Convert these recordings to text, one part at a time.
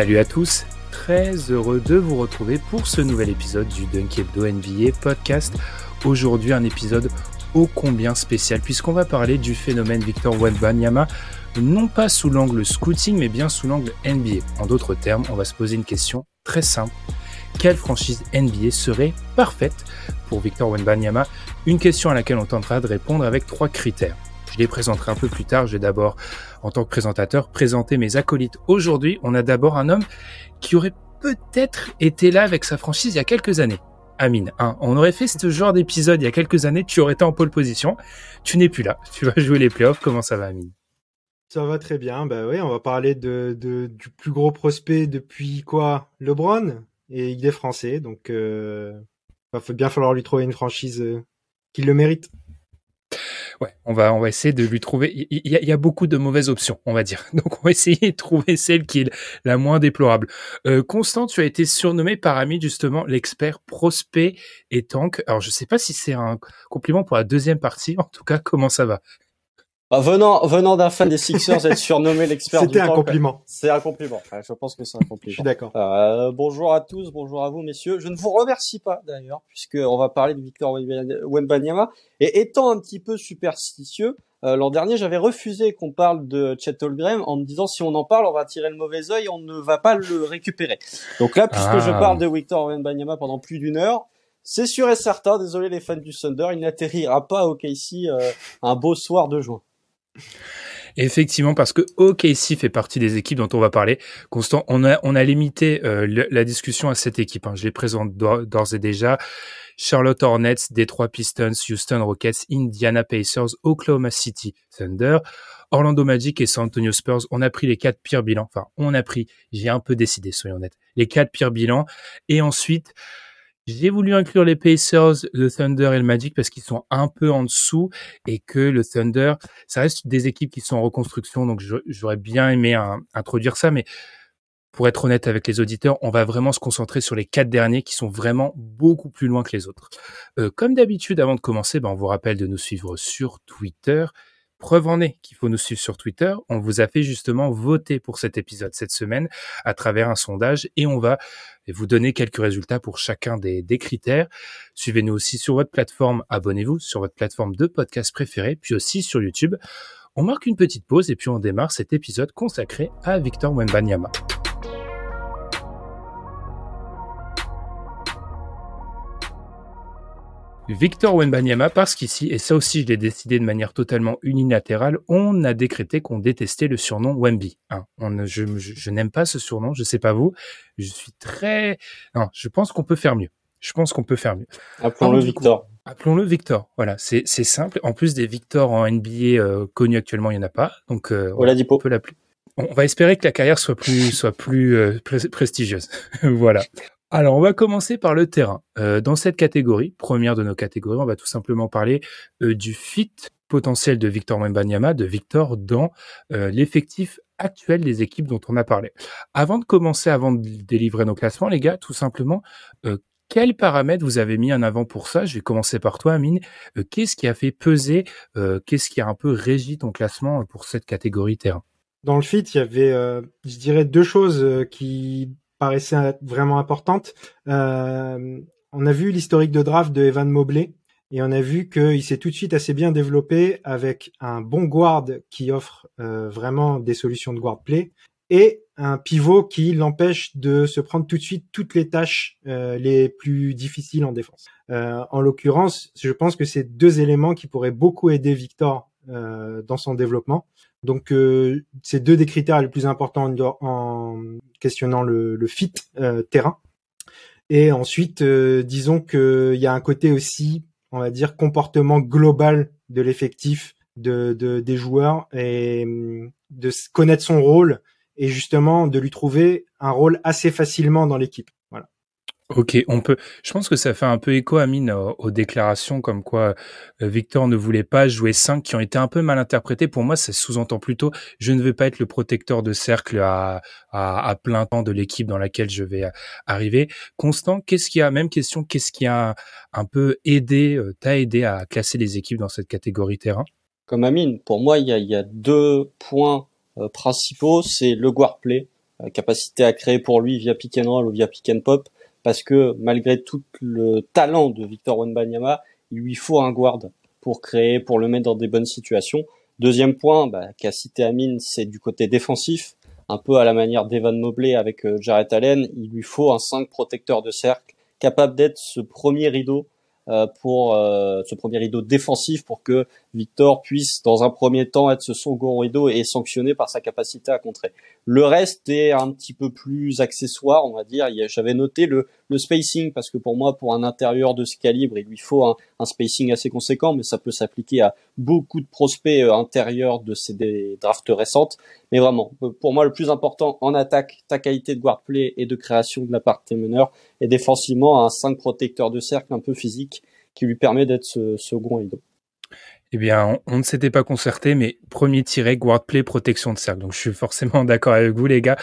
Salut à tous, très heureux de vous retrouver pour ce nouvel épisode du Dunk Hebdo NBA podcast. Aujourd'hui un épisode ô combien spécial puisqu'on va parler du phénomène Victor Wembanyama non pas sous l'angle scouting mais bien sous l'angle NBA. En d'autres termes, on va se poser une question très simple. Quelle franchise NBA serait parfaite pour Victor Wembanyama? Une question à laquelle on tentera de répondre avec trois critères. Je les présenterai un peu plus tard. Je vais d'abord, en tant que présentateur, présenter mes acolytes. Aujourd'hui, on a d'abord un homme qui aurait peut-être été là avec sa franchise il y a quelques années. Amine, hein, on aurait fait ce genre d'épisode il y a quelques années, tu aurais été en pole position. Tu n'es plus là. Tu vas jouer les playoffs. Comment ça va, Amine? Ça va très bien. Bah oui, on va parler de, de du plus gros prospect depuis quoi? LeBron? Et il est français, donc euh, va bien falloir lui trouver une franchise euh, qui le mérite. Ouais, on va, on essayer de lui trouver. Il y, a, beaucoup de mauvaises options, on va dire. Donc, on va essayer de trouver celle qui est la moins déplorable. Euh, Constant, tu as été surnommé par Ami justement l'expert prospect et tank. Alors, je sais pas si c'est un compliment pour la deuxième partie. En tout cas, comment ça va? Ah, venant venant d'un fan des Sixers, être surnommé l'expert. C'était un compliment. C'est un compliment. Ouais, je pense que c'est un compliment. je suis d'accord. Euh, bonjour à tous, bonjour à vous, messieurs. Je ne vous remercie pas d'ailleurs, puisque on va parler de Victor Wembanyama. Et étant un petit peu superstitieux, euh, l'an dernier, j'avais refusé qu'on parle de Chet Holmgren en me disant si on en parle, on va tirer le mauvais œil, on ne va pas le récupérer. Donc là, puisque ah. je parle de Victor Wembanyama pendant plus d'une heure, c'est sûr et certain, désolé les fans du Thunder, il n'atterrira pas au KC euh, un beau soir de juin. Effectivement, parce que OKC fait partie des équipes dont on va parler. Constant, on a, limité euh, la discussion à cette équipe. Hein. Je les présente d'ores et déjà. Charlotte Hornets, Detroit Pistons, Houston Rockets, Indiana Pacers, Oklahoma City Thunder, Orlando Magic et San Antonio Spurs. On a pris les quatre pires bilans. Enfin, on a pris, j'ai un peu décidé, soyons honnêtes, les quatre pires bilans. Et ensuite, j'ai voulu inclure les Pacers, le Thunder et le Magic parce qu'ils sont un peu en dessous et que le Thunder, ça reste des équipes qui sont en reconstruction, donc j'aurais bien aimé introduire ça, mais pour être honnête avec les auditeurs, on va vraiment se concentrer sur les quatre derniers qui sont vraiment beaucoup plus loin que les autres. Euh, comme d'habitude, avant de commencer, ben, on vous rappelle de nous suivre sur Twitter, Preuve en est qu'il faut nous suivre sur Twitter. On vous a fait justement voter pour cet épisode cette semaine à travers un sondage et on va vous donner quelques résultats pour chacun des, critères. Suivez-nous aussi sur votre plateforme, abonnez-vous sur votre plateforme de podcast préférée, puis aussi sur YouTube. On marque une petite pause et puis on démarre cet épisode consacré à Victor Wembanyama. Victor Wenbanyama parce qu'ici, et ça aussi je l'ai décidé de manière totalement unilatérale, on a décrété qu'on détestait le surnom Wemby. Hein, on, je, je, je n'aime pas ce surnom, je sais pas vous, je suis très... Non, je pense qu'on peut faire mieux. Je pense qu'on peut faire mieux. Appelons-le Victor. Appelons-le Victor. Voilà, c'est simple. En plus des Victor en NBA euh, connus actuellement, il n'y en a pas. Donc, euh, on, on peut l'appeler. On va espérer que la carrière soit plus, soit plus euh, prestigieuse. voilà. Alors, on va commencer par le terrain. Euh, dans cette catégorie, première de nos catégories, on va tout simplement parler euh, du fit potentiel de Victor Mbanyama, de Victor dans euh, l'effectif actuel des équipes dont on a parlé. Avant de commencer, avant de délivrer nos classements, les gars, tout simplement, quels paramètres vous avez mis en avant pour ça? Je vais commencer par toi, Amine. qu'est-ce qui a fait peser, qu'est-ce qui a un peu régi ton classement pour cette catégorie terrain? Dans le fit, il y avait, je dirais, deux choses qui paraissait vraiment importante. Euh, on a vu l'historique de draft de Evan Mobley et on a vu qu'il s'est tout de suite assez bien développé avec un bon guard qui offre euh, vraiment des solutions de guard play et un pivot qui l'empêche de se prendre tout de suite toutes les tâches euh, les plus difficiles en défense. en l'occurrence, je pense que c'est deux éléments qui pourraient beaucoup aider Victor dans son développement. Donc c'est deux des critères les plus importants en, questionnant le, fit terrain. Et ensuite, disons qu'il y a un côté aussi, on va dire, comportement global de l'effectif de, de, des joueurs et de connaître son rôle et justement de lui trouver un rôle assez facilement dans l'équipe. Ok, on peut. Je pense que ça fait un peu écho, à mine aux, déclarations comme quoi euh, Victor ne voulait pas jouer 5 qui ont été un peu mal interprétées. Pour moi, ça sous-entend plutôt je ne veux pas être le protecteur de cercle à, plein temps de l'équipe dans laquelle je vais euh, arriver. Constant, qu'est-ce qui a, même question, qu'est-ce qui a un peu aidé, euh, t'a aidé à classer les équipes dans cette catégorie terrain? Comme Amine, pour moi, il y a, deux points principaux, c'est le guard play, capacité à créer pour lui via pick and roll ou via pick and pop, parce que malgré tout le talent de Victor Wenbanyama, il lui faut un guard pour créer, pour le mettre dans des bonnes situations. Deuxième point, bah, qu'a cité Amine, c'est du côté défensif, un peu à la manière d'Evan Mobley avec euh, Jarrett Allen. Il lui faut un 5 protecteur de cercle, capable d'être ce premier rideau pour euh, ce premier rideau défensif pour que Victor puisse dans un premier temps être ce second rideau et sanctionné par sa capacité à contrer. Le reste est un petit peu plus accessoire, on va dire. J'avais noté le, le spacing parce que pour moi, pour un intérieur de ce calibre, il lui faut un, spacing assez conséquent, mais ça peut s'appliquer à beaucoup de prospects euh, intérieurs de ces drafts récentes. Mais vraiment, pour moi, le plus important en attaque, ta qualité de guard play et de création de la part de meneurs, et défensivement, un 5 protecteur de cercle un peu physique qui lui permet d'être ce second rideau. Eh bien, on, ne s'était pas concerté, mais premier tiré, guard play, protection de cercle. Donc, je suis forcément d'accord avec vous, les gars.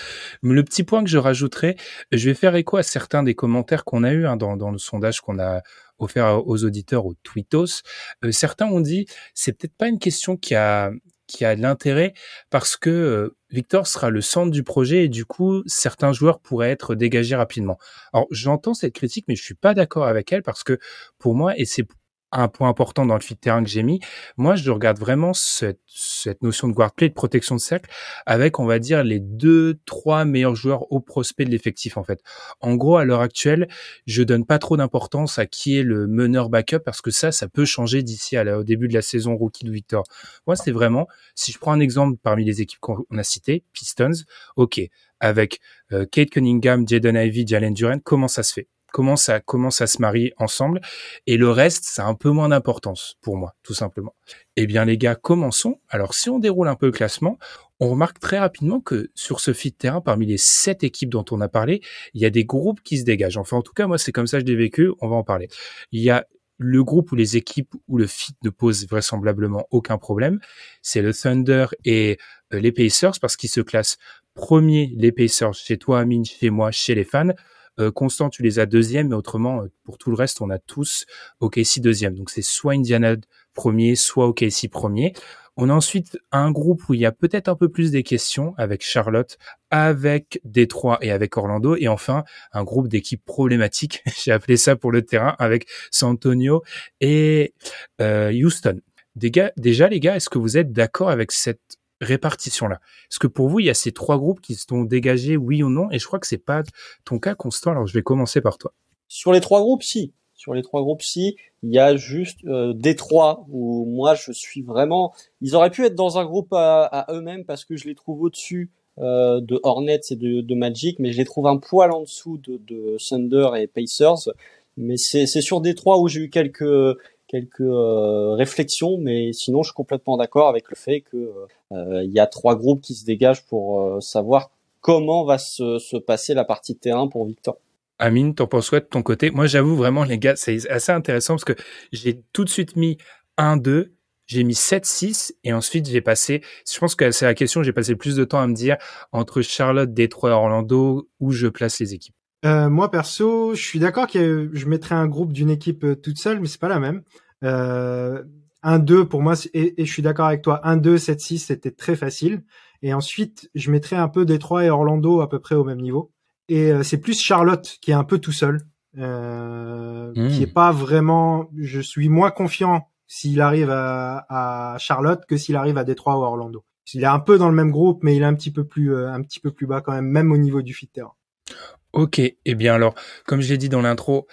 Le petit point que je rajouterai, je vais faire écho à certains des commentaires qu'on a eu hein, dans, dans, le sondage qu'on a offert aux auditeurs au Twittos. Euh, certains ont dit, c'est peut-être pas une question qui a qui a de l'intérêt parce que euh, Victor sera le centre du projet et du coup certains joueurs pourraient être dégagés rapidement. Alors j'entends cette critique mais je suis pas d'accord avec elle parce que pour moi et c'est un point important dans le fit terrain que j'ai mis. Moi, je regarde vraiment cette, cette notion de guard play, de protection de cercle, avec, on va dire, les deux, trois meilleurs joueurs au prospect de l'effectif, en fait. En gros, à l'heure actuelle, je donne pas trop d'importance à qui est le meneur backup, parce que ça, ça peut changer d'ici au début de la saison rookie de Victor. Moi, c'est vraiment, si je prends un exemple parmi les équipes qu'on a citées, Pistons, ok, avec euh, Kate Cunningham, Jaden Ivey, Jalen Duran, comment ça se fait? Comment ça comment ça se marie ensemble et le reste ça a un peu moins d'importance pour moi tout simplement. Eh bien les gars, commençons. Alors si on déroule un peu le classement, on remarque très rapidement que sur ce fit terrain, parmi les sept équipes dont on a parlé, il y a des groupes qui se dégagent. Enfin, en tout cas, moi, c'est comme ça que je l'ai vécu. On va en parler. Il y a le groupe ou les équipes où le fit ne pose vraisemblablement aucun problème. C'est le Thunder et euh, les Pacers parce qu'ils se classent premier les Pacers chez toi, Amine, chez moi, chez les fans. Euh, Constant, tu les as deuxième, mais autrement, euh, pour tout le reste, on a tous OKC deuxième. Donc c'est soit Indiana premier, soit OKC premier. On a ensuite un groupe où il y a peut-être un peu plus des questions avec Charlotte, avec Détroit et avec Orlando. Et enfin, un groupe d'équipes problématiques, j'ai appelé ça pour le terrain, avec San Antonio et euh, Houston. déjà, les gars, est-ce que vous êtes d'accord avec cette répartition-là. Est-ce que pour vous, il y a ces trois groupes qui se sont dégagés, oui ou non Et je crois que c'est pas ton cas, Constant. Alors, je vais commencer par toi. Sur les trois groupes, si. Sur les trois groupes, si. Il y a juste euh, Détroit où moi, je suis vraiment. Ils auraient pu être dans un groupe à, eux-mêmes parce que je les trouve au-dessus euh, de Hornets et de, Magic, mais je les trouve un poil en dessous de, de Thunder et Pacers. Mais c'est sur Détroit où j'ai eu quelques quelques euh, réflexions, mais sinon je suis complètement d'accord avec le fait que euh, il y a trois groupes qui se dégagent pour euh, savoir comment va se, se, passer la partie de terrain pour Victor. Amine, t'en penses quoi de ton côté? Moi, j'avoue vraiment, les gars, c'est assez intéressant parce que j'ai tout de suite mis 1-2, j'ai mis 7-6 et ensuite j'ai passé, je pense que c'est la question, j'ai passé plus de temps à me dire entre Charlotte, Détroit Orlando où je place les équipes. Euh, moi perso, je suis d'accord que je mettrais un groupe d'une équipe euh, toute seule, mais c'est pas la même. Euh, 1-2 pour moi, et, et, je suis d'accord avec toi, 1-2, 7-6, c'était très facile. Et ensuite, je mettrais un peu Détroit et Orlando à peu près au même niveau. Et euh, c'est plus Charlotte qui est un peu tout seul, euh, qui est hmm. pas vraiment. Je suis moins confiant s'il arrive à, à Charlotte que s'il arrive à Détroit ou à Orlando. Il est un peu dans le même groupe, mais il est un petit peu plus, un petit peu plus bas quand même, même au niveau du fit terrain. Ok, eh bien alors, comme je l'ai dit dans l'intro,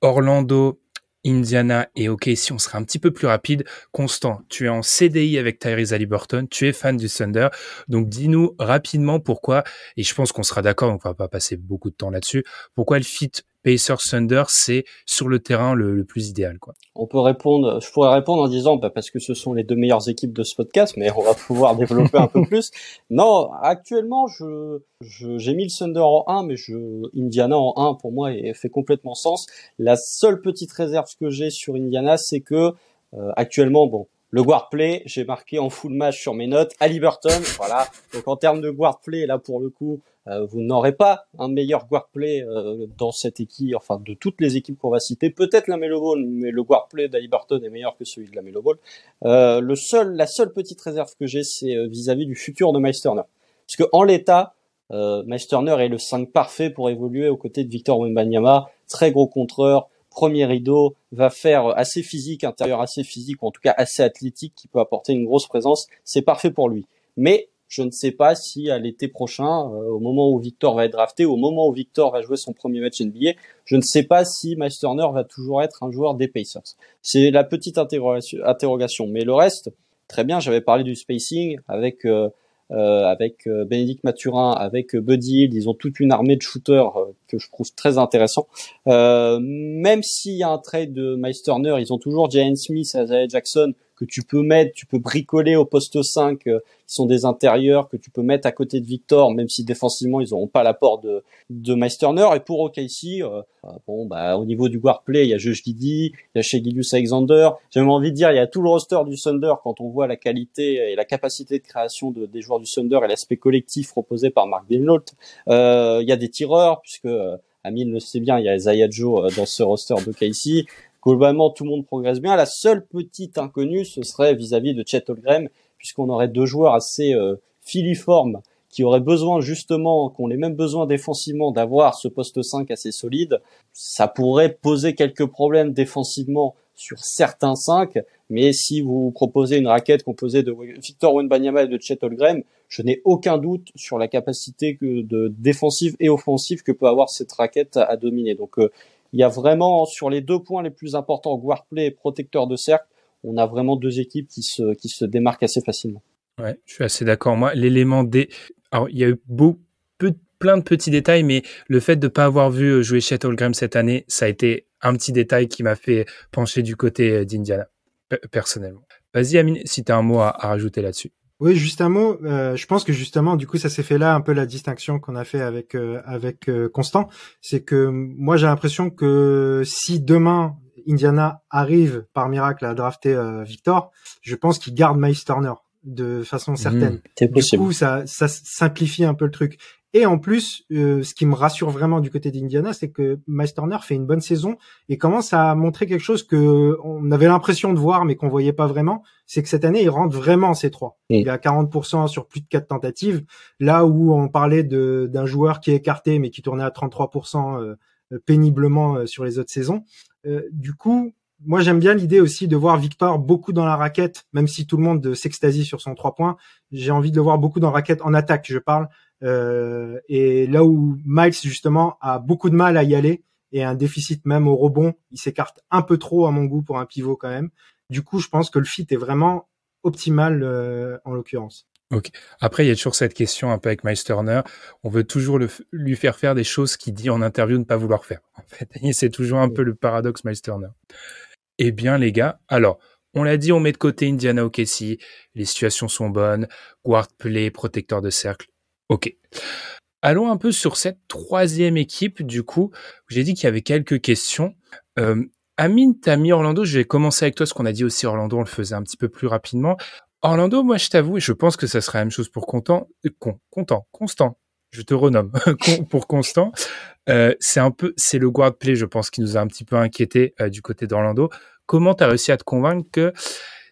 Orlando, Indiana et OK, si on sera un petit peu plus rapide. Constant, tu es en CDI avec Tyrese Halliburton, tu es fan du Thunder, donc dis-nous rapidement pourquoi, et je pense qu'on sera d'accord, donc on va pas passer beaucoup de temps là-dessus, pourquoi le fit Pacers Thunder, c'est sur le terrain le, plus idéal, quoi. On peut répondre, je pourrais répondre en disant, bah, parce que ce sont les deux meilleures équipes de ce podcast, mais on va pouvoir développer un peu plus. Non, actuellement, je, j'ai mis le Thunder en 1, mais je, Indiana en 1 pour moi et fait complètement sens. La seule petite réserve que j'ai sur Indiana, c'est que euh, actuellement, bon, le guard play, j'ai marqué en full match sur mes notes à Liberton, voilà. Donc en termes de guard play, là pour le coup, vous n'aurez pas un meilleur guard play euh, dans cette équipe, enfin de toutes les équipes qu'on va citer. Peut-être la Melo Ball, mais le guard play d'Alibarton est meilleur que celui de la Melo Ball. Euh, le seul, la seule petite réserve que j'ai, c'est euh, vis-à-vis du futur de Meisterner. Parce que en l'état, euh, est le 5 parfait pour évoluer aux côtés de Victor Wembanyama, très gros contreur, premier rideau, va faire assez physique, intérieur assez physique, ou en tout cas assez athlétique, qui peut apporter une grosse présence. C'est parfait pour lui. Mais je ne sais pas si à l'été prochain, euh, au moment où Victor va être drafté, au moment où Victor va jouer son premier match NBA, je ne sais pas si Meisterner va toujours être un joueur des Pacers. C'est la petite interrogation. Mais le reste, très bien. J'avais parlé du spacing avec euh, euh, avec euh, Bénédicte Mathurin, avec Buddy Hill, ils ont toute une armée de shooters que je trouve très intéressant. même s'il y a un trade de Meisterner, ils ont toujours Jalen Smith Isaiah Jackson que tu peux mettre, tu peux bricoler au poste 5, euh, qui sont des intérieurs que tu peux mettre à côté de Victor, même si défensivement ils n'auront pas l'apport de, de Meisterner. Et pour OKC, euh, euh, bon bah au niveau du guard play, il y a Josh Giddy, il y a chez Alexander. J'ai même envie de dire, il y a tout le roster du Thunder quand on voit la qualité et la capacité de création de, des joueurs du Thunder et l'aspect collectif proposé par Mark Benlolt. Euh, il y a des tireurs puisque Amine le sait bien, il y a Isaiah Joe dans ce roster de KC globalement tout le monde progresse bien. La seule petite inconnue, ce serait vis-à-vis de Chet Holmgren, puisqu'on aurait deux joueurs assez euh, filiformes qui auraient besoin justement, qui ont les mêmes besoins défensivement d'avoir ce poste 5 assez solide. Ça pourrait poser quelques problèmes défensivement sur certains 5, mais si vous proposez une raquette composée de Victor Wenbanyama et de Chet Holmgren, je n'ai aucun doute sur la capacité de défensive et offensive que peut avoir cette raquette à, dominer. Donc euh, il y a vraiment sur les deux points les plus importants, guard play et protecteur de cercle, on a vraiment deux équipes qui se démarquent assez facilement. Ouais, je suis assez d'accord. Moi, l'élément des, alors il y a eu beau, plein de petits détails, mais le fait de ne pas avoir vu euh, jouer Chet cette année, ça a été un petit détail qui m'a fait pencher du côté euh, d'Indiana personnellement. Vas-y Amine, si tu as un mot à rajouter là-dessus. Oui, juste un mot. Euh, je pense que justement, du coup, ça s'est fait là un peu la distinction qu'on a fait avec euh, avec euh, Constant, c'est que moi j'ai l'impression que si demain Indiana arrive par miracle à drafter Victor, je pense qu'il garde Miles Turner de façon mmh. certaine. du coup, ça, ça simplifie un peu le truc. Et en plus, euh, ce qui me rassure vraiment du côté d'Indiana, c'est que Miles Turner fait une bonne saison et commence à montrer quelque chose que on avait l'impression de voir mais qu'on voyait pas vraiment. C'est que cette année, il rentre vraiment ses trois. Il est à 40% sur plus de quatre tentatives. Là où on parlait d'un joueur qui est écarté mais qui tournait à 33% euh, péniblement euh, sur les autres saisons. du coup, moi j'aime bien l'idée aussi de voir Victor beaucoup dans la raquette, même si tout le monde s'extasie sur son trois points. J'ai envie de le voir beaucoup dans la raquette en attaque, je parle, euh, et là où Miles justement a beaucoup de mal à y aller et un déficit même au rebond, il s'écarte un peu trop à mon goût pour un pivot quand même. Du coup, je pense que le fit est vraiment optimal euh, en l'occurrence. Ok. Après, il y a toujours cette question un peu avec Miles Turner. On veut toujours le, lui faire faire des choses qu'il dit en interview ne pas vouloir faire. En fait, c'est toujours un peu le paradoxe Miles Turner. Eh bien, les gars, alors, on l'a dit, on met de côté Indiana OKC. Les situations sont bonnes. Guard play, protecteur de cercle. Ok. Allons un peu sur cette troisième équipe, du coup. J'ai dit qu'il y avait quelques questions. Euh, Amine, t'as mis Orlando. Je vais commencer avec toi, ce qu'on a dit aussi Orlando, on le faisait un petit peu plus rapidement. Orlando, moi, je t'avoue, et je pense que ça sera la même chose pour Content, euh, con, Content, Constant. Je te renomme pour Constant. Euh, c'est un peu, c'est le guard play, je pense, qui nous a un petit peu inquiété euh, du côté d'Orlando. Comment t'as réussi à te convaincre que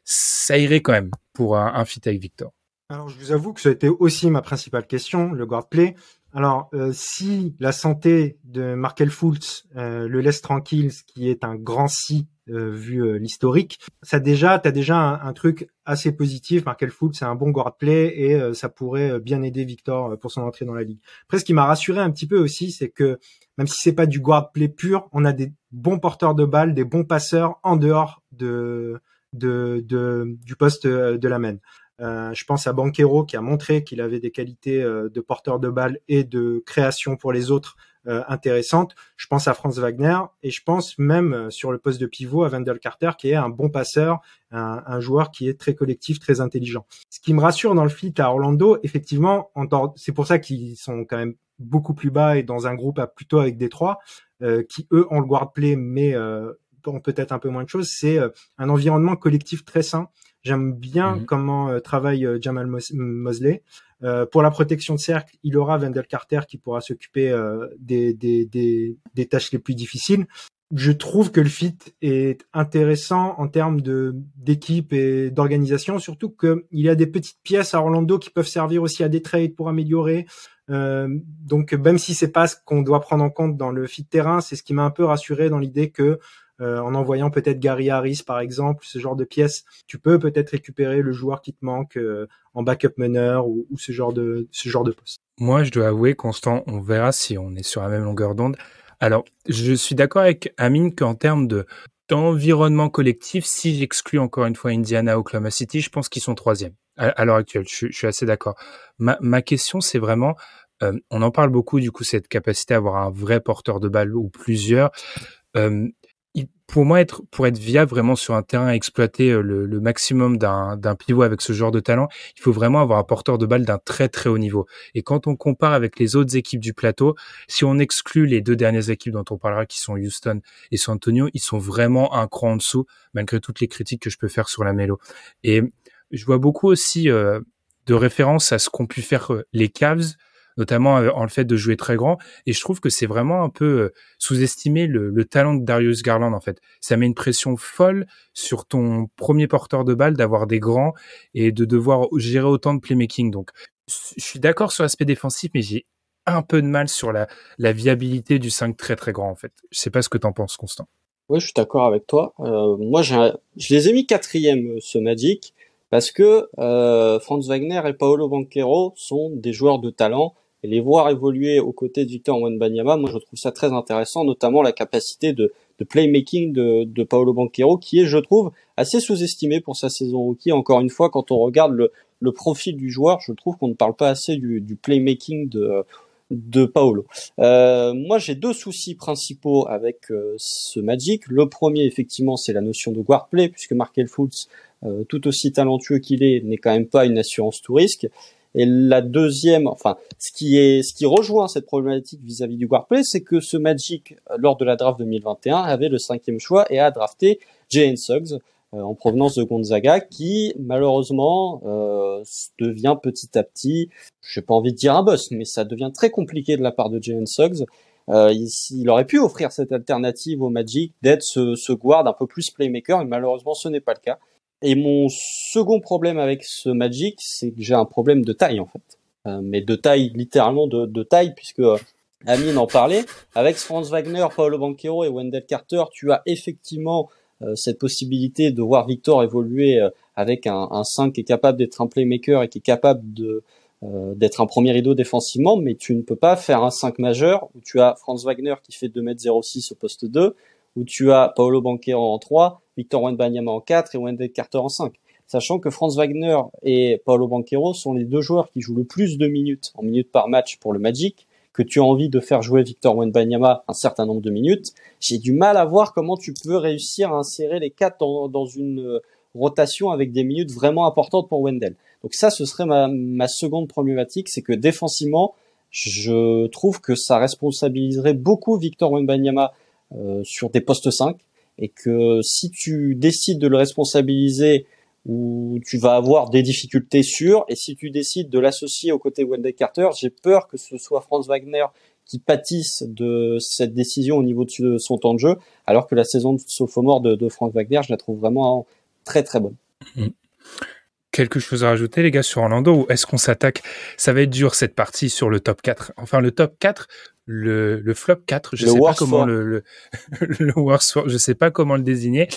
ça irait quand même pour un, un fit avec Victor? Alors, je vous avoue que ça a été aussi ma principale question, le guard play. Alors, euh, si la santé de Markel Fultz euh, le laisse tranquille, ce qui est un grand si euh, vu l'historique, ça déjà, t'as déjà un, truc assez positif. Markel Fultz c'est un bon guard play et ça pourrait bien aider Victor pour son entrée dans la ligue. Après, ce qui m'a rassuré un petit peu aussi, c'est que même si c'est pas du guard play pur, on a des bons porteurs de balles, des bons passeurs en dehors de, de, de du poste de la main. Euh, je pense à Banquero qui a montré qu'il avait des qualités euh, de porteur de balle et de création pour les autres euh, intéressantes. Je pense à Franz Wagner et je pense même sur le poste de pivot à Wendell Carter qui est un bon passeur, un, joueur qui est très collectif, très intelligent. Ce qui me rassure dans le fit à Orlando, effectivement, c'est pour ça qu'ils sont quand même beaucoup plus bas et dans un groupe à, plutôt avec des trois qui eux ont le guard play mais ont peut-être un peu moins de choses. C'est un environnement collectif très sain J'aime bien mhm. comment euh, travaille euh, Jamal Mosley. Euh, pour la protection de cercle, il aura Wendell Carter qui pourra s'occuper des, des, des, des, tâches les plus difficiles. Je trouve que le fit est intéressant en termes de d'équipe et d'organisation, surtout qu'il y a des petites pièces à Orlando qui peuvent servir aussi à des trades pour améliorer. Euh, donc même si c'est pas ce qu'on doit prendre en compte dans le fit terrain, c'est ce qui m'a un peu rassuré dans l'idée que euh, en envoyant peut-être Gary Harris par exemple, ce genre de pièces, tu peux peut-être récupérer le joueur qui te manque euh, en backup meneur ou, ce genre de ce genre de poste. Moi, je dois avouer, Constant, on verra si on est sur la même longueur d'onde. Alors, je suis d'accord avec Amine qu'en termes de d'environnement collectif, si j'exclus encore une fois Indiana, Oklahoma City, je pense qu'ils sont troisième à, l'heure actuelle. Je, suis assez d'accord. Ma, question, c'est vraiment, euh, on en parle beaucoup du coup cette capacité à avoir un vrai porteur de balle ou plusieurs. Pour moi, être, pour être viable vraiment sur un terrain, exploiter euh, le, le maximum d'un, pivot avec ce genre de talent, il faut vraiment avoir un porteur de balle d'un très très haut niveau. Et quand on compare avec les autres équipes du plateau, si on exclut les deux dernières équipes dont on parlera, qui sont Houston et San Antonio, ils sont vraiment un cran en dessous, malgré toutes les critiques que je peux faire sur la mélo. Et je vois beaucoup aussi euh, de références à ce qu'ont pu faire euh, les Cavs notamment euh, en le fait de jouer très grand. Et je trouve que c'est vraiment un peu euh, sous-estimer le, talent de Darius Garland en fait. Ça met une pression folle sur ton premier porteur de balle d'avoir des grands et de devoir gérer autant de playmaking. Donc je suis d'accord sur l'aspect défensif, mais j'ai un peu de mal sur la, viabilité du 5 très très grand en fait. Je sais pas ce que t'en penses, Constant. Oui, je suis d'accord avec toi. Euh, moi, je les ai mis quatrième ce Magic parce que Franz Wagner et Paolo Banquero sont des joueurs de talent les voir évoluer aux côtés de Victor Wembanyama, moi je trouve ça très intéressant, notamment la capacité de, playmaking de, Paolo Banquero, qui est, je trouve, assez sous-estimé pour sa saison rookie. Encore une fois, quand on regarde le, profil du joueur, je trouve qu'on ne parle pas assez du, playmaking de, de Paolo. Euh, moi, j'ai deux soucis principaux avec euh, ce Magic. Le premier, effectivement, c'est la notion de guard play, puisque Markel Fultz, euh, tout aussi talentueux qu'il est, n'est quand même pas une assurance tout risque. Et la deuxième, enfin, ce qui est, ce qui rejoint cette problématique vis-à-vis du guard play, c'est que ce Magic, euh, lors de la draft 2021, avait le cinquième choix et a drafté Jalen Suggs euh, en provenance de Gonzaga, qui malheureusement euh, devient petit à petit, j'ai pas envie de dire un boss, mais ça devient très compliqué de la part de Jalen Suggs. Euh, il, il, aurait pu offrir cette alternative au Magic d'être ce, ce guard un peu plus playmaker, mais malheureusement ce n'est pas le cas. Et mon second problème avec ce Magic, c'est que j'ai un problème de taille en fait. Euh, mais de taille, littéralement de, de taille, puisque euh, Amine en parlait. Avec Franz Wagner, Paolo Banquero et Wendell Carter, tu as effectivement euh, cette possibilité de voir Victor évoluer avec un, un 5 qui est capable d'être un playmaker et qui est capable de d'être un premier rideau défensivement, mais tu ne peux pas faire un 5 majeur où tu as Franz Wagner qui fait 2m06 au poste 2, où tu as Paolo Banquero en 3, Victor Wembanyama en 4 et Wendell Carter en 5. Sachant que Franz Wagner et Paolo Banquero sont les deux joueurs qui jouent le plus de minutes en minutes par match pour le Magic, que tu as envie de faire jouer Victor Wembanyama un certain nombre de minutes, j'ai du mal à voir comment tu peux réussir à insérer les quatre dans, une euh, rotation avec des minutes vraiment importantes pour Wendell. Donc ça, ce serait ma, seconde problématique, c'est que défensivement, je trouve que ça responsabiliserait beaucoup Victor Wembanyama euh, sur des postes 5 et que si tu décides de le responsabiliser ou tu vas avoir des difficultés sûres et si tu décides de l'associer au côté Wendell Carter, j'ai peur que ce soit Franz Wagner qui pâtisse de cette décision au niveau de son temps de jeu, alors que la saison de sophomore de, de Franz Wagner, je la trouve vraiment très très bonne. Mmh. quelque chose à rajouter, les gars, sur Orlando ou est-ce qu'on s'attaque? Ça va être dur cette partie sur le top 4. Enfin, le top 4, le, le flop 4, je Le sais pas comment four. le, le, le worst four, je sais pas comment le désigner.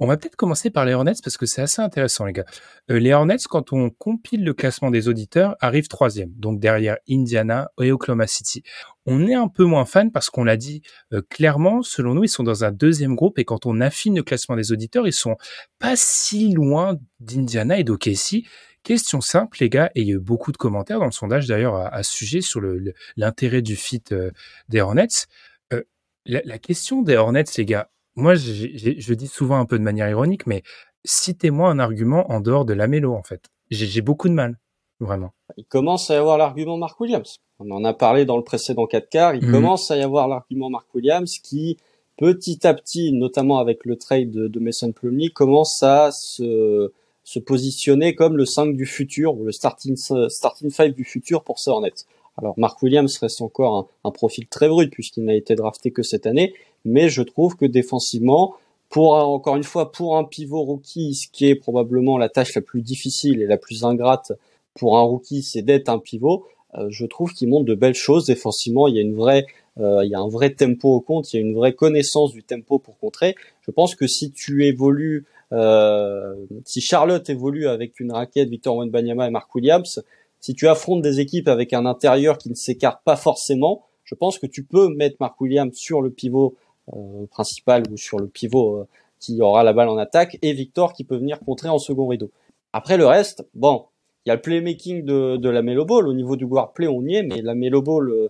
On va peut-être commencer par les Hornets parce que c'est assez intéressant, les gars. Euh, les Hornets, quand on compile le classement des auditeurs, arrivent troisième, donc derrière Indiana et Oklahoma City. On est un peu moins fan parce qu'on l'a dit euh, clairement, selon nous, ils sont dans un deuxième groupe et quand on affine le classement des auditeurs, ils sont pas si loin d'Indiana et d'OKC. Question simple, les gars, et il y a eu beaucoup de commentaires dans le sondage d'ailleurs à, à ce sujet sur le- le- l'intérêt du fit euh, des Hornets. Euh, la, la question des Hornets, les gars, moi, je dis souvent un peu de manière ironique, mais citez-moi un argument en dehors de la mélo, en fait. J'ai j'ai beaucoup de mal, vraiment. Il commence à y avoir l'argument Mark Williams. On en a parlé dans le précédent 4 quarts. Il Mhm. commence à y avoir l'argument Mark Williams qui, petit à petit, notamment avec le trade de, de Mason Plumlee, commence à se, se positionner comme le 5 du futur ou le starting, starting 5 du futur pour ces Hornets. Alors Mark Williams reste encore un, profil très brut puisqu'il n'a été drafté que cette année, mais je trouve que défensivement, pour encore une fois pour un pivot rookie, ce qui est probablement la tâche la plus difficile et la plus ingrate pour un rookie, c'est d'être un pivot. Euh, je trouve qu'il montre de belles choses défensivement. Il y a une vraie, euh, il y a un vrai tempo au compte. Il y a une vraie connaissance du tempo pour contrer. Je pense que si tu évolues, euh, si Charlotte évolue avec une raquette Victor Wembanyama et Mark Williams, si tu affrontes des équipes avec un intérieur qui ne s'écarte pas forcément, je pense que tu peux mettre Mark Williams sur le pivot euh, principal ou sur le pivot euh, qui aura la balle en attaque et Victor qui peut venir contrer en second rideau. Après le reste, bon, il y a le playmaking de, de la Melo Ball. Au niveau du guard play, on y est, mais la Melo Ball, euh,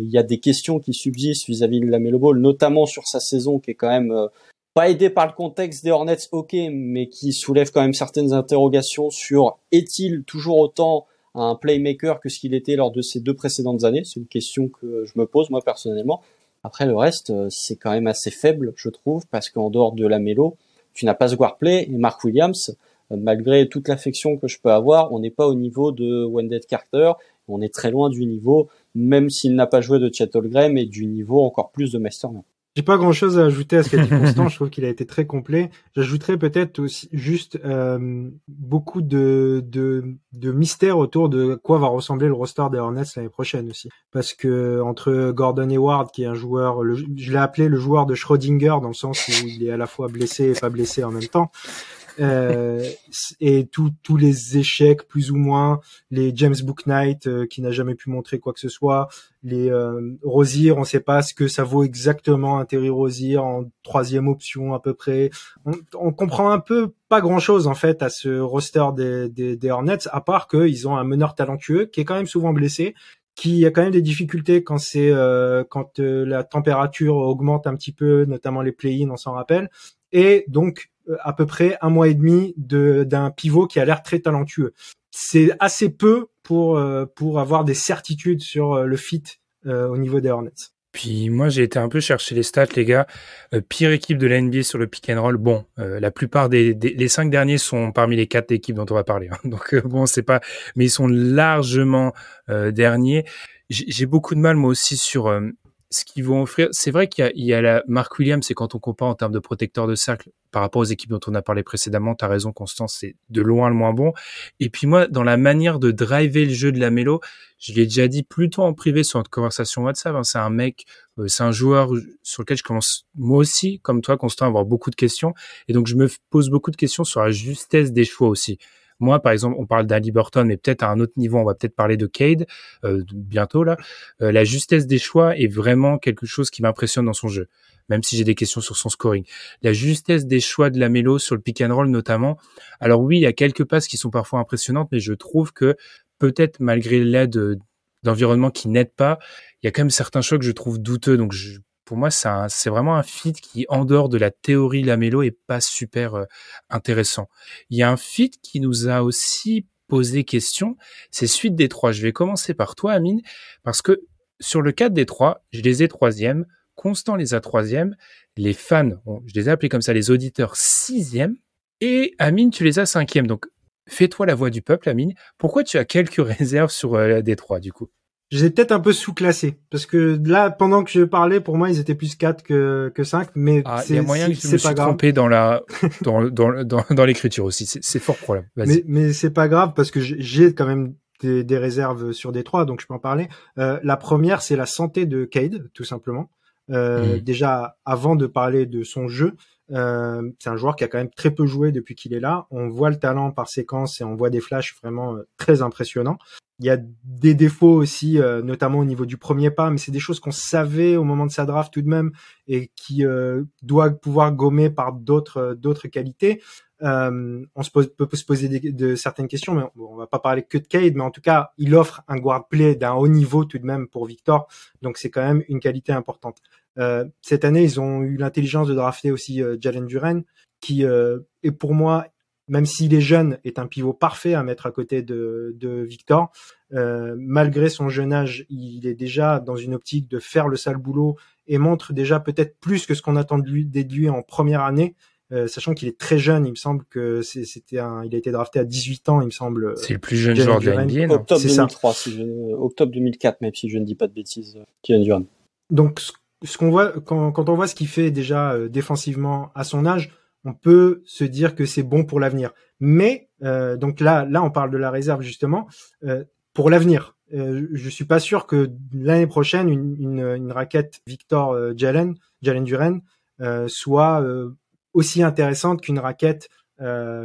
il y a des questions qui subsistent vis-à-vis de la Melo Ball, notamment sur sa saison qui est quand même euh, pas aidée par le contexte des Hornets, ok, mais qui soulève quand même certaines interrogations sur est-il toujours autant un playmaker que ce qu'il était lors de ces deux précédentes années? C'est une question que je me pose moi personnellement. Après le reste, euh, c'est quand même assez faible, je trouve, parce qu'en dehors de la Melo, tu n'as pas ce guard play et Mark Williams, euh, malgré toute l'affection que je peux avoir, on n'est pas au niveau de Wendell Carter, on est très loin du niveau, même s'il n'a pas joué de Chet Holmgren, et du niveau encore plus de Masterman. J'ai pas grand chose à ajouter à ce qu'a dit Constant. je trouve qu'il a été très complet. J'ajouterais peut-être aussi juste euh, beaucoup de, de, de mystère autour de quoi va ressembler le roster des Hornets l'année prochaine aussi. Parce que entre Gordon Hayward, qui est un joueur, le- je l'ai appelé le joueur de Schrödinger dans le sens où il est à la fois blessé et pas blessé en même temps. Euh, et tous les échecs plus ou moins, les James Booknight euh, qui n'a jamais pu montrer quoi que ce soit, les euh, Rosier, on sait pas ce que ça vaut exactement un Terry Rosier en troisième option à peu près. On, on comprend un peu pas grand chose en fait à ce roster des, des, des Hornets, à part qu'ils ont un meneur talentueux qui est quand même souvent blessé, qui a quand même des difficultés quand c'est euh, quand euh, la température augmente un petit peu, notamment les play-in, on s'en rappelle, et donc à peu près un mois et demi de d'un pivot qui a l'air très talentueux. C'est assez peu pour euh, pour avoir des certitudes sur euh, le fit euh, au niveau des Hornets. Puis moi, j'ai été un peu chercher les stats, les gars. Euh, pire équipe de la NBA sur le pick and roll. Bon, euh, la plupart des, des- les cinq derniers sont parmi les quatre équipes dont on va parler. hein. Donc euh, bon, c'est pas, mais ils sont largement euh, derniers. J'ai beaucoup de mal moi aussi sur euh, ce qu'ils vont offrir. C'est vrai qu'il y a, la Mark Williams, c'est quand on compare en termes de protecteur de cercle par rapport aux équipes dont on a parlé précédemment. T'as raison, Constance, c'est de loin le moins bon. Et puis moi, dans la manière de driver le jeu de la mélo, je l'ai déjà dit plutôt en privé sur notre conversation WhatsApp. hein, c'est un mec, euh, c'est un joueur sur lequel je commence moi aussi, comme toi, Constant, à avoir beaucoup de questions. Et donc je me pose beaucoup de questions sur la justesse des choix aussi. Moi, par exemple, on parle d'Ali Burton, mais peut-être à un autre niveau, on va peut-être parler de Cade euh, bientôt là. Euh, la justesse des choix est vraiment quelque chose qui m'impressionne dans son jeu, même si j'ai des questions sur son scoring. La justesse des choix de la mélo sur le pick and roll notamment. Alors oui, il y a quelques passes qui sont parfois impressionnantes, mais je trouve que peut-être malgré l'aide euh, d'environnement qui n'aide pas, il y a quand même certains choix que je trouve douteux. Donc je- pour moi, c'est vraiment un fit qui, en dehors de la théorie Lamello, est pas super euh, intéressant. Il y a un fit qui nous a aussi posé question, c'est suite des trois. Je vais commencer par toi, Amine, parce que sur le cadre des trois, je les ai troisième, Constant les a troisième, les fans, je les ai appelés comme ça, les auditeurs sixième, et Amine, tu les as cinquième. Donc fais-toi la voix du peuple, Amine. Pourquoi tu as quelques réserves sur euh, des trois, du coup? Je les ai peut-être un peu sous-classés parce que là, pendant que je parlais, pour moi, ils étaient plus 4 que, que 5, mais Ah, il c'est y a moyen que je me suis grave. trompé dans la dans dans dans, dans l'écriture aussi. C'est fort probable. Mais, mais c'est pas grave parce que j'ai- quand même des, des réserves sur Détroit, donc je peux en parler. Euh, la première, c'est la santé de Cade, tout simplement. Euh, Mhm. Déjà, avant de parler de son jeu, euh, c'est un joueur qui a quand même très peu joué depuis qu'il est là. On voit le talent par séquence et on voit des flashs vraiment euh, très impressionnants. Il y a des défauts aussi, euh, notamment au niveau du premier pas, mais c'est des choses qu'on savait au moment de sa draft tout de même et qui euh, doit pouvoir gommer par d'autres euh, d'autres qualités. Euh, on se pose, peut se poser de certaines questions, mais on, on va pas parler que de Cade, mais en tout cas, il offre un guard play d'un haut niveau tout de même pour Victor, donc c'est quand même une qualité importante. Euh, cette année, ils ont eu l'intelligence de drafter aussi euh, Jalen Duren, qui euh, est pour moi, même s'il est jeune, est un pivot parfait à mettre à côté de, de Victor. Euh, malgré son jeune âge, il est déjà dans une optique de faire le sale boulot et montre déjà peut-être plus que ce qu'on attend de lui, de lui en première année. Euh, sachant qu'il est très jeune, il me semble que c'est- c'était un, il a été drafté à 18 ans, il me semble. C'est le plus jeune Jalen joueur de la Duren. NBA, non? Octobre C'est ça. 2003, si je, euh, octobre 2004, même si je ne dis pas de bêtises. euh, Kevin Durant. Donc, ce- ce qu'on voit quand, quand on voit ce qu'il fait déjà euh, défensivement à son âge, on peut se dire que c'est bon pour l'avenir. Mais euh, donc là, là, on parle de la réserve justement euh, pour l'avenir. Euh, je suis pas sûr que l'année prochaine une, raquette Victor euh, Jalen, Jalen Duren, soit aussi intéressante qu'une raquette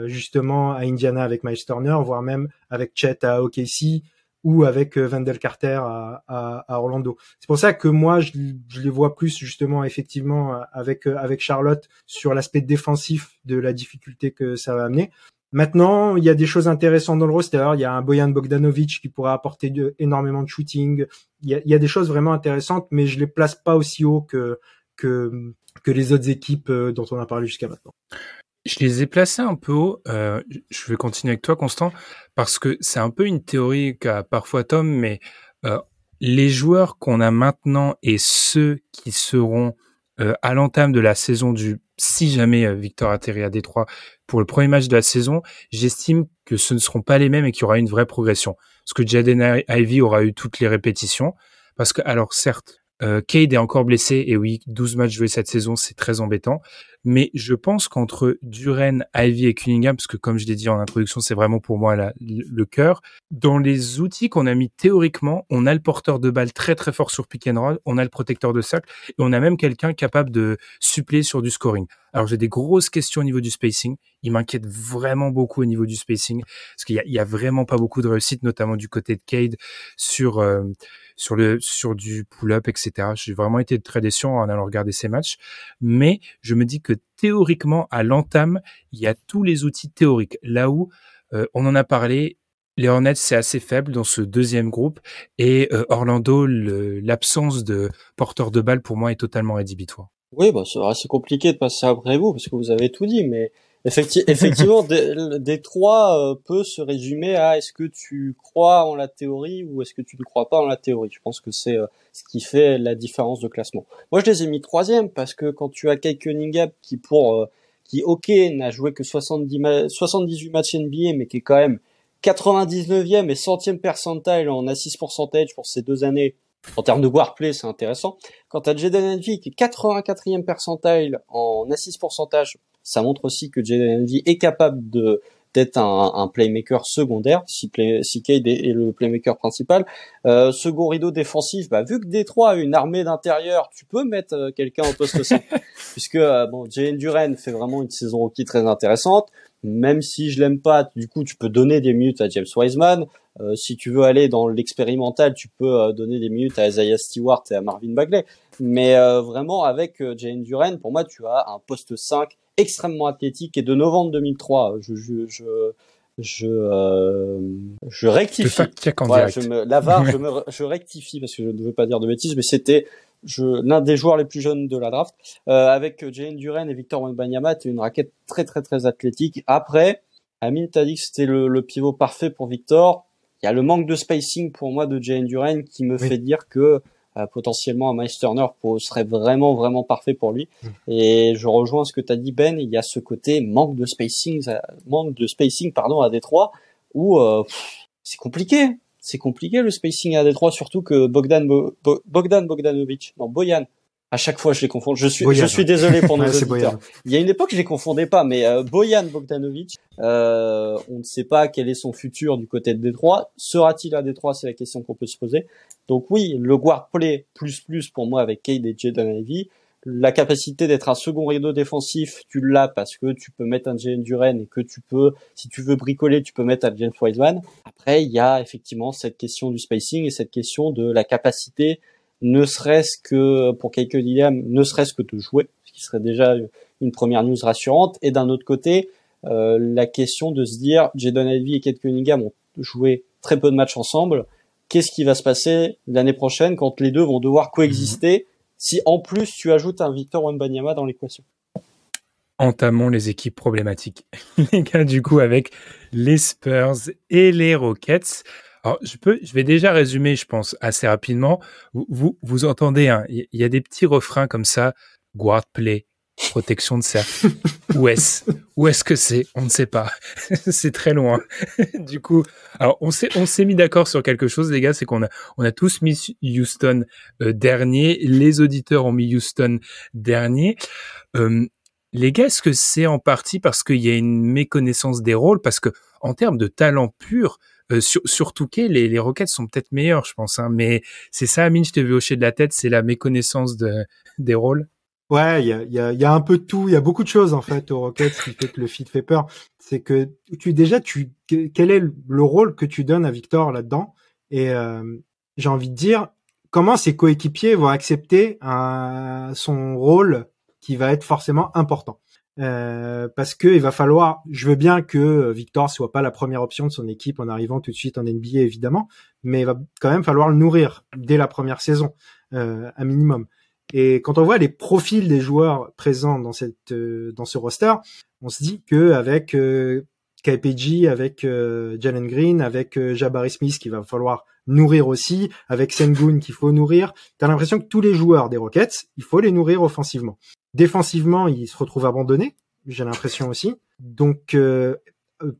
justement à Indiana avec Miles Turner, voire même avec Chet à OKC ou avec euh, Wendell Carter à, à, à Orlando. C'est pour ça que moi, je, je les vois plus justement effectivement euh, avec euh, avec Charlotte sur l'aspect défensif de la difficulté que ça va amener. Maintenant, il y a des choses intéressantes dans le roster. Il y a un Boyan Bogdanovic qui pourra apporter énormément de shooting. Il y, a, il y a des choses vraiment intéressantes, mais je les place pas aussi haut que que que les autres équipes dont on a parlé jusqu'à maintenant. Je les ai placés un peu haut. Euh, je vais continuer avec toi, Constant, parce que c'est un peu une théorie qu'a parfois Tom, mais euh, les joueurs qu'on a maintenant et ceux qui seront euh, à l'entame de la saison du, si jamais Victor atterrit à Détroit pour le premier match de la saison, j'estime que ce ne seront pas les mêmes et qu'il y aura une vraie progression. Parce que Jaden Ivy aura eu toutes les répétitions. Parce que, alors certes, euh, Cade est encore blessé et oui, 12 matchs joués cette saison, c'est très embêtant. Mais je pense qu'entre Duren, Ivy et Cunningham, parce que comme je l'ai dit en introduction, c'est vraiment pour moi le cœur, dans les outils qu'on a mis théoriquement, on a le porteur de balle très très fort sur pick and roll, on a le protecteur de cercle et on a même quelqu'un capable de suppléer sur du scoring. Alors j'ai des grosses questions au niveau du spacing. Il m'inquiète vraiment beaucoup au niveau du spacing parce qu'il y y a vraiment pas beaucoup de réussite, notamment du côté de Cade sur euh, sur le sur du pull-up, etc. J'ai vraiment été très déçu en allant regarder ces matchs, mais je me dis que théoriquement à l'entame, il y a tous les outils théoriques. Là où euh, on en a parlé, les Hornets c'est assez faible dans ce deuxième groupe et euh, Orlando, l'absence de porteur de balle pour moi est totalement rédhibitoire. Oui, bah, c'est compliqué de passer après vous parce que vous avez tout dit, mais effecti- effectivement, des, des trois euh, peut se résumer à est-ce que tu crois en la théorie ou est-ce que tu ne crois pas en la théorie. Je pense que c'est euh, ce qui fait la différence de classement. Moi, je les ai mis troisième parce que quand tu as Kate Cunningham qui pour euh, qui ok n'a joué que 70 ma- 78 matchs NBA, mais qui est quand même 99e et 100e percentile en assist percentage pour ces deux années. En termes de warplay, c'est intéressant. Quant à Jaden Envy, qui est 84e percentile en assist pourcentage, ça montre aussi que Jaden Envy est capable de d'être un, un playmaker secondaire, si, play, si Cade est, est le playmaker principal. Euh, second rideau défensif, bah, vu que Détroit a une armée d'intérieur, tu peux mettre euh, quelqu'un au poste 5, puisque euh, bon, Jalen Duren fait vraiment une saison rookie très intéressante. Même si je l'aime pas, du coup, tu peux donner des minutes à James Wiseman. Euh, si tu veux aller dans l'expérimental, tu peux euh, donner des minutes à Isaiah Stewart et à Marvin Bagley. Mais euh, vraiment, avec euh, Jalen Duren, pour moi, tu as un poste 5 extrêmement athlétique et de novembre 2003. Je, je, je, je, euh, je rectifie. en Voilà, direct. je me, la VAR, je, me, je rectifie parce que je ne veux pas dire de bêtises, mais c'était l'un des joueurs les plus jeunes de la draft. Euh, avec Jalen Duren et Victor Wembanyama, tu une raquette très très très athlétique. Après, Amine t'a dit que c'était le, le pivot parfait pour Victor. Il y a le manque de spacing pour moi de Jalen Duren qui me Oui. fait dire que euh, potentiellement un Miles Turner pour- serait vraiment vraiment parfait pour lui. Et je rejoins ce que tu as dit Ben, il y a ce côté manque de spacing, euh, manque de spacing pardon à Détroit où euh, c'est compliqué. c'est compliqué le spacing à Détroit, surtout que Bogdan Bogdan Bogdanovic, non Boyan. À chaque fois, je les confonds. Je suis, je suis désolé pour nos auditeurs. Il y a une époque, je les confondais pas, mais euh, Boyan Bogdanovic, euh, on ne sait pas quel est son futur du côté de Détroit. Sera-t-il à Détroit? C'est la question qu'on peut se poser. Donc oui, le guard play plus plus pour moi avec Cade et Jaden Ivey la capacité d'être un second rideau défensif, tu l'as parce que tu peux mettre un Jalen Duren et que tu peux, si tu veux bricoler, tu peux mettre un James Wiseman. Après, il y a effectivement cette question du spacing et cette question de la capacité, ne serait-ce que pour quelques Williams, ne serait-ce que de jouer, ce qui serait déjà une première news rassurante. Et d'un autre côté, euh, la question de se dire, Jaden Ivey et Kate Cunningham ont joué très peu de matchs ensemble. Qu'est-ce qui va se passer l'année prochaine quand les deux vont devoir coexister si en plus tu ajoutes un Victor Wembanyama dans l'équation? Entamons les équipes problématiques. les gars, du coup, avec les Spurs et les Rockets. Alors, je peux, je vais déjà résumer, je pense, assez rapidement. Vous, vous, entendez, il hein, y, a des petits refrains comme ça. Guard play, protection de cercle. Où est-ce Où est-ce que c'est? On ne sait pas. c'est très loin. du coup, alors on s'est on s'est mis d'accord sur quelque chose, les gars, c'est qu'on a on a tous mis Houston euh, dernier. Les auditeurs ont mis Houston dernier. Euh, les gars, est-ce que c'est en partie parce qu'il y a une méconnaissance des rôles? Parce que en termes de talent pur, euh, sur, Touquet, les, les Rockets sont peut-être meilleurs, je pense. Hein, mais c'est ça, Amine, je t'ai vu hocher de la tête, c'est la méconnaissance de, des rôles Ouais, il y a, y, a, y a, un peu de tout. Il y a beaucoup de choses en fait au Rockets qui fait que le fit fait peur. C'est que tu déjà tu quel est le rôle que tu donnes à Victor là-dedans? Et euh, j'ai envie de dire comment ses coéquipiers vont accepter un, son rôle qui va être forcément important? Euh, parce que il va falloir. Je veux bien que Victor soit pas la première option de son équipe en arrivant tout de suite en NBA évidemment, mais il va quand même falloir le nourrir dès la première saison, euh, un minimum. Et quand on voit les profils des joueurs présents dans cette euh, dans ce roster, on se dit que avec euh, KPG, avec euh, Jalen Green, avec euh, Jabari Smith qu'il va falloir nourrir aussi, avec Sengun qu'il faut nourrir, tu as l'impression que tous les joueurs des Rockets, il faut les nourrir offensivement. Défensivement, ils se retrouvent abandonnés, j'ai l'impression aussi. Donc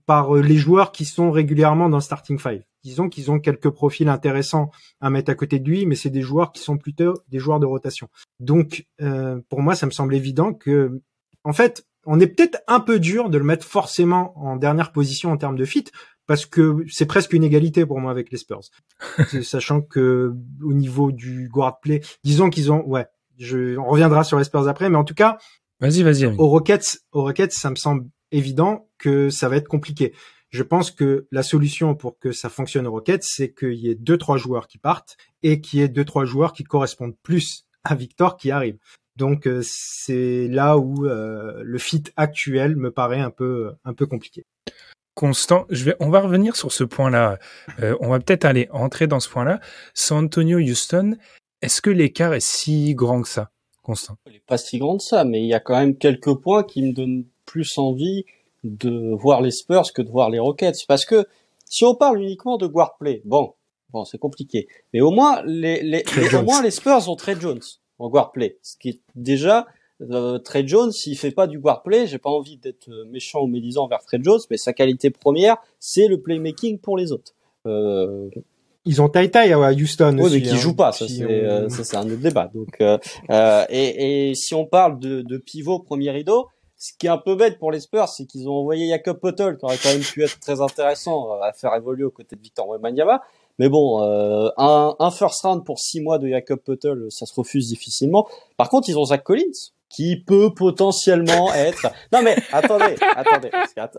par les joueurs qui sont régulièrement dans le starting five disons qu'ils ont quelques profils intéressants à mettre à côté de lui, mais c'est des joueurs qui sont plutôt des joueurs de rotation. Donc, euh, pour moi, ça me semble évident que, en fait, on est peut-être un peu dur de le mettre forcément en dernière position en termes de fit, parce que c'est presque une égalité pour moi avec les Spurs. Sachant que au niveau du guard play, disons qu'ils ont, ouais, je, on reviendra sur les Spurs après, mais en tout cas, vas-y, vas-y. Aux Rockets, aux Rockets, ça me semble évident que ça va être compliqué. Je pense que la solution pour que ça fonctionne au Rockets, c'est qu'il y ait deux trois joueurs qui partent et qu'il y ait deux trois joueurs qui correspondent plus à Victor qui arrive. Donc euh, c'est là où euh, le fit actuel me paraît un peu un peu compliqué. Constant, je vais, on va revenir sur ce point-là. Euh, on va peut-être aller entrer dans ce point-là. San Antonio Houston, est-ce que l'écart est si grand que ça, Constant? Il n'est pas si grand que ça, mais il y a quand même quelques points qui me donnent plus envie de voir les Spurs que de voir les Rockets. Parce que si on parle uniquement de guard play, bon, bon, c'est compliqué. Mais au moins, les, les, au moins les Spurs ont Trey Jones en guard play. Ce qui est déjà, euh, Trey Jones, s'il fait pas du guard play, j'ai pas envie d'être méchant ou médisant vers Trey Jones, mais sa qualité première, c'est le playmaking pour les autres. Euh, ils ont Tai Tai à Houston oui, aussi. mais qui hein, joue pas, ça c'est euh, c'est un autre débat. Donc euh, euh, et, et, si on parle de, de pivot premier rideau, ce qui est un peu bête pour les Spurs, c'est qu'ils ont envoyé Jacob Potel, qui aurait quand même pu être très intéressant euh, à faire évoluer aux côtés de Victor Wembanyama. Mais bon, euh, un, un, first round pour six mois de Jacob Potel, ça se refuse difficilement. Par contre, ils ont Zach Collins, qui peut potentiellement être. Non mais attendez, attendez,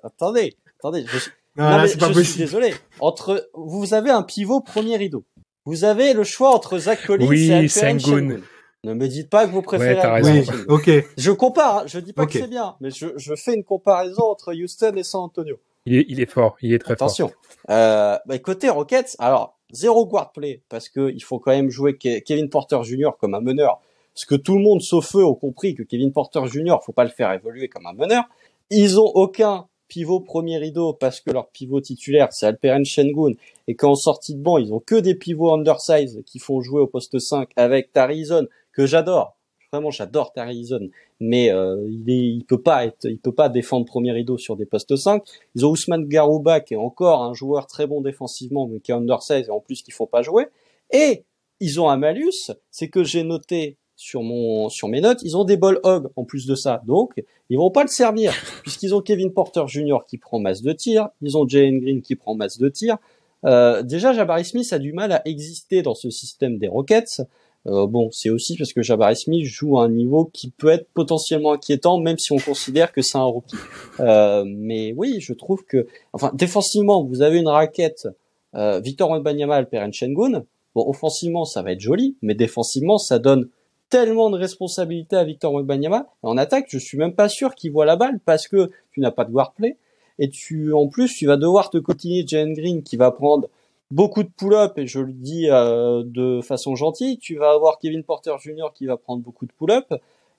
attendez, attendez. Je, non, mais je suis désolé. Entre, vous avez un pivot premier rideau. Vous avez le choix entre Zach Collins oui, et Sengun. Ne me dites pas que vous préférez. Ouais, oui, ok. Je compare, hein. je dis pas que c'est bien, mais je, je, fais une comparaison entre Houston et San Antonio. Il est, il est fort, il est très Attention. fort. Euh, bah, côté Rockets, alors zéro guard play parce que il faut quand même jouer Kevin Porter Jr. comme un meneur, parce que tout le monde sauf eux ont compris que Kevin Porter Jr. faut pas le faire évoluer comme un meneur. Ils ont aucun pivot premier rideau parce que leur pivot titulaire c'est Alperen Shengun et qu'en sortie de banc ils ont que des pivots undersize qui font jouer au poste 5 avec Tarizon que j'adore. vraiment j'adore Tarizon, mais euh, il il peut pas être, il peut pas défendre premier rideau sur des postes 5. Ils ont Ousmane Garouba qui est encore un joueur très bon défensivement, mais qui est undersize et en plus qu'il faut pas jouer. Et ils ont un malus, c'est que j'ai noté sur mon sur mes notes, ils ont des ball hog en plus de ça. Donc, ils vont pas le servir puisqu'ils ont Kevin Porter Jr. qui prend masse de tir, ils ont Jalen Green qui prend masse de tir. Euh, déjà, Jabari Smith a du mal à exister dans ce système des Rockets. Euh, bon, c'est aussi parce que Jabari Smith joue à un niveau qui peut être potentiellement inquiétant, même si on considère que c'est un rookie. Euh, mais oui, je trouve que, enfin, défensivement, vous avez une raquette euh, Victor Wembanyama, Alperen Shengun. Bon, offensivement, ça va être joli, mais défensivement, ça donne tellement de responsabilités à Victor Wembanyama. En attaque, je suis même pas sûr qu'il voit la balle parce que tu n'as pas de guard play. Et tu, en plus, tu vas devoir te continuer Jalen Green qui va prendre beaucoup de pull-up et je le dis euh, de façon gentille. Tu vas avoir Kevin Porter Jr. qui va prendre beaucoup de pull-up.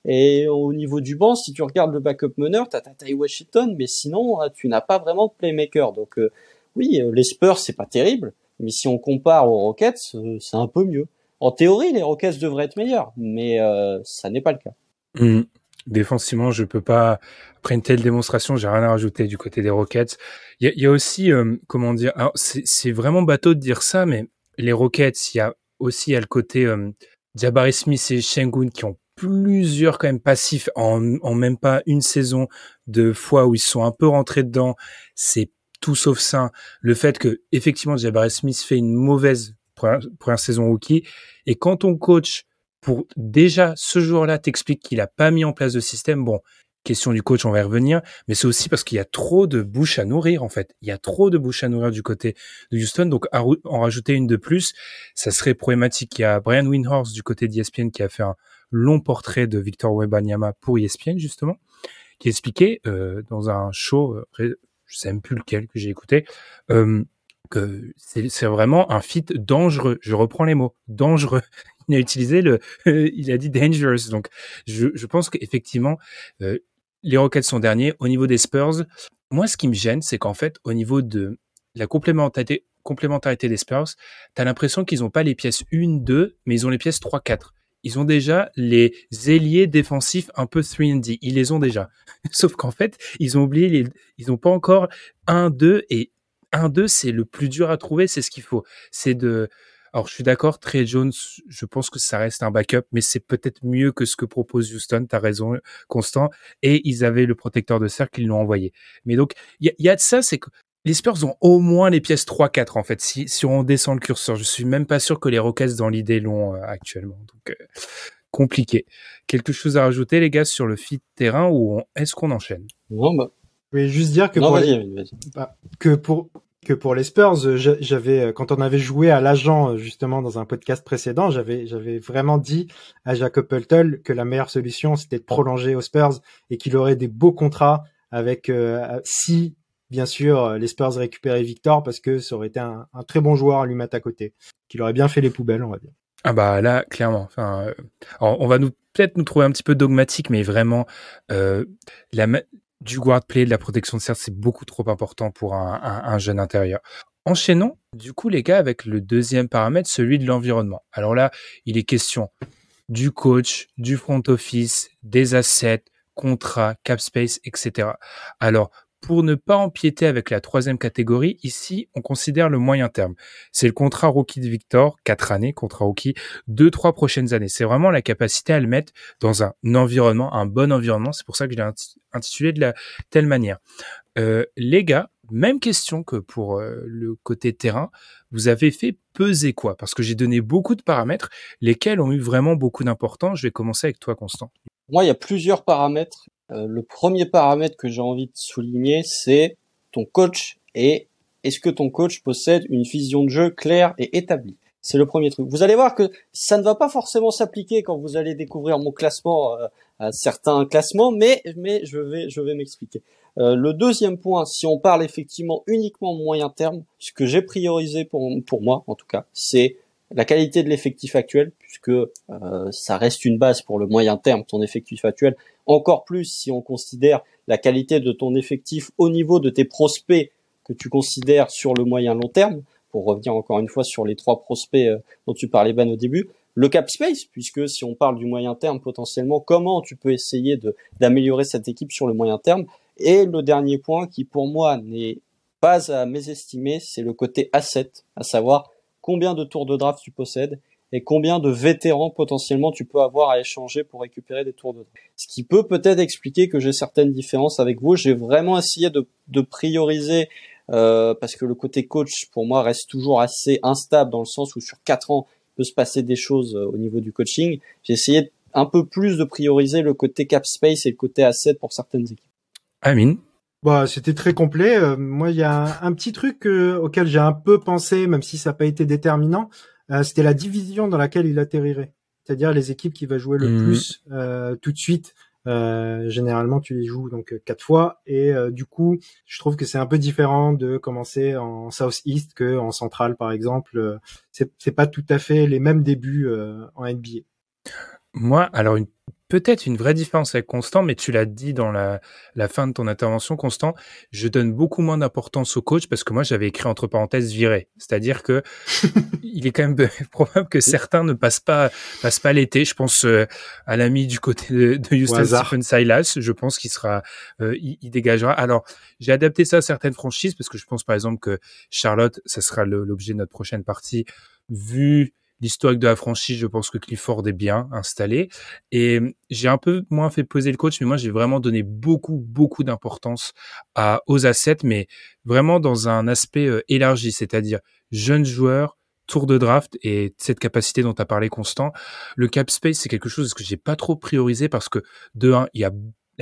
Et au niveau du banc, si tu regardes le backup meneur, t'as Ty Washington, mais sinon, tu n'as pas vraiment de playmaker. Donc, euh, oui, les Spurs, c'est pas terrible. Mais si on compare aux Rockets, euh, c'est un peu mieux. En théorie, les Rockets devraient être meilleurs, mais euh, ça n'est pas le cas. Mmh. Défensivement, je peux pas. Après une telle démonstration, j'ai rien à rajouter du côté des Rockets. Il y a, y a, aussi, euh, comment dire, c'est vraiment bateau de dire ça, mais les Rockets, il y a aussi à le côté euh, Jabari Smith et Shengun qui ont plusieurs quand même passifs en, en même pas une saison de fois où ils sont un peu rentrés dedans. C'est tout sauf ça. Le fait que effectivement Jabari Smith fait une mauvaise première, saison rookie. Et quand ton coach, pour déjà ce jour-là, t'explique qu'il a pas mis en place de système, bon, question du coach, on va y revenir, mais c'est aussi parce qu'il y a trop de bouches à nourrir, en fait. Il y a trop de bouches à nourrir du côté de Houston, donc en rajouter une de plus, ça serait problématique. Il y a Brian Windhorst du côté d'ESPN qui a fait un long portrait de Victor Wembanyama pour ESPN, justement, qui expliquait euh, dans un show, euh, je sais même plus lequel que j'ai écouté, euh, c'est vraiment un fit dangereux. Je reprends les mots, dangereux. Il a utilisé le, il a dit dangerous. Donc, je, pense qu'effectivement, euh, les Rockets sont derniers. Au niveau des Spurs, moi, ce qui me gêne, c'est qu'en fait, au niveau de la complémentarité, des Spurs, tu as l'impression qu'ils n'ont pas les pièces 1, 2, mais ils ont les pièces 3, 4. Ils ont déjà les ailiers défensifs un peu 3D. Ils les ont déjà. Sauf qu'en fait, ils ont oublié ils n'ont pas encore 1, 2 et 1-2, c'est le plus dur à trouver, c'est ce qu'il faut. C'est de. Alors, je suis d'accord, Trey Jones, je pense que ça reste un backup, mais c'est peut-être mieux que ce que propose Houston. T'as raison, Constant. Et ils avaient le protecteur de cercle, ils l'ont envoyé. Mais donc, il y, a de ça, c'est que les Spurs ont au moins les pièces 3-4, en fait, si, si on descend le curseur. Je suis même pas sûr que les Rockets, dans l'idée, l'ont euh, actuellement. Donc, euh, compliqué. Quelque chose à rajouter, les gars, sur le fit terrain ou est-ce qu'on enchaîne? Bah, voulais juste dire que, pour, les... Bah, que pour que pour les Spurs, j'avais quand on avait joué à l'agent justement dans un podcast précédent, j'avais j'avais vraiment dit à Jacob Peltel que la meilleure solution c'était de prolonger aux Spurs et qu'il aurait des beaux contrats avec euh, si bien sûr les Spurs récupéraient Victor parce que ça aurait été un, un très bon joueur à lui mettre à côté, qu'il aurait bien fait les poubelles, on va dire. Ah bah là clairement. Enfin, euh, on va nous peut-être nous trouver un petit peu dogmatique, mais vraiment euh, la du guard play, de la protection de cercle, c'est beaucoup trop important pour un, un, jeune intérieur. Enchaînons, du coup, les gars, avec le deuxième paramètre, celui de l'environnement. Alors là, il est question du coach, du front office, des assets, contrats, cap space, etc. Alors, pour ne pas empiéter avec la troisième catégorie, ici, on considère le moyen terme. C'est le contrat rookie de Victor, quatre années, contrat rookie, deux, trois prochaines années. C'est vraiment la capacité à le mettre dans un environnement, un bon environnement. C'est pour ça que je l'ai intitulé de la telle manière. Euh, les gars, même question que pour euh, le côté terrain. Vous avez fait peser quoi? Parce que j'ai donné beaucoup de paramètres, lesquels ont eu vraiment beaucoup d'importance. Je vais commencer avec toi, Constant. Moi, il y a plusieurs paramètres euh, le premier paramètre que j'ai envie de souligner, c'est ton coach et est-ce que ton coach possède une vision de jeu claire et établie? C'est le premier truc. Vous allez voir que ça ne va pas forcément s'appliquer quand vous allez découvrir mon classement euh, à certains classements, mais mais je vais je vais m'expliquer. Euh, le deuxième point, si on parle effectivement uniquement moyen terme, ce que j'ai priorisé pour pour moi en tout cas, c'est la qualité de l'effectif actuel, puisque euh, ça reste une base pour le moyen terme, ton effectif actuel, encore plus si on considère la qualité de ton effectif au niveau de tes prospects que tu considères sur le moyen long terme, pour revenir encore une fois sur les trois prospects euh, dont tu parlais Ben au début, le cap space, puisque si on parle du moyen terme potentiellement, comment tu peux essayer d'améliorer cette équipe sur le moyen terme? Et le dernier point qui pour moi n'est pas à mésestimer, c'est le côté asset, à savoir combien de tours de draft tu possèdes et combien de vétérans potentiellement tu peux avoir à échanger pour récupérer des tours de draft. Ce qui peut peut-être expliquer que j'ai certaines différences avec vous. J'ai vraiment essayé de, de prioriser euh, parce que le côté coach pour moi reste toujours assez instable dans le sens où sur quatre ans il peut se passer des choses euh, au niveau du coaching. J'ai essayé un peu plus de prioriser le côté cap space et le côté asset pour certaines équipes. Amine. Bah, c'était très complet. Euh, moi, il y a un, petit truc auquel j'ai un peu pensé, même si ça n'a pas été déterminant. c'était la division dans laquelle il atterrirait, c'est-à-dire les équipes qui va jouer le mmh. plus tout de suite euh, généralement, tu les joues donc euh, quatre fois et euh, du coup, je trouve que c'est un peu différent de commencer en South East que en Central, par exemple. C'est c'est pas tout à fait les mêmes débuts en NBA. Moi, alors une peut-être une vraie différence avec Constant, mais tu l'as dit dans la, la, fin de ton intervention, Constant, je donne beaucoup moins d'importance au coach parce que moi j'avais écrit entre parenthèses viré. C'est-à-dire que il est quand même probable que certains ne passent pas passent pas l'été. Je pense euh, à l'ami du côté de, de Houston Stephen Silas. Je pense qu'il sera, euh, il, il, dégagera. Alors j'ai adapté ça à certaines franchises parce que je pense par exemple que Charlotte, ça sera l'objet de notre prochaine partie, vu l'historique de la franchise, je pense que Clifford est bien installé. Et j'ai un peu moins fait poser le coach, mais moi j'ai vraiment donné beaucoup, beaucoup d'importance aux assets, mais vraiment dans un aspect euh, élargi, c'est-à-dire jeunes joueurs, tour de draft et cette capacité dont tu as parlé constant. Le cap space, c'est quelque chose que j'ai pas trop priorisé parce que de un, il y a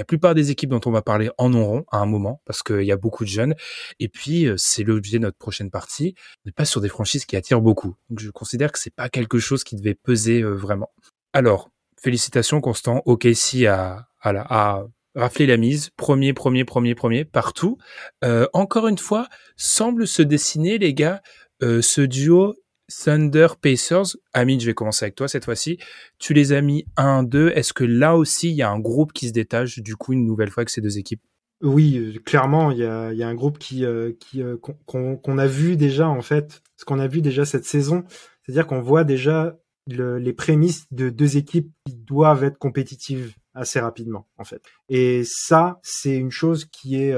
la plupart des équipes dont on va parler en auront à un moment parce qu'il y a beaucoup de jeunes. Et puis, euh, c'est l'objet de notre prochaine partie. On n'est pas sur des franchises qui attirent beaucoup. Donc, je considère que c'est pas quelque chose qui devait peser euh, vraiment. Alors, félicitations, Constant. OKC a, a raflé la mise. Premier, premier, premier, premier, partout. Euh, encore une fois, semble se dessiner, les gars, ce duo Thunder Pacers, Amine, je vais commencer avec toi cette fois-ci. Tu les as mis 1-2. Est-ce que là aussi, il y a un groupe qui se détache du coup une nouvelle fois avec ces deux équipes? Oui, euh, clairement, il y a, un groupe qui, euh, euh, qu'on a vu déjà en fait, ce qu'on a vu déjà cette saison, c'est-à-dire qu'on voit déjà le, les prémices de deux équipes qui doivent être compétitives assez rapidement en fait. Et ça, c'est une chose qui est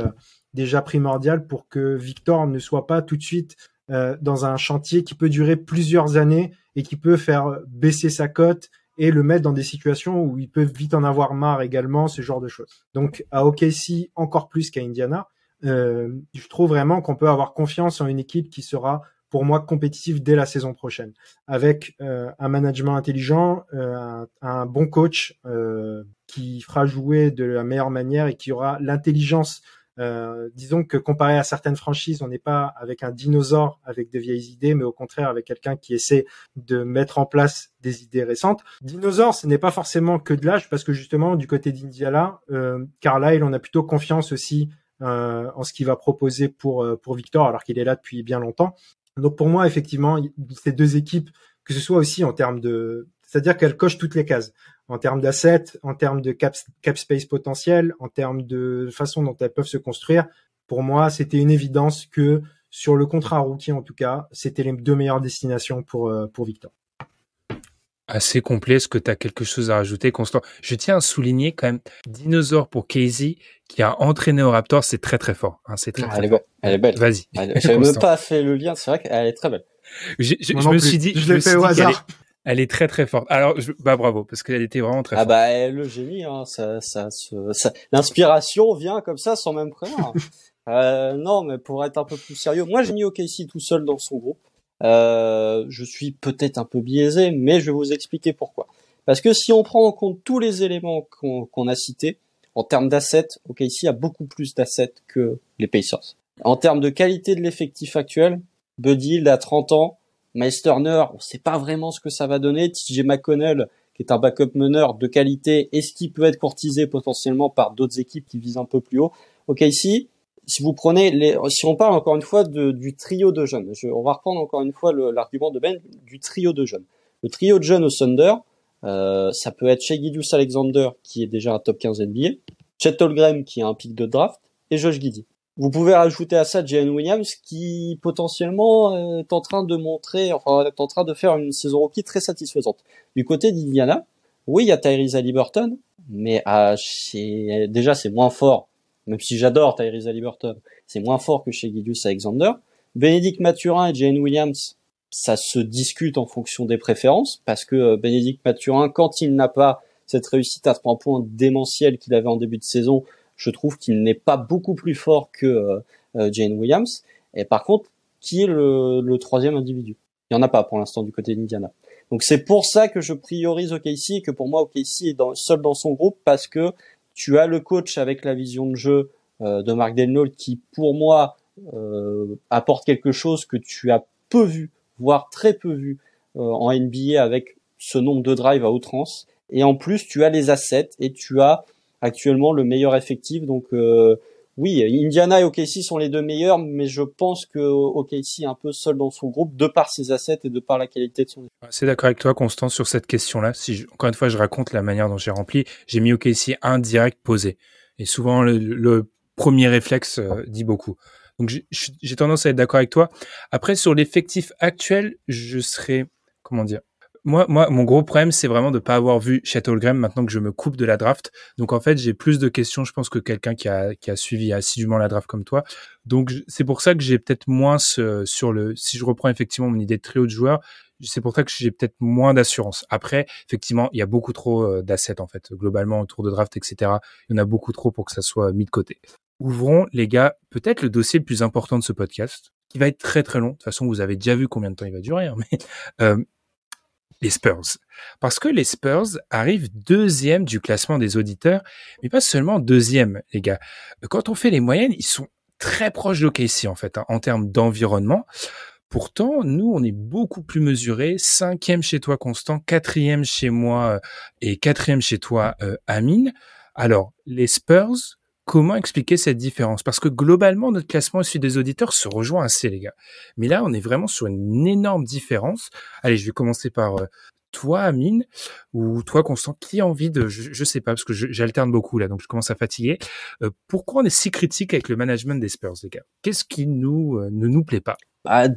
déjà primordiale pour que Victor ne soit pas tout de suite euh, dans un chantier qui peut durer plusieurs années et qui peut faire baisser sa cote et le mettre dans des situations où il peut vite en avoir marre également, ce genre de choses. Donc à OKC encore plus qu'à Indiana, euh, je trouve vraiment qu'on peut avoir confiance en une équipe qui sera pour moi compétitive dès la saison prochaine, avec euh, un management intelligent, un, un, bon coach qui fera jouer de la meilleure manière et qui aura l'intelligence euh, disons que comparé à certaines franchises, on n'est pas avec un dinosaure avec de vieilles idées, mais au contraire avec quelqu'un qui essaie de mettre en place des idées récentes. Dinosaure, ce n'est pas forcément que de l'âge, parce que justement du côté d'Indiana, euh, Carlisle, on a plutôt confiance aussi euh, en ce qu'il va proposer pour euh, pour Victor, alors qu'il est là depuis bien longtemps. Donc pour moi, effectivement, ces deux équipes, que ce soit aussi en termes de, c'est-à-dire qu'elles cochent toutes les cases en termes d'assets, en termes de cap, cap, space potentiel, en termes de façon dont elles peuvent se construire. Pour moi, c'était une évidence que sur le contrat rookie, en tout cas, c'était les deux meilleures destinations pour, euh, pour Victor. Assez complet. Est-ce que tu as quelque chose à rajouter, Constant? Je tiens à souligner quand même, dinosaure pour Casey, qui a entraîné au Raptor, c'est très très fort. Hein, c'est très, elle, est belle. elle est belle. Vas-y. J'avais même pas fait le lien, c'est vrai qu'elle est très belle. je me suis dit, je, l'ai fait au hasard. Elle est très très forte. Alors, je, bah bravo, parce qu'elle était vraiment très ah forte. Ah bah le génie, hein, ça, ça, ça l'inspiration vient comme ça sans même prévoir. euh, non, mais pour être un peu plus sérieux, moi j'ai mis OKC tout seul dans son groupe. Euh, je suis peut-être un peu biaisé, mais je vais vous expliquer pourquoi. Parce que si on prend en compte tous les éléments qu'on a cités, en termes d'assets, OKC a beaucoup plus d'assets que les Pacers. En termes de qualité de l'effectif actuel, Buddy, il a 30 ans, Miles Turner, on sait pas vraiment ce que ça va donner. TJ McConnell, qui est un backup meneur de qualité, est-ce qu'il peut être courtisé potentiellement par d'autres équipes qui visent un peu plus haut? Ok, ici, si vous prenez les, si on parle encore une fois du trio de jeunes, on va reprendre encore une fois l'argument de Ben du trio de jeunes. Le trio de jeunes au Thunder, euh, ça peut être Gidius Alexander qui est déjà un top 15 NBA, Chet Holmgren qui a un pic de draft et Josh Giddy. Vous pouvez rajouter à ça Jalen Williams qui potentiellement euh, est en train de montrer, enfin est en train de faire une saison rookie très satisfaisante. Du côté d'Indiana, oui, il y a Tyrese Haliburton, mais ah, déjà c'est moins fort, même si j'adore Tyrese Haliburton, c'est moins fort que chez Gideus Alexander. Bénédicte Mathurin et Jalen Williams, ça se discute en fonction des préférences, parce que euh, Bénédicte Mathurin, quand il n'a pas cette réussite à trois points démentielle qu'il avait en début de saison, je trouve qu'il n'est pas beaucoup plus fort que euh, euh, Jane Williams. Et par contre, qui est le, troisième individu? Il n'y en a pas pour l'instant du côté d'Indiana. Donc c'est pour ça que je priorise OKC et que pour moi OKC est dans, seul dans son groupe parce que tu as le coach avec la vision de jeu euh, de Mark Delnol qui pour moi apporte quelque chose que tu as peu vu, voire très peu vu en NBA avec ce nombre de drives à outrance. Et en plus, tu as les assets et tu as actuellement le meilleur effectif. Donc euh, oui, Indiana et OKC sont les deux meilleurs, mais je pense que OKC est un peu seul dans son groupe de par ses assets et de par la qualité de son équipe. C'est d'accord avec toi, Constant, sur cette question-là. Si encore une fois, je raconte la manière dont j'ai rempli, j'ai mis OKC un direct posé. Et souvent, le, premier réflexe euh, dit beaucoup. Donc j'ai tendance à être d'accord avec toi. Après, sur l'effectif actuel, je serais, comment dire, moi, moi, mon gros problème, c'est vraiment de pas avoir vu Graham maintenant que je me coupe de la draft. Donc, en fait, j'ai plus de questions, je pense, que quelqu'un qui a, qui a suivi assidûment la draft comme toi. Donc, c'est pour ça que j'ai peut-être moins sur le, si je reprends effectivement mon idée de trio de joueurs, c'est pour ça que j'ai peut-être moins d'assurance. Après, effectivement, il y a beaucoup trop euh, d'assets, en fait, globalement, autour de draft, etc. Il y en a beaucoup trop pour que ça soit mis de côté. Ouvrons, les gars, peut-être le dossier le plus important de ce podcast, qui va être très très long. De toute façon, vous avez déjà vu combien de temps il va durer, hein, mais euh, les Spurs. Parce que les Spurs arrivent deuxième du classement des auditeurs, mais pas seulement deuxième, les gars. Quand on fait les moyennes, ils sont très proches de d'OKC, en fait, hein, en termes d'environnement. Pourtant, nous, on est beaucoup plus mesurés. Cinquième chez toi, Constant. Quatrième chez moi euh, et quatrième chez toi, euh, Amine. Alors, les Spurs, Comment expliquer cette différence? Parce que globalement, notre classement issu des auditeurs se rejoint assez, les gars. Mais là, on est vraiment sur une énorme différence. Allez, je vais commencer par euh, toi, Amine, ou toi, Constant, qui a envie de, je, ne sais pas, parce que j'alterne beaucoup là, donc je commence à fatiguer. Euh, pourquoi on est si critique avec le management des Spurs, les gars? Qu'est-ce qui nous euh, ne nous plaît pas? Ah,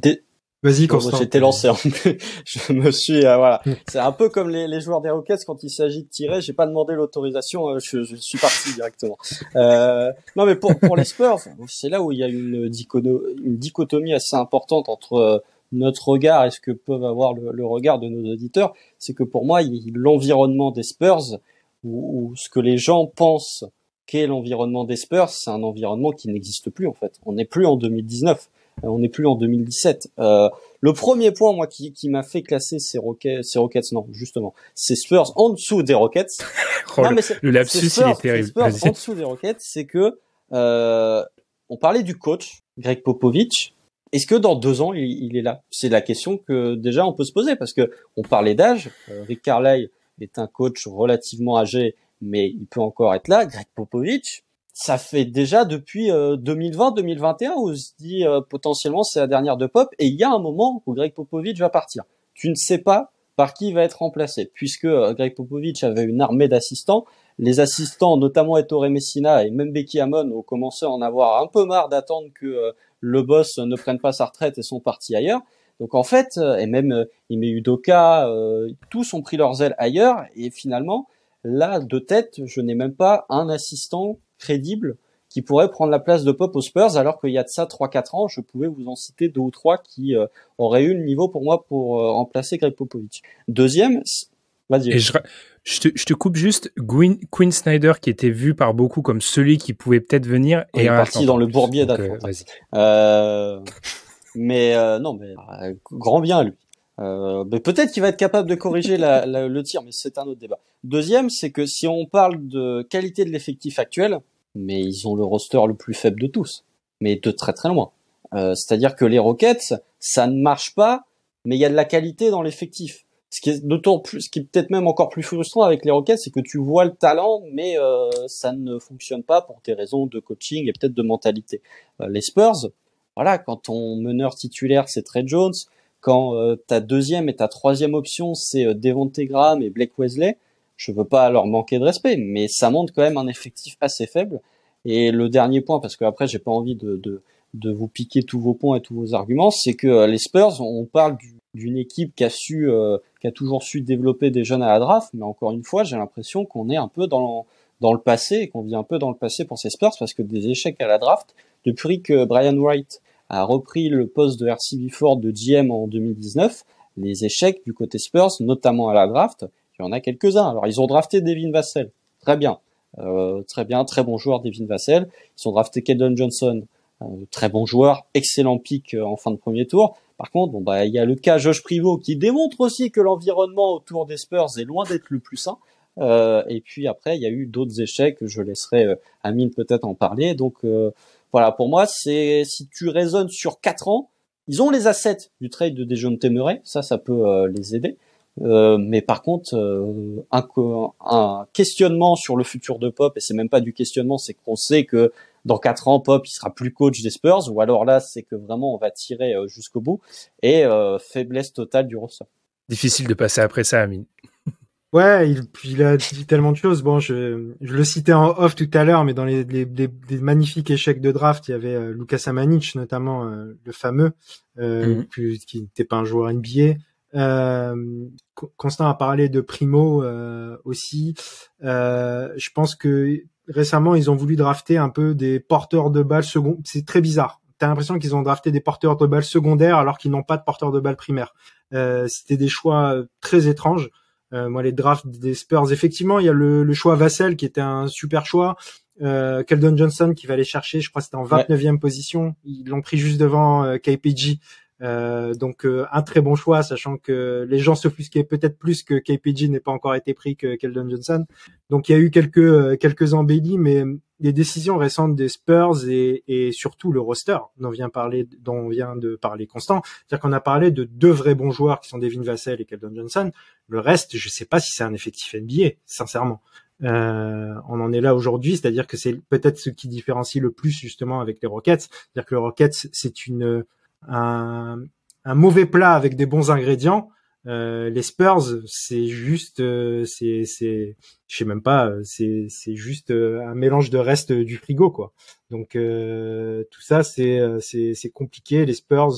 Vas-y, Constant. J'étais lancé. je me suis, euh, voilà. Hmm. C'est un peu comme les, les, joueurs des Rockets quand il s'agit de tirer. J'ai pas demandé l'autorisation. Euh, je, je, suis parti directement. Euh, non, mais pour, pour les Spurs, c'est là où il y a une, une dichotomie assez importante entre euh, notre regard et ce que peuvent avoir le, le regard de nos auditeurs. C'est que pour moi, l'environnement des Spurs ou, ou ce que les gens pensent qu'est l'environnement des Spurs, c'est un environnement qui n'existe plus en fait. On n'est plus en 2019. Euh, on n'est plus en 2017. Euh, le premier point, moi, qui, qui m'a fait classer ces Rockets, ces Rockets, non, justement, c'est Spurs en dessous des Rockets. oh, non, mais le lapsus, il est terrible. Spurs en dessous des Rockets, c'est que euh, on parlait du coach, Greg Popovich. Est-ce que dans deux ans, il, il est là? C'est la question que déjà on peut se poser parce que on parlait d'âge. Euh, Rick Carlyle est un coach relativement âgé, mais il peut encore être là. Greg Popovich, ça fait déjà depuis 2020-2021 euh, où on se dit euh, potentiellement c'est la dernière de Pop et il y a un moment où Greg Popovich va partir. Tu ne sais pas par qui il va être remplacé puisque euh, Greg Popovich avait une armée d'assistants. Les assistants, notamment Ettore Messina et même Becky Hammon, ont commencé à en avoir un peu marre d'attendre que le boss ne prenne pas sa retraite et sont partis ailleurs. Donc en fait, et même Ime Udoka, tous ont pris leurs ailes ailleurs et finalement, là de tête, je n'ai même pas un assistant crédible qui pourrait prendre la place de Pop aux Spurs, alors qu'il y a de ça 3-4 ans, je pouvais vous en citer deux ou trois qui euh, auraient eu le niveau pour moi pour euh, remplacer Greg Popovich. Deuxième, vas-y. Je, je, te, je, te, coupe juste, Quinn, Quinn, Snyder qui était vu par beaucoup comme celui qui pouvait peut-être venir et est parti dans le bourbier d'Atlanta. Euh, mais non, mais grand bien lui. Euh, peut-être qu'il va être capable de corriger la, le tir, mais c'est un autre débat. Deuxième, c'est que si on parle de qualité de l'effectif actuel, mais ils ont le roster le plus faible de tous, mais de très très loin. Euh, C'est-à-dire que les Rockets, ça ne marche pas, mais il y a de la qualité dans l'effectif. Ce qui est d'autant plus, ce qui est peut-être même encore plus frustrant avec les Rockets, c'est que tu vois le talent, mais euh, ça ne fonctionne pas pour tes raisons de coaching et peut-être de mentalité. Euh, les Spurs, voilà, quand ton meneur titulaire c'est Trey Jones, quand euh, ta deuxième et ta troisième option c'est euh, Devonte Graham et Blake Wesley, je veux pas leur manquer de respect, mais ça montre quand même un effectif assez faible. Et le dernier point, parce que après j'ai pas envie de, vous piquer tous vos points et tous vos arguments, c'est que les Spurs, on parle d'une équipe qui a su, qui a toujours su développer des jeunes à la draft, mais encore une fois, j'ai l'impression qu'on est un peu dans dans le passé et qu'on vit un peu dans le passé pour ces Spurs parce que des échecs à la draft, depuis que Brian Wright a repris le poste de RCB Ford de GM en 2019, les échecs du côté Spurs, notamment à la draft, il y en a quelques-uns. Alors ils ont drafté Devin Vassell, très bien, euh, très bien, très bon joueur Devin Vassell. Ils ont drafté Keldon Johnson, euh, très bon joueur, excellent pick euh, en fin de premier tour. Par contre, bon bah il y a le cas Josh Privot qui démontre aussi que l'environnement autour des Spurs est loin d'être le plus sain. Euh, et puis après, il y a eu d'autres échecs. Je laisserai euh, Amine peut-être en parler. Donc voilà, pour moi, c'est si tu raisonnes sur quatre ans, ils ont les assets du trade de Dejounte Murray, ça, ça peut les aider. Euh, mais par contre, un, un, questionnement sur le futur de Pop, et c'est même pas du questionnement, c'est qu'on sait que dans quatre ans, Pop, il sera plus coach des Spurs, ou alors là, c'est que vraiment on va tirer jusqu'au bout, et faiblesse totale du roster. Difficile de passer après ça, Amine. Ouais, il, il, a dit tellement de choses. Bon, je, je le citais en off tout à l'heure, mais dans les, les, les, magnifiques échecs de draft, il y avait euh, Lucas Amanic, notamment euh, le fameux, euh, mhm. qui n'était pas un joueur NBA. Euh, Constant a parlé de Primo euh, aussi. je pense que récemment, ils ont voulu drafter un peu des porteurs de balles second. C'est très bizarre. T'as l'impression qu'ils ont drafté des porteurs de balles secondaires alors qu'ils n'ont pas de porteurs de balles primaires. C'était des choix très étranges. Euh, moi, les drafts des Spurs, effectivement, il y a le, le choix Vassell qui était un super choix. Euh, Keldon Johnson qui va aller chercher, je crois que c'était en 29e position. Ils l'ont pris juste devant euh, KPG. Euh, donc euh, un très bon choix, sachant que les gens s'offusquaient peut-être plus que KPG n'ait pas encore été pris que Keldon Johnson. Donc il y a eu quelques quelques embellis, mais les décisions récentes des Spurs et, et surtout le roster dont vient parler, dont vient de parler Constant, c'est-à-dire qu'on a parlé de deux vrais bons joueurs qui sont Devin Vassell et Keldon Johnson. Le reste, je sais pas si c'est un effectif NBA, sincèrement. Euh, on en est là aujourd'hui, c'est-à-dire que c'est peut-être ce qui différencie le plus justement avec les Rockets, c'est-à-dire que le Rockets c'est une un, un mauvais plat avec des bons ingrédients euh, les Spurs, c'est juste, euh, c'est, c'est, je sais même pas, c'est, c'est juste euh, un mélange de reste du frigo, quoi. Donc tout ça, c'est, c'est, c'est compliqué. Les Spurs,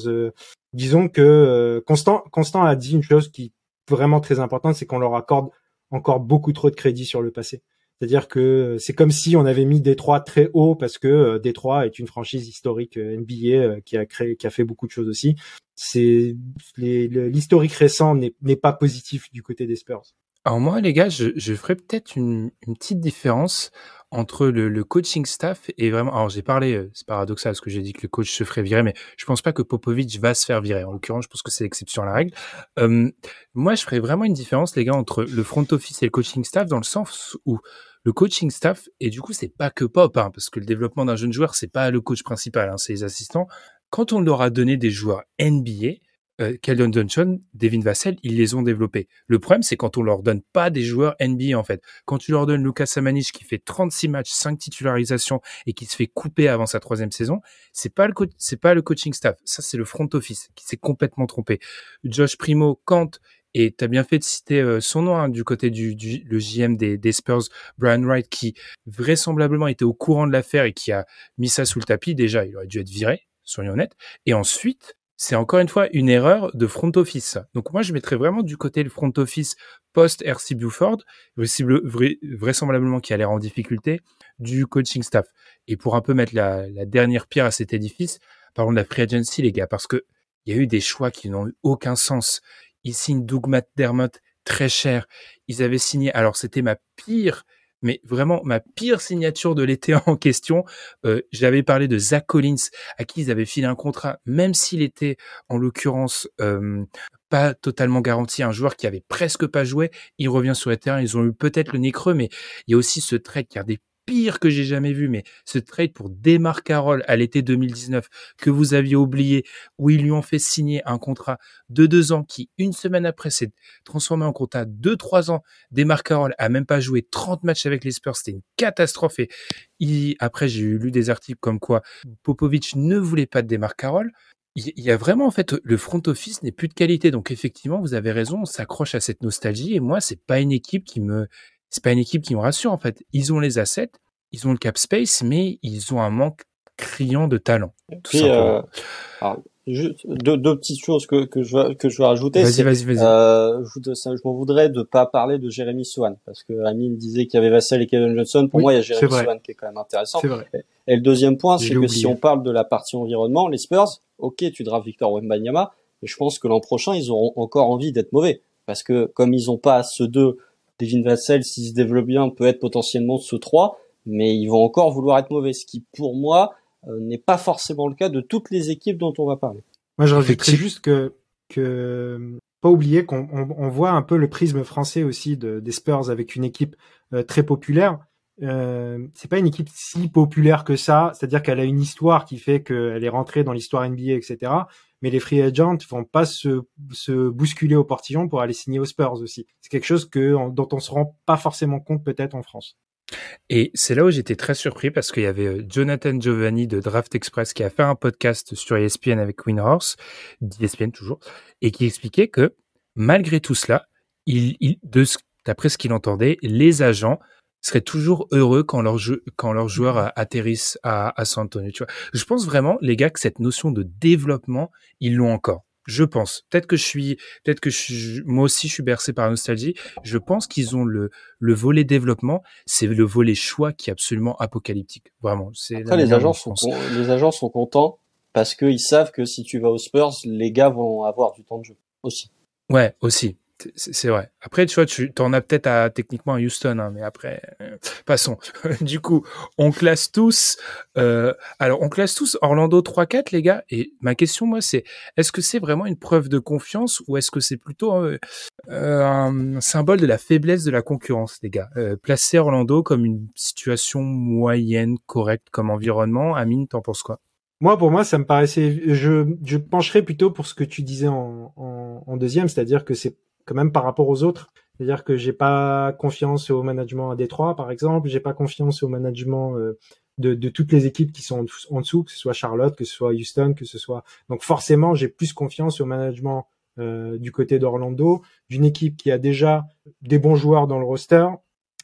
disons que Constant, Constant a dit une chose qui est vraiment très importante, c'est qu'on leur accorde encore beaucoup trop de crédit sur le passé. C'est-à-dire que c'est comme si on avait mis Détroit très haut parce que Détroit est une franchise historique NBA qui a créé, qui a fait beaucoup de choses aussi c'est l'historique récent n'est pas positif du côté des Spurs. Alors moi, les gars, je, ferais peut-être une, petite différence entre le, le, coaching staff et vraiment. Alors j'ai parlé, euh, c'est paradoxal ce que j'ai dit que le coach se ferait virer, mais je pense pas que Popovic va se faire virer. En l'occurrence, je pense que c'est l'exception à la règle. Euh, moi, je ferais vraiment une différence, les gars, entre le front office et le coaching staff, dans le sens où le coaching staff et du coup c'est pas que Pop, hein, parce que le développement d'un jeune joueur c'est pas le coach principal, hein, c'est les assistants quand on leur a donné des joueurs NBA, euh, Keldon Johnson, Devin Vassell, ils les ont développés. Le problème, c'est quand on leur donne pas des joueurs NBA, en fait. Quand tu leur donnes Lucas Samanich qui fait 36 matchs, 5 titularisations et qui se fait couper avant sa troisième saison, c'est pas le c'est pas le coaching staff. Ça, c'est le front office qui s'est complètement trompé. Josh Primo, quand et tu as bien fait de citer euh, son nom hein, du côté du, du le JM des, des, Spurs, Brian Wright, qui vraisemblablement était au courant de l'affaire et qui a mis ça sous le tapis. Déjà, il aurait dû être viré soyons honnêtes. Et ensuite, c'est encore une fois une erreur de front office. Donc moi, je mettrais vraiment du côté le front office post-RC Buford, vraisemblablement qui a l'air en difficulté, du coaching staff. Et pour un peu mettre la, dernière pierre à cet édifice, parlons de la free agency, les gars, parce que il y a eu des choix qui n'ont eu aucun sens. Ils signent Doug Dermott très cher. Ils avaient signé, alors c'était ma pire mais vraiment ma pire signature de l'été en question. Euh, J'avais parlé de Zach Collins, à qui ils avaient filé un contrat, même s'il était en l'occurrence euh, pas totalement garanti, un joueur qui avait presque pas joué, il revient sur les terrains, ils ont eu peut-être le nez creux, mais il y a aussi ce trait qui a des pire que j'ai jamais vu, mais ce trade pour Demar Carroll à l'été 2019 que vous aviez oublié, où ils lui ont fait signer un contrat de deux ans qui, une semaine après, s'est transformé en contrat de trois ans. Demar Carroll a même pas joué 30 matchs avec les Spurs, c'était une catastrophe. Et après, j'ai lu des articles comme quoi Popovic ne voulait pas de Demar Carroll il y a vraiment en fait le front office n'est plus de qualité donc effectivement vous avez raison on s'accroche à cette nostalgie et moi c'est pas une équipe qui me c'est pas une équipe qui me rassure en fait. Ils ont les assets, ils ont le cap space, mais ils ont un manque criant de talent. Puis, euh, alors, juste deux, deux, petites choses que, que je veux, que je veux rajouter. Vas-y, vas-y, vas-y. Euh, je, je m'en voudrais de pas parler de Jérémy Swan parce que Amine disait qu'il y avait Vassell et Kevin Johnson. Pour Oui, moi, il y a Jérémy. Swan qui est quand même intéressant. C'est vrai. Et le deuxième point, c'est que oublié. si on parle de la partie environnement, les Spurs, ok, tu drafts Victor Wembanyama, mais je pense que l'an prochain, ils auront encore envie d'être mauvais. Parce que comme ils ont pas ce 2, Devin Vassell, s'il se développe bien, peut être potentiellement ce 3, mais ils vont encore vouloir être mauvais. Ce qui, pour moi, euh, n'est pas forcément le cas de toutes les équipes dont on va parler. Moi, je rajouterais juste que, que pas oublier qu'on on, on voit un peu le prisme français aussi de, des Spurs avec une équipe euh, très populaire. Euh, c'est pas une équipe si populaire que ça, c'est-à-dire qu'elle a une histoire qui fait qu'elle est rentrée dans l'histoire NBA, etc. Mais les free agents vont pas se, bousculer au portillon pour aller signer aux Spurs aussi. C'est quelque chose dont on se rend pas forcément compte peut-être en France. Et c'est là où j'étais très surpris parce qu'il y avait euh, Jonathan Giovanni de Draft Express qui a fait un podcast sur ESPN avec Winhorse, d'ESPN toujours, et qui expliquait que malgré tout cela, il, il, d'après ce qu'il entendait, les agents seraient toujours heureux quand leurs jeu, quand leurs joueurs euh, atterrissent à, à San Antonio. Tu vois, je pense vraiment, les gars, que cette notion de développement, ils l'ont encore. Je pense. Peut-être que je suis, peut-être que je moi aussi je suis bercé par la nostalgie. Je pense qu'ils ont le, le volet développement, c'est le volet choix qui est absolument apocalyptique. Vraiment. C'est Après, les agents sont, con- les agents sont contents parce qu'ils savent que si tu vas aux Spurs, les gars vont avoir du temps de jeu aussi. Ouais, aussi. C'est vrai. Après, tu vois, tu en as peut-être à techniquement à Houston, hein, mais après, euh, passons. du coup, on classe tous. Euh, alors, on classe tous Orlando 3-4, les gars. Et ma question, moi, c'est est-ce que c'est vraiment une preuve de confiance ou est-ce que c'est plutôt euh, euh, un symbole de la faiblesse de la concurrence, les gars? Euh, Placer Orlando comme une situation moyenne, correcte comme environnement. Amine, t'en penses quoi? Moi, pour moi, ça me paraissait. Je, je pencherais plutôt pour ce que tu disais en, en, en deuxième, c'est-à-dire que c'est quand même par rapport aux autres. C'est-à-dire que j'ai pas confiance au management à Détroit, par exemple. J'ai pas confiance au management euh, de, de toutes les équipes qui sont en, dessous, que ce soit Charlotte, que ce soit Houston, que ce soit. Donc forcément, j'ai plus confiance au management euh, du côté d'Orlando, d'une équipe qui a déjà des bons joueurs dans le roster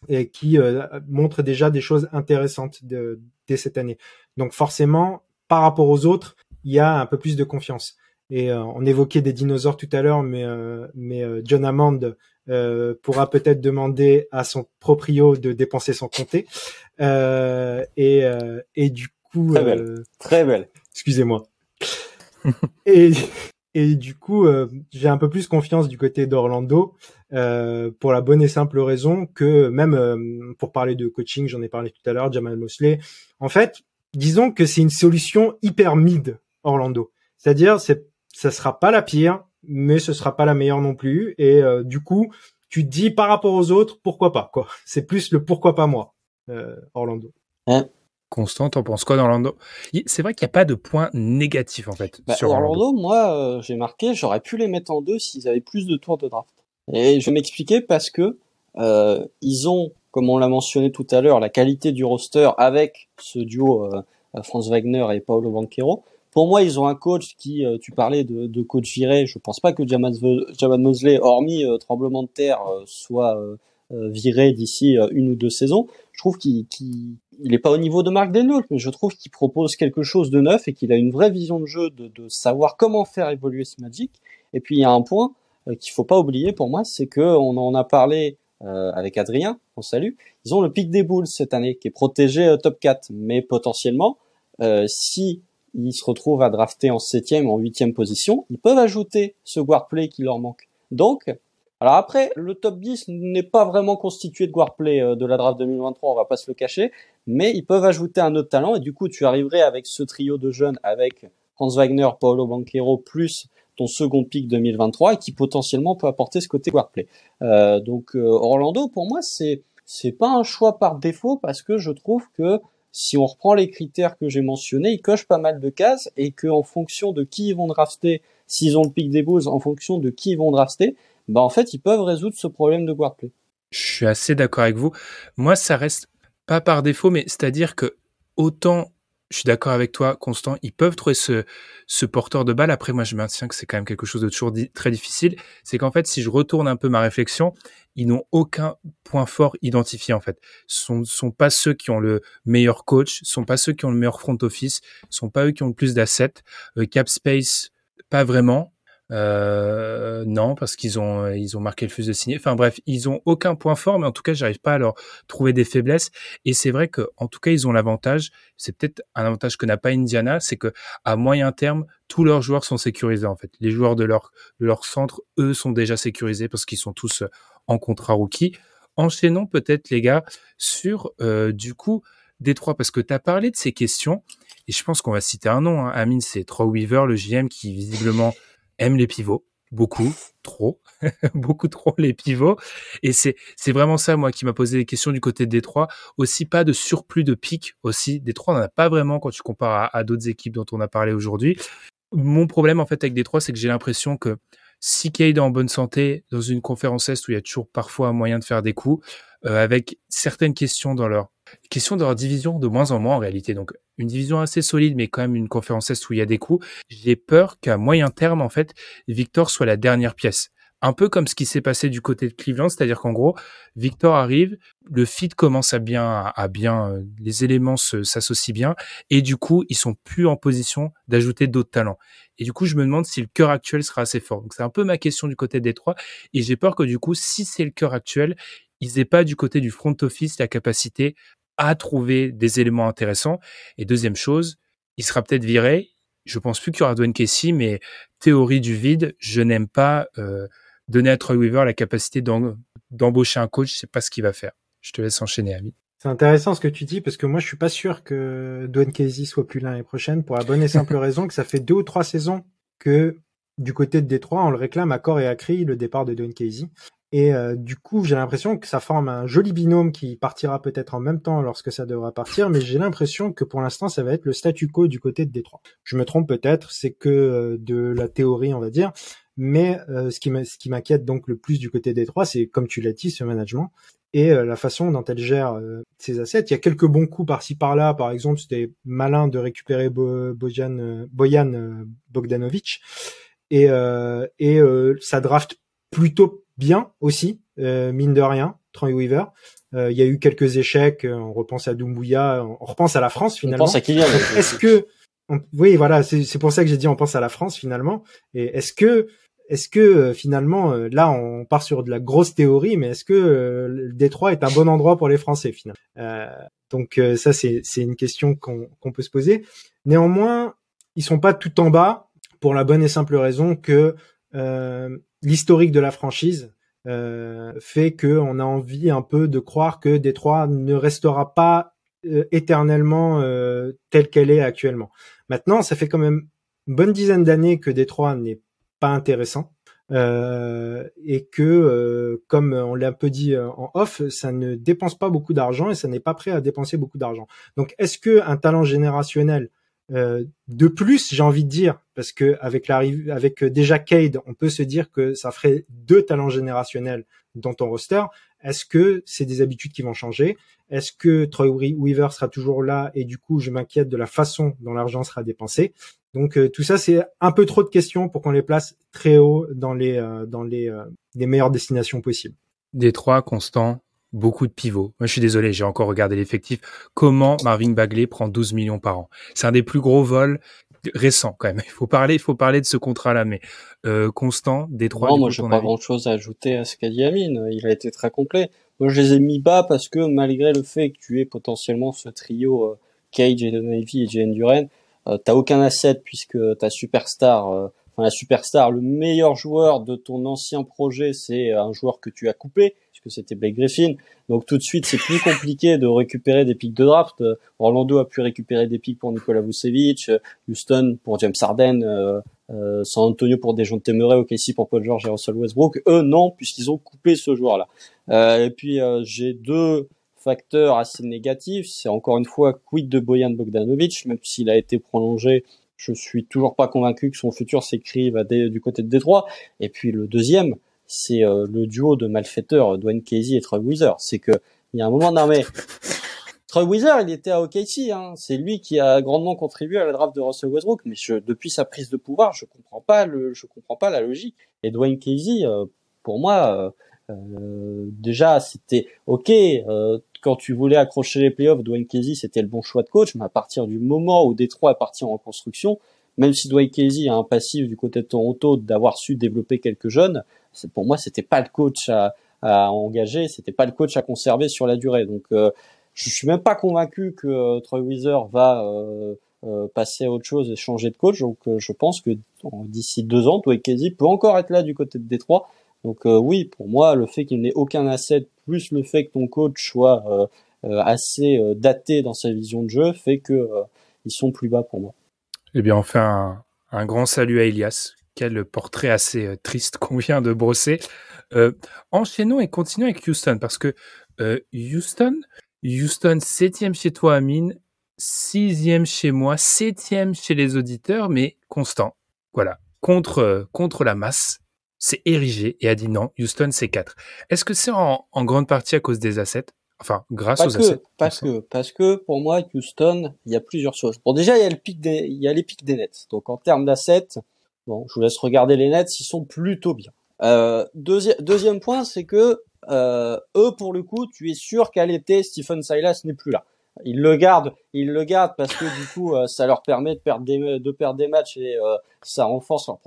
et qui euh, montre déjà des choses intéressantes de, dès cette année. Donc forcément, par rapport aux autres, il y a un peu plus de confiance. Et euh, on évoquait des dinosaures tout à l'heure, mais euh, mais euh, John Hammond euh, pourra peut-être demander à son proprio de dépenser son comté. Euh, et euh, et du coup, Très belle. euh, Très belle. excusez-moi. et et du coup, euh, j'ai un peu plus confiance du côté d'Orlando euh, pour la bonne et simple raison que même euh, pour parler de coaching, j'en ai parlé tout à l'heure, Jamal Mosley. En fait, disons que c'est une solution hyper mid Orlando. C'est-à-dire, c'est ça sera pas la pire, mais ce sera pas la meilleure non plus. Et euh, du coup, tu te dis par rapport aux autres, pourquoi pas quoi. C'est plus le pourquoi pas moi, euh, Orlando. Constant, t'en penses quoi d'Orlando? C'est vrai qu'il n'y a pas de point négatif, en fait, Bah, sur Orlando, Orlando. moi, euh, j'ai marqué, j'aurais pu les mettre en deux s'ils avaient plus de tours de draft. Et je vais m'expliquer parce que euh, ils ont, comme on l'a mentionné tout à l'heure, la qualité du roster avec ce duo euh, Franz Wagner et Paolo Banquero. Pour moi, ils ont un coach qui, euh, tu parlais de, de coach viré, je pense pas que Jamal, Mosley, hormis euh, tremblement de terre, euh, soit euh, viré d'ici une ou deux saisons. Je trouve qu'il qu'il il est pas au niveau de Mark Denot, mais je trouve qu'il propose quelque chose de neuf et qu'il a une vraie vision de jeu, de, de savoir comment faire évoluer ce Magic. Et puis il y a un point qu'il faut pas oublier pour moi, c'est que on en a parlé euh, avec Adrien, on salue. Ils ont le pic des boules cette année qui est protégé top 4, mais potentiellement euh, si ils se retrouvent à drafter en septième, en huitième position, ils peuvent ajouter ce guard play qui leur manque. Donc, alors après, le top 10 n'est pas vraiment constitué de guard play euh, de la draft 2023, on va pas se le cacher, mais ils peuvent ajouter un autre talent et du coup, tu arriverais avec ce trio de jeunes avec Franz Wagner, Paolo Banquero plus ton second pick 2023 et qui potentiellement peut apporter ce côté guard play. Euh, donc euh, Orlando, pour moi, c'est c'est pas un choix par défaut parce que je trouve que si on reprend les critères que j'ai mentionnés, ils cochent pas mal de cases et que en fonction de qui ils vont drafter, s'ils ont le pick des Bulls, en fonction de qui ils vont drafter, bah en fait ils peuvent résoudre ce problème de guard play. Je suis assez d'accord avec vous. Moi, ça reste pas par défaut, mais c'est-à-dire que autant je suis d'accord avec toi, Constant. Ils peuvent trouver ce, ce porteur de balle. Après, moi, je maintiens que c'est quand même quelque chose de toujours très difficile. C'est qu'en fait, si je retourne un peu ma réflexion, ils n'ont aucun point fort identifié, en fait. Ce sont, sont pas ceux qui ont le meilleur coach, ce sont pas ceux qui ont le meilleur front office, ce sont pas eux qui ont le plus d'assets. Euh, cap space, pas vraiment. Euh, non, parce qu'ils ont ils ont marqué le fus de signer. Enfin bref, ils ont aucun point fort, mais en tout cas, j'arrive pas à leur trouver des faiblesses. Et c'est vrai que en tout cas, ils ont l'avantage. C'est peut-être un avantage que n'a pas Indiana, c'est que à moyen terme, tous leurs joueurs sont sécurisés en fait. Les joueurs de leur de leur centre, eux, sont déjà sécurisés parce qu'ils sont tous en contrat rookie. Enchaînons peut-être les gars sur euh, du coup Détroit parce que tu as parlé de ces questions et je pense qu'on va citer un nom. Hein. Amine, c'est Troy Weaver, le GM qui visiblement aime les pivots beaucoup, trop, beaucoup trop les pivots. Et c'est vraiment ça moi qui m'a posé des questions du côté de Détroit. Aussi pas de surplus de pics aussi. Détroit n'en a pas vraiment quand tu compares à, d'autres équipes dont on a parlé aujourd'hui. Mon problème en fait avec Détroit, c'est que j'ai l'impression que si Cade est en bonne santé dans une conférence est où il y a toujours parfois un moyen de faire des coups, euh, avec certaines questions dans leur questions de leur division de moins en moins en réalité. Donc une division assez solide, mais quand même une conférence est où il y a des coups. J'ai peur qu'à moyen terme, en fait, Victor soit la dernière pièce. Un peu comme ce qui s'est passé du côté de Cleveland, c'est-à-dire qu'en gros, Victor arrive, le fit commence à bien, à bien, euh, les éléments s'associent bien, et du coup, ils sont plus en position d'ajouter d'autres talents. Et du coup, je me demande si le cœur actuel sera assez fort. Donc c'est un peu ma question du côté des trois, et j'ai peur que du coup, si c'est le cœur actuel, ils n'aient pas du côté du front office la capacité à trouver des éléments intéressants. Et deuxième chose, il sera peut-être viré. Je pense plus qu'il y aura Dwayne Casey, mais théorie du vide, je n'aime pas euh, donner à Troy Weaver la capacité d'embaucher un coach, c'est pas ce qu'il va faire. Je te laisse enchaîner, Ami. C'est intéressant ce que tu dis parce que moi je suis pas sûr que Dwayne Casey soit plus l'année prochaine pour la bonne et simple raison que ça fait deux ou trois saisons que du côté de Détroit on le réclame à corps et à cri le départ de Dwayne Casey et euh, du coup, j'ai l'impression que ça forme un joli binôme qui partira peut-être en même temps lorsque ça devra partir, mais j'ai l'impression que pour l'instant, ça va être le statu quo du côté de Détroit. Je me trompe peut-être, c'est que euh, de la théorie, on va dire, mais euh, ce qui m'inquiète donc le plus du côté de Détroit, c'est comme tu l'as dit, ce management et la façon dont elle gère ses assets. Il y a quelques bons coups par-ci par-là, par exemple, c'était malin de récupérer Bojan, Bojan Bogdanovic et, et ça draft plutôt bien aussi, euh, mine de rien, Troy Weaver. Euh, il y a eu quelques échecs, euh, on repense à Doumbouya, on repense à la France finalement. On pense à Kylian. Est-ce que, oui, voilà, c'est pour ça que j'ai dit on pense à la France finalement. Et est-ce que, est-ce que finalement, là, on part sur de la grosse théorie, mais est-ce que Détroit est un bon endroit pour les Français finalement? Donc ça, c'est une question qu'on peut se poser. Néanmoins, ils sont pas tout en bas pour la bonne et simple raison que l'historique de la franchise euh, fait qu'on a envie un peu de croire que Détroit ne restera pas euh, éternellement euh, telle qu'elle est actuellement. Maintenant, ça fait quand même une bonne dizaine d'années que Détroit n'est intéressant. Euh, et que, comme on l'a un peu dit en off, ça ne dépense pas beaucoup d'argent et ça n'est pas prêt à dépenser beaucoup d'argent. Donc, est-ce que un talent générationnel euh, de plus, j'ai envie de dire, parce que avec l'arrivée, avec euh, déjà Cade, on peut se dire que ça ferait deux talents générationnels dans ton roster. Est-ce que c'est des habitudes qui vont changer? Est-ce que Troy Weaver sera toujours là Et du coup, je m'inquiète de la façon dont l'argent sera dépensé? Donc euh, tout ça, c'est un peu trop de questions pour qu'on les place très haut dans les dans les, les meilleures destinations possibles. Détroit, Constant, beaucoup de pivots. Moi, je suis désolé, j'ai encore regardé l'effectif. Comment Marvin Bagley prend 12 millions par an? C'est un des plus gros vols récents quand même. Il faut parler, il faut parler de ce contrat-là, mais euh, constant, des trois. Non, moi, j'ai pas grand-chose à ajouter à ce qu'a dit Amine. Il a été très complet. Moi, je les ai mis bas parce que malgré le fait que tu aies potentiellement ce trio euh, Cage, et Navy et Jane Duren, euh, t'as aucun asset puisque ta superstar, euh, enfin la superstar, le meilleur joueur de ton ancien projet, c'est un joueur que tu as coupé que c'était Blake Griffin. Donc tout de suite, c'est plus compliqué de récupérer des pics de draft. Orlando a pu récupérer des pics pour Nikola Vucevic, Houston pour James Harden, euh, euh, San Antonio pour Dejounte Murray, OKC pour Paul George et Russell Westbrook. Eux, non, puisqu'ils ont coupé ce joueur-là. Euh, et puis, euh, j'ai deux facteurs assez négatifs. C'est encore une fois quid de Boyan Bogdanovic, même s'il a été prolongé. Je suis toujours pas convaincu que son futur s'écrive du côté de Détroit. Et puis le deuxième, c'est euh, le duo de malfaiteurs Dwayne Casey et Troy Weezer. C'est que il y a un moment non mais Troy Weaver, il était à OKC. Hein. C'est lui qui a grandement contribué à la draft de Russell Westbrook. Mais depuis sa prise de pouvoir, je comprends pas je comprends pas la logique. Et Dwayne Casey, euh, pour moi, euh, euh, déjà c'était ok. Quand tu voulais accrocher les playoffs, Dwayne Casey c'était le bon choix de coach. Mais à partir du moment où Détroit est parti en reconstruction, même si Dwayne Casey a un passif du côté de Toronto d'avoir su développer quelques jeunes, pour moi c'était pas le coach à, à engager, c'était pas le coach à conserver sur la durée. Donc euh, je suis même pas convaincu que euh, Troy Weezer va euh, passer à autre chose et changer de coach. Donc je pense que d'ici deux ans, Dwayne Casey peut encore être là du côté de Détroit. Donc oui, pour moi, le fait qu'il n'ait aucun asset, plus le fait que ton coach soit assez daté dans sa vision de jeu, fait que ils sont plus bas pour moi. Eh bien, on fait un, un grand salut à Elias. Quel portrait assez triste qu'on vient de brosser. Euh, enchaînons et continuons avec Houston parce que euh, Houston, Houston septième chez toi, Amine, sixième chez moi, septième chez les auditeurs, mais constant. Voilà, contre contre la masse, c'est érigé et a dit non. Houston c'est 4. Est-ce que c'est en, grande partie à cause des assets? Enfin, grâce aux assets. Parce que, parce que pour moi, Houston, il y a plusieurs choses. Bon, déjà, il y a le pic des, il y a les pics des nets. Donc, en termes d'assets, bon, je vous laisse regarder les nets, ils sont plutôt bien. Euh, deuxième point, c'est que euh, eux, pour le coup, tu es sûr qu'à l'été, Stephen Silas n'est plus là. Ils le gardent, ils le gardent parce que du coup, euh, ça leur permet de perdre des, de perdre des matchs et euh, ça renforce leur,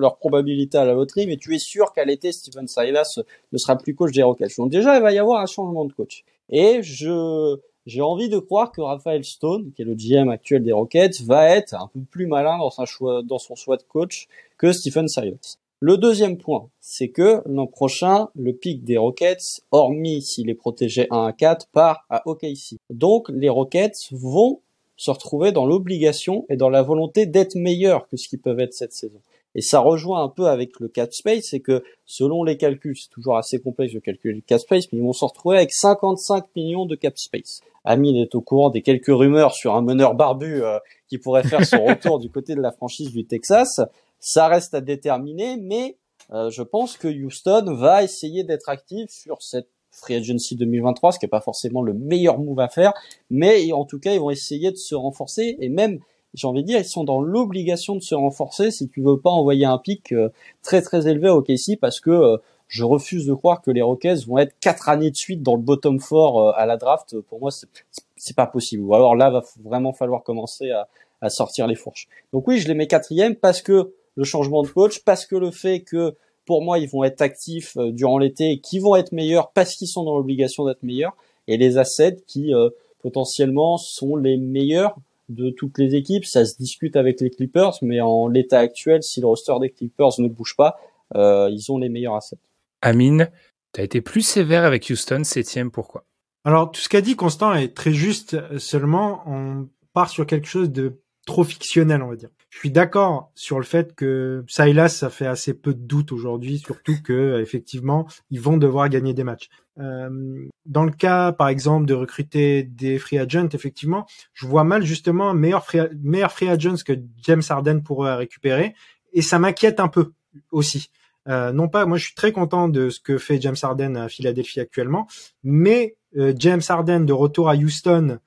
leur, probabilité à la loterie. Mais tu es sûr qu'à l'été, Stephen Silas ne sera plus coach des Rockets. Donc déjà, il va y avoir un changement de coach. Et je j'ai envie de croire que Raphaël Stone, qui est le GM actuel des Rockets, va être un peu plus malin dans, sa choix, dans son choix de coach que Stephen Silas. Le deuxième point, c'est que l'an prochain, le pic des Rockets, hormis s'il est protégé 1 à 4, part à OKC. Donc les Rockets vont se retrouver dans l'obligation et dans la volonté d'être meilleurs que ce qu'ils peuvent être cette saison. Et ça rejoint un peu avec le cap space, c'est que selon les calculs, c'est toujours assez complexe de calculer le cap space, mais ils vont se retrouver avec 55 millions de cap space. Amine est au courant des quelques rumeurs sur un meneur barbu euh, qui pourrait faire son retour du côté de la franchise du Texas. Ça reste à déterminer, mais euh, je pense que Houston va essayer d'être actif sur cette free agency 2023, ce qui n'est pas forcément le meilleur move à faire, mais en tout cas, ils vont essayer de se renforcer et même, j'ai envie de dire, ils sont dans l'obligation de se renforcer si tu veux pas envoyer un pic euh, très très élevé au KC parce que euh, je refuse de croire que les Rockets vont être quatre années de suite dans le bottom four à la draft. Pour moi, c'est pas possible. Ou alors là, va vraiment falloir commencer à, à sortir les fourches. Donc oui, je les mets quatrième parce que le changement de coach, parce que le fait que pour moi ils vont être actifs euh, durant l'été et qu'ils vont être meilleurs parce qu'ils sont dans l'obligation d'être meilleurs, et les assets qui euh, potentiellement sont les meilleurs de toutes les équipes. Ça se discute avec les Clippers, mais en l'état actuel, si le roster des Clippers ne bouge pas, euh, ils ont les meilleurs assets. Amine, tu as été plus sévère avec Houston, septième, pourquoi? Alors, tout ce qu'a dit Constant est très juste, seulement on part sur quelque chose de trop fictionnel, on va dire. Je suis d'accord sur le fait que Silas, ça fait assez peu de doute aujourd'hui, surtout que effectivement, ils vont devoir gagner des matchs. Euh, dans le cas, par exemple, de recruter des free agents, effectivement, je vois mal justement un meilleur free, meilleur agents que James Harden pourrait récupérer, et ça m'inquiète un peu aussi. Euh, non pas, moi je suis très content de ce que fait James Harden à Philadelphie actuellement, mais euh, James Harden de retour à Houston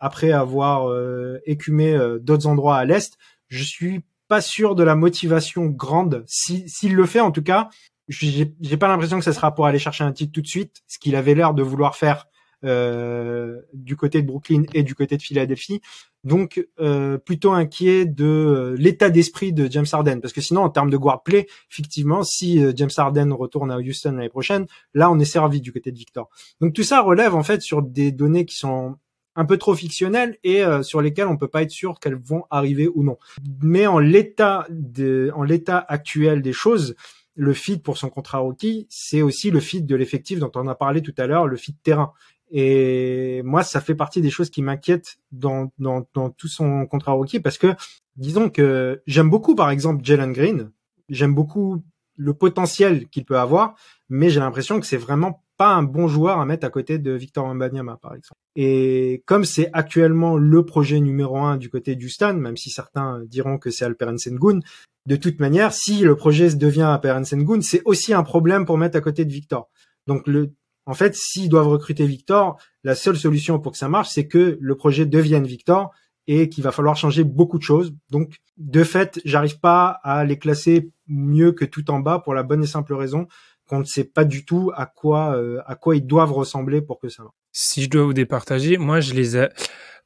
après avoir euh, écumé euh, d'autres endroits à l'est, je suis pas sûr de la motivation grande. S'il le fait, en tout cas, j'ai pas l'impression que ce sera pour aller chercher un titre tout de suite, ce qu'il avait l'air de vouloir faire euh, du côté de Brooklyn et du côté de Philadelphie. Donc euh, plutôt inquiet de l'état d'esprit de James Harden, parce que sinon en termes de guard play, effectivement, si James Harden retourne à Houston l'année prochaine, là on est servi du côté de Victor. Donc tout ça relève en fait sur des données qui sont un peu trop fictionnelles et euh, sur lesquelles on peut pas être sûr qu'elles vont arriver ou non. Mais en l'état de, en l'état actuel des choses, le fit pour son contrat rookie, c'est aussi le fit de l'effectif dont on a parlé tout à l'heure, le fit terrain. Et moi, ça fait partie des choses qui m'inquiètent dans, dans, dans tout son contrat rookie parce que, disons que j'aime beaucoup, par exemple, Jalen Green. J'aime beaucoup le potentiel qu'il peut avoir, mais j'ai l'impression que c'est vraiment pas un bon joueur à mettre à côté de Victor Wembanyama, par exemple. Et comme c'est actuellement le projet numéro un du côté du Stan, même si certains diront que c'est Alperen Sengun, de toute manière, si le projet devient Alperen Sengun, c'est aussi un problème pour mettre à côté de Victor. Donc le, en fait, s'ils doivent recruter Victor, la seule solution pour que ça marche, c'est que le projet devienne Victor et qu'il va falloir changer beaucoup de choses. Donc, de fait, j'arrive pas à les classer mieux que tout en bas pour la bonne et simple raison qu'on ne sait pas du tout à quoi euh, à quoi ils doivent ressembler pour que ça marche. Si je dois vous départager, moi je les ai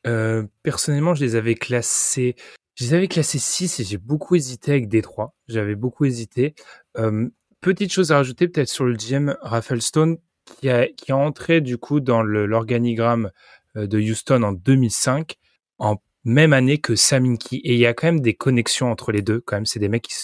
euh, personnellement, je les avais classés je les avais classés 6 et j'ai beaucoup hésité avec Détroit. J'avais beaucoup hésité. Euh, petite chose à rajouter peut-être sur le GM Rafael Stone qui a, qui a entré du coup dans l'organigramme de Houston en 2005 en même année que Saminki. Et il y a quand même des connexions entre les deux. Quand même, c'est des mecs qui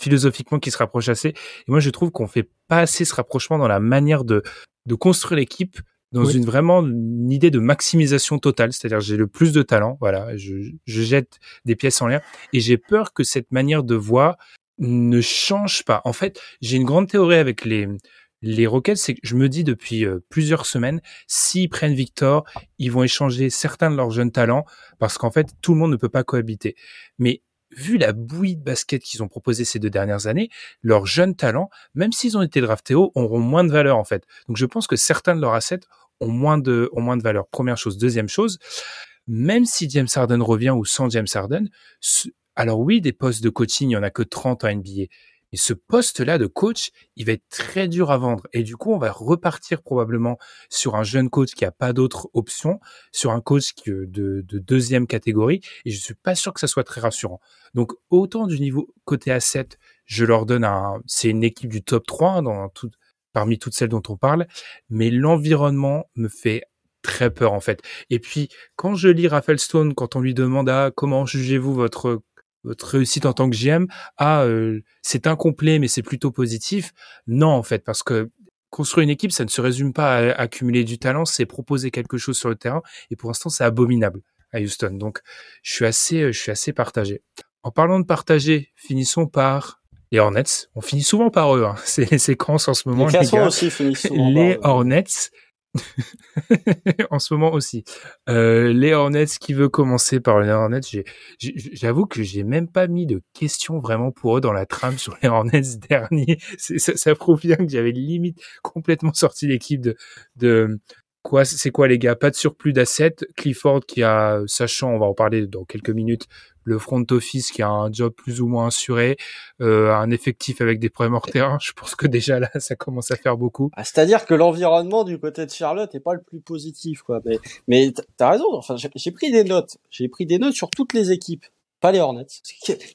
philosophiquement qui se rapprochent assez. Et moi, je trouve qu'on fait pas assez ce rapprochement dans la manière de de construire l'équipe dans une vraiment une idée de maximisation totale. C'est-à-dire, j'ai le plus de talent. Voilà, je, je jette des pièces en l'air et j'ai peur que cette manière de voir ne change pas. En fait, j'ai une grande théorie avec les les Rockets, c'est que je me dis depuis euh, plusieurs semaines, s'ils prennent Victor, ils vont échanger certains de leurs jeunes talents parce qu'en fait, tout le monde ne peut pas cohabiter. Mais vu la bouillie de basket qu'ils ont proposé ces deux dernières années, leurs jeunes talents, même s'ils ont été draftés haut, auront moins de valeur en fait. Donc je pense que certains de leurs assets ont moins de, ont moins de valeur. Première chose. Deuxième chose, même si James Harden revient ou sans James Harden, alors oui, des postes de coaching, il y en a que 30 en NBA. Et ce poste-là de coach, il va être très dur à vendre. Et du coup, on va repartir probablement sur un jeune coach qui a pas d'autres options, sur un coach de, de deuxième catégorie. Et je suis pas sûr que ça soit très rassurant. Donc, autant du niveau côté asset, je leur donne un, c'est une équipe du top 3 dans tout, parmi toutes celles dont on parle. Mais l'environnement me fait très peur en fait. Et puis quand je lis Raphaël Stone, quand on lui demande ah, comment jugez-vous votre votre réussite en tant que GM, euh, c'est incomplet, mais c'est plutôt positif. Non, en fait, parce que construire une équipe, ça ne se résume pas à accumuler du talent, c'est proposer quelque chose sur le terrain. Et pour l'instant, c'est abominable à Houston. Donc, je suis assez, euh, je suis assez partagé. En parlant de partager, finissons par les Hornets. On finit souvent par eux. Hein. C'est les séquences en ce moment. Les, les aussi finissent souvent Les Hornets. en ce moment aussi. Euh, les Hornets, qui veut commencer par les Hornets J'avoue que j'ai même pas mis de questions vraiment pour eux dans la trame sur les Hornets dernier. Ça, prouve bien que j'avais limite complètement sorti l'équipe de, de quoi. C'est quoi les gars? Pas de surplus d'assets. Clifford qui a, sachant, on va en parler dans quelques minutes, le front office qui a un job plus ou moins assuré, euh, un effectif avec des problèmes hors terrain, je pense que déjà là, ça commence à faire beaucoup. Ah, c'est-à-dire que l'environnement du côté de Charlotte est pas le plus positif, quoi. Mais, t'as raison. Enfin, j'ai pris des notes. J'ai pris des notes sur toutes les équipes, pas les Hornets.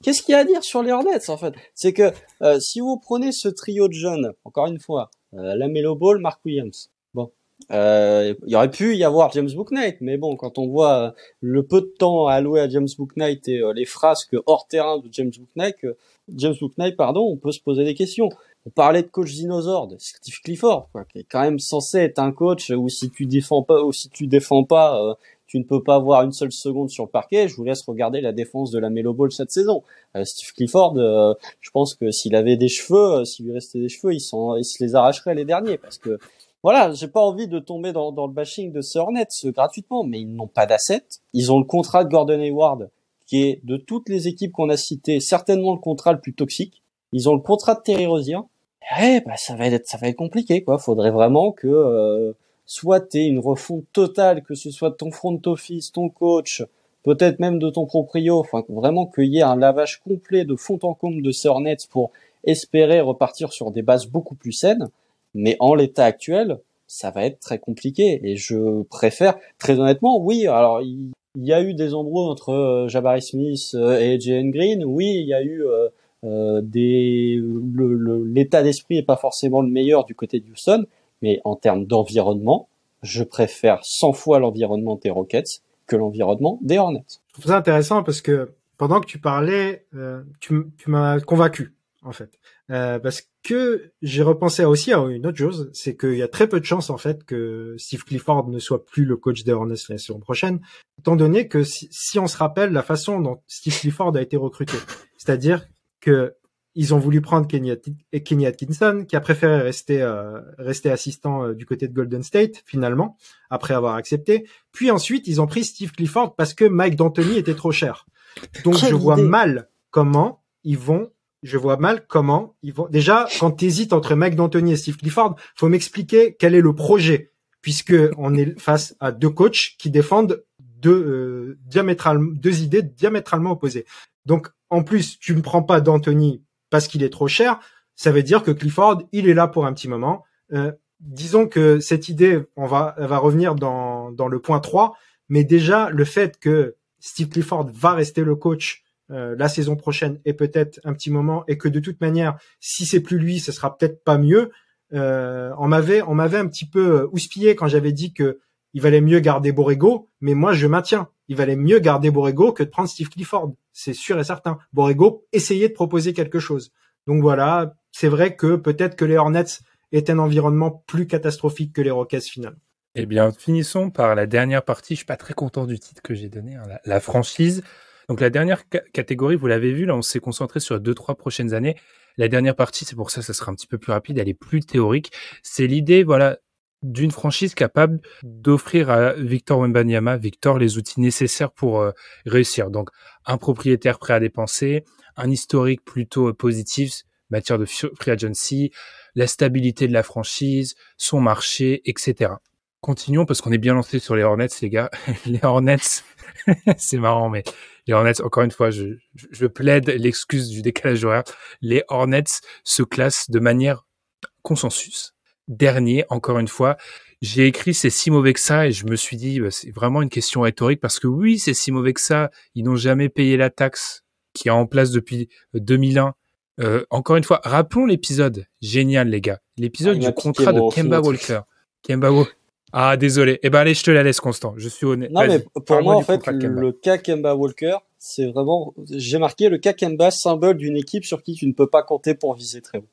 Qu'est-ce qu'il y a à dire sur les Hornets, en fait? C'est que euh, si vous prenez ce trio de jeunes, encore une fois, euh, la Melo Ball, Mark Williams, euh, il y aurait pu y avoir James Booknight, mais bon, quand on voit euh, le peu de temps alloué à James Booknight et euh, les frasques hors terrain de James Booknight, James Booknight, pardon, on peut se poser des questions. On parlait de coach dinosaure, de Steve Clifford, quoi, qui est quand même censé être un coach où si tu défends pas, ou si tu défends pas, tu ne peux pas avoir une seule seconde sur le parquet. Je vous laisse regarder la défense de la Melo Ball cette saison. Steve Clifford, je pense que s'il avait des cheveux, s'il lui restait des cheveux, il, il se les arracherait les derniers parce que voilà, j'ai pas envie de tomber dans, le bashing de ce Hornets gratuitement, mais ils n'ont pas d'assets. Ils ont le contrat de Gordon Hayward, qui est de toutes les équipes qu'on a citées, certainement le contrat le plus toxique. Ils ont le contrat de Terry Rozier. Eh, bah, ça va être, ça va être compliqué, quoi. Faudrait vraiment que, euh, soit t'aies une refonte totale, que ce soit ton front office, ton coach, peut-être même de ton proprio, enfin, vraiment qu'il y ait un lavage complet de fond en comble de ces Hornets pour espérer repartir sur des bases beaucoup plus saines. Mais en l'état actuel, ça va être très compliqué. Et je préfère, très honnêtement, oui, alors il y a eu des embrouilles entre euh, Jabari Smith euh, et Jalen Green. Oui, il y a eu euh, euh des l'état d'esprit est pas forcément le meilleur du côté de Houston, mais en termes d'environnement, je préfère 100 fois l'environnement des Rockets que l'environnement des Hornets. Je trouve ça intéressant parce que pendant que tu parlais, tu, tu m'as convaincu en fait, parce que j'ai repensé aussi à une autre chose, c'est qu'il y a très peu de chances en fait que Steve Clifford ne soit plus le coach des Hornets la saison prochaine, étant donné que si, on se rappelle la façon dont Steve Clifford a été recruté, c'est-à-dire que ils ont voulu prendre Kenny, Kenny Atkinson, qui a préféré rester euh, rester assistant euh, du côté de Golden State finalement, après avoir accepté. Puis ensuite, ils ont pris Steve Clifford parce que Mike D'Antoni était trop cher. Donc je vois mal comment ils vont je vois mal comment ils vont. Déjà, quand tu hésites entre Mike D'Antoni et Steve Clifford, faut m'expliquer quel est le projet, puisque on est face à deux coachs qui défendent deux euh, deux idées diamétralement opposées. Donc, en plus, tu ne prends pas D'Antoni parce qu'il est trop cher. Ça veut dire que Clifford, il est là pour un petit moment. Euh, disons que cette idée, on va, elle va revenir dans, dans le point 3, mais déjà le fait que Steve Clifford va rester le coach euh, la saison prochaine et peut-être un petit moment et que de toute manière, si c'est plus lui, ce sera peut-être pas mieux. Euh, on m'avait, on m'avait un petit peu euh, houspillé quand j'avais dit que il valait mieux garder Borrego, mais moi je maintiens, il valait mieux garder Borrego que de prendre Steve Clifford, c'est sûr et certain. Borrego essayait de proposer quelque chose. Donc voilà, c'est vrai que peut-être que les Hornets est un environnement plus catastrophique que les Rockets finalement. Eh bien, finissons par la dernière partie. Je suis pas très content du titre que j'ai donné, hein, la, franchise. Donc la dernière catégorie, vous l'avez vu, là, on s'est concentré sur deux, trois prochaines années. La dernière partie, c'est pour ça, ça sera un petit peu plus rapide, elle est plus théorique. C'est l'idée, voilà, d'une franchise capable d'offrir à Victor Wembanyama, Victor, les outils nécessaires pour euh, réussir. Donc, un propriétaire prêt à dépenser, un historique plutôt positif, matière de free agency, la stabilité de la franchise, son marché, etc. Continuons parce qu'on est bien lancé sur les Hornets, les gars. les Hornets, c'est marrant, mais les Hornets, encore une fois, je, je plaide l'excuse du décalage horaire. Les Hornets se classent de manière consensus. Dernier, encore une fois, j'ai écrit c'est si mauvais que ça et je me suis dit bah, c'est vraiment une question rhétorique parce que oui c'est si mauvais que ça ils n'ont jamais payé la taxe qui est en place depuis 2001 euh, encore une fois, rappelons l'épisode génial, les gars. L'épisode ah, du contrat de Kemba Walker. Kemba Walker. Ah, désolé. Eh ben, allez, je te la laisse, Constant. Je suis honnête. Non, mais pour moi, en fait, le cas Kemba Walker, c'est vraiment, j'ai marqué le cas Kemba symbole d'une équipe sur qui tu ne peux pas compter pour viser très haut.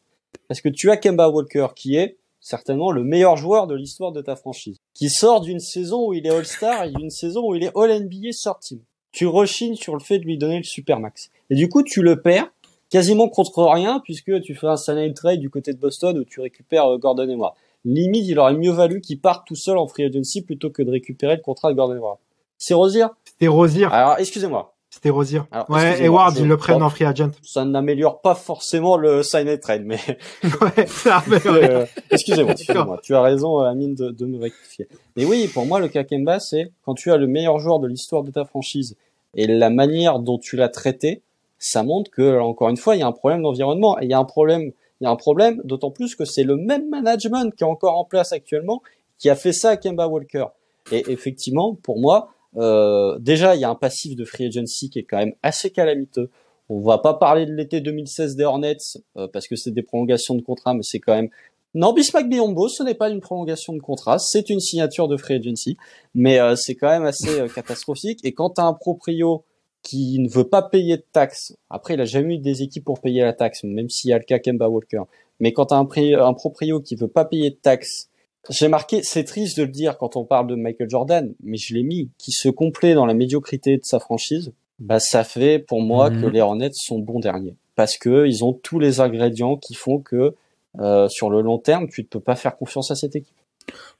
Parce que tu as Kemba Walker qui est certainement le meilleur joueur de l'histoire de ta franchise, qui sort d'une saison où il est All-Star et d'une saison où il est All-NBA Sort Team. Tu rechines sur le fait de lui donner le Supermax. Et du coup, tu le perds quasiment contre rien puisque tu fais un sign trade du côté de Boston où tu récupères euh, Gordon et moi. Limite, il aurait mieux valu qu'il parte tout seul en free agency plutôt que de récupérer le contrat de Gordon moi. C'est Rosier C'était Rosier. Alors, excusez-moi. C'était Rosier. ouais, Edward, il le prennent en free agent. Ça n'améliore pas forcément le sign trade, mais. ouais, ça euh, Excusez-moi, excusez-moi. Tu as raison, euh, Amine, de, de me rectifier. Mais oui, pour moi, le Kakemba, c'est quand tu as le meilleur joueur de l'histoire de ta franchise et la manière dont tu l'as traité, ça montre que encore une fois il y a un problème d'environnement et il y a un problème il y a un problème d'autant plus que c'est le même management qui est encore en place actuellement qui a fait ça à Kemba Walker et effectivement pour moi euh, déjà il y a un passif de free agency qui est quand même assez calamiteux on va pas parler de l'été 2016 des Hornets euh, parce que c'est des prolongations de contrat mais c'est quand même non, Bismack Biombo, ce n'est pas une prolongation de contrat, c'est une signature de free agency, mais euh, c'est quand même assez catastrophique. Et quand tu as un proprio qui ne veut pas payer de taxes. Après, il a jamais eu des équipes pour payer la taxe, même s'il y a le cas Kemba Walker. Mais quand tu as un, un proprio qui veut pas payer de taxes, j'ai marqué, c'est triste de le dire quand on parle de Michael Jordan, mais je l'ai mis, qui se complaît dans la médiocrité de sa franchise, bah ça fait pour moi que mhm. les Hornets sont bons derniers. Parce que ils ont tous les ingrédients qui font que euh, sur le long terme, tu ne peux pas faire confiance à cette équipe.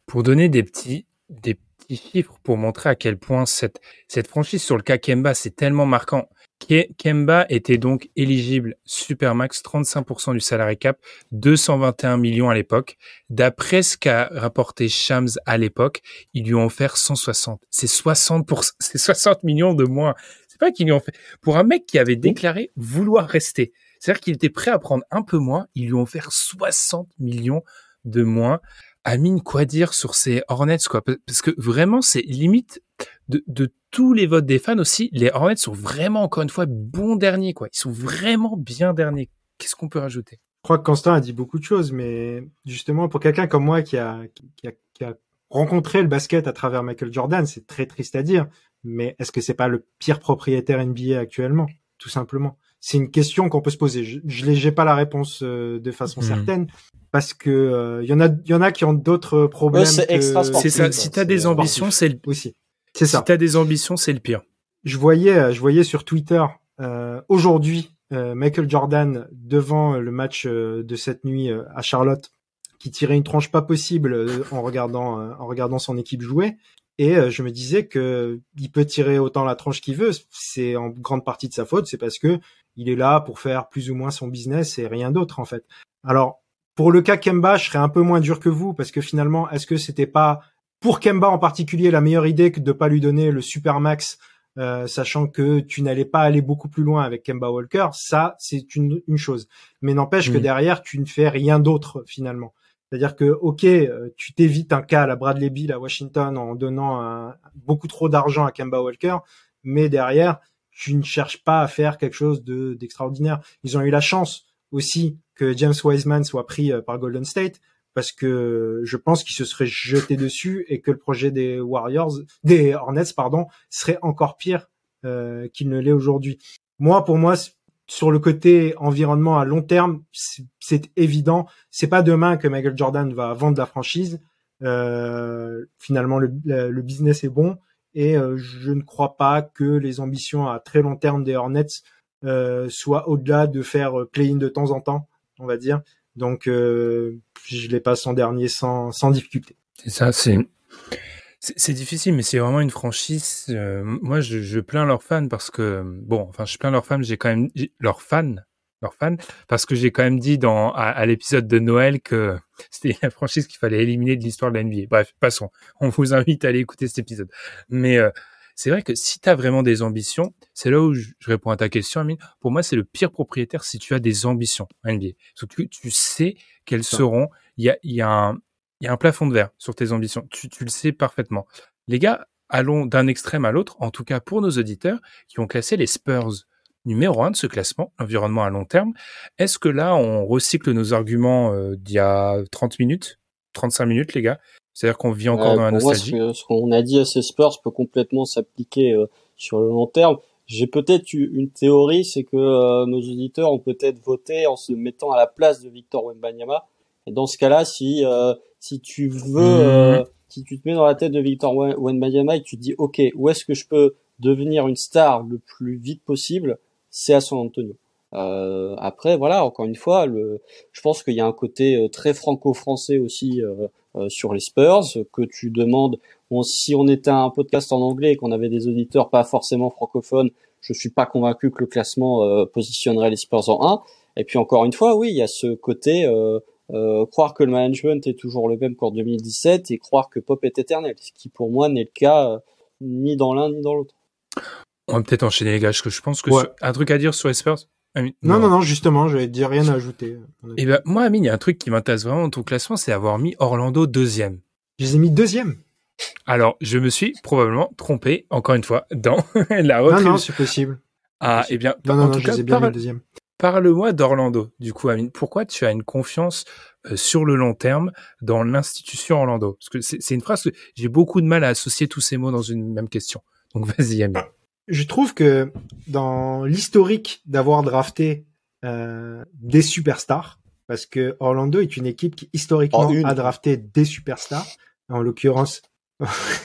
Pour donner des petits, des chiffres pour montrer à quel point cette, cette franchise sur le cas Kemba, c'est tellement marquant. Kemba était donc éligible Supermax, 35% du salarié cap, 221 millions à l'époque. D'après ce qu'a rapporté Shams à l'époque, ils lui ont offert 160. C'est 60 c'est 60 millions de moins. C'est pas qu'ils lui ont fait. Pour un mec qui avait déclaré vouloir rester. C'est-à-dire qu'il était prêt à prendre un peu moins, ils lui ont offert 60 millions de moins. Amine, quoi dire sur ces Hornets, quoi? Parce que vraiment, c'est limite de, tous les votes des fans aussi. Les Hornets sont vraiment, encore une fois, bons derniers, quoi. Ils sont vraiment bien derniers. Qu'est-ce qu'on peut rajouter? Je crois que Constant a dit beaucoup de choses, mais justement, pour quelqu'un comme moi qui a, qui, a, qui a rencontré le basket à travers Michael Jordan, c'est très triste à dire, mais est-ce que c'est pas le pire propriétaire NBA actuellement, tout simplement c'est une question qu'on peut se poser. Je, je n'ai pas la réponse euh, de façon hmm. certaine parce que il euh, y en a, y en a qui ont d'autres problèmes. c'est extra C'est ça. Si t'as des ambitions, c'est le aussi. C'est ça. Si t'as des ambitions, c'est le pire. Je voyais, je voyais sur Twitter euh, aujourd'hui Michael Jordan devant le match de cette nuit à Charlotte qui tirait une tranche pas possible euh, en regardant euh, en regardant son équipe jouer. Et euh, je me disais que il peut tirer autant la tranche qu'il veut. C'est en grande partie de sa faute. C'est parce que il est là pour faire plus ou moins son business et rien d'autre en fait. Alors pour le cas Kemba, je serais un peu moins dur que vous parce que finalement, est-ce que c'était pas pour Kemba en particulier la meilleure idée que de pas lui donner le super max euh, sachant que tu n'allais pas aller beaucoup plus loin avec Kemba Walker, ça c'est une, une chose. Mais n'empêche que derrière tu ne fais rien d'autre finalement. C'est-à-dire que ok, euh, tu t'évites un cas à la Bradley Bill à Washington en donnant beaucoup trop d'argent à Kemba Walker, mais derrière tu ne cherches pas à faire quelque chose de d'extraordinaire. Ils ont eu la chance aussi que James Wiseman soit pris euh, par Golden State parce que je pense qu'il se serait jeté dessus et que le projet des Warriors, des Hornets, pardon, serait encore pire euh, qu'il ne l'est aujourd'hui. Moi, pour moi, sur le côté environnement à long terme, c'est évident. C'est pas demain que Michael Jordan va vendre la franchise. Euh, finalement, le, le, business est bon et euh, je ne crois pas que les ambitions à très long terme des Hornets euh, soient au-delà de faire euh, play-in de temps en temps, on va dire. Donc, je les passe en dernier sans, sans difficulté. C'est ça, c'est c'est difficile, mais c'est vraiment une franchise. Euh, moi, je, je, plains leurs fans parce que bon, enfin, je plains leurs fans. J'ai quand même leurs fans, leurs fans, parce que j'ai quand même dit dans à, l'épisode de Noël que c'était la franchise qu'il fallait éliminer de l'histoire de la NBA. Bref, passons. On vous invite à aller écouter cet épisode. Mais euh, c'est vrai que si tu as vraiment des ambitions, c'est là où je, réponds à ta question, Amine. Pour moi, c'est le pire propriétaire si tu as des ambitions NBA. Parce que tu, sais quelles seront. Il y a, y, a un, y a un plafond de verre sur tes ambitions. Tu, tu le sais parfaitement. Les gars, allons d'un extrême à l'autre, en tout cas pour nos auditeurs qui ont classé les Spurs numéro un de ce classement, l'environnement à long terme. Est-ce que là, on recycle nos arguments euh, d'il y a 30 minutes, 35 minutes, les gars? C'est-à-dire qu'on vit encore dans la nostalgie. Moi, ce qu'on a dit à ces Spurs peut complètement s'appliquer euh, sur le long terme. J'ai peut-être une théorie, c'est que euh, nos auditeurs ont peut-être voté en se mettant à la place de Victor Wembanyama. Et dans ce cas-là, si euh, si tu veux, mhm. si tu te mets dans la tête de Victor Wembanyama et tu te dis, ok, où est-ce que je peux devenir une star le plus vite possible, c'est à San Antonio. Euh, après, voilà, encore une fois, le, je pense qu'il y a un côté très franco-français aussi euh, sur les Spurs, que tu demandes, si on était un podcast en anglais et qu'on avait des auditeurs pas forcément francophones, je suis pas convaincu que le classement euh, positionnerait les Spurs en 1. Et puis encore une fois, oui, il y a ce côté euh, euh, croire que le management est toujours le même qu'en 2017 et croire que Pop est éternel, ce qui pour moi n'est le cas ni dans l'un ni dans l'autre. On va peut-être enchaîner les gars, parce que je pense que un truc à dire sur les Spurs? Non, non, non, justement, je vais te dire rien à ajouter. Et eh ben, moi, Amine, il y a un truc qui m'intéresse vraiment dans ton classement, c'est avoir mis Orlando deuxième. Je les ai mis deuxième. Alors, je me suis probablement trompé, encore une fois, dans la retraite. Non, non, c'est possible. Ah, eh bien, non, non, non, je les ai bien mis deuxième. Parle-moi d'Orlando, du coup, Amine. Pourquoi tu as une confiance euh, sur le long terme dans l'institution Orlando? Parce que c'est une phrase que j'ai beaucoup de mal à associer tous ces mots dans une même question. Donc, vas-y, Amine je trouve que dans l'historique d'avoir drafté euh, des superstars, parce que Orlando est une équipe qui historiquement a drafté des superstars, en l'occurrence.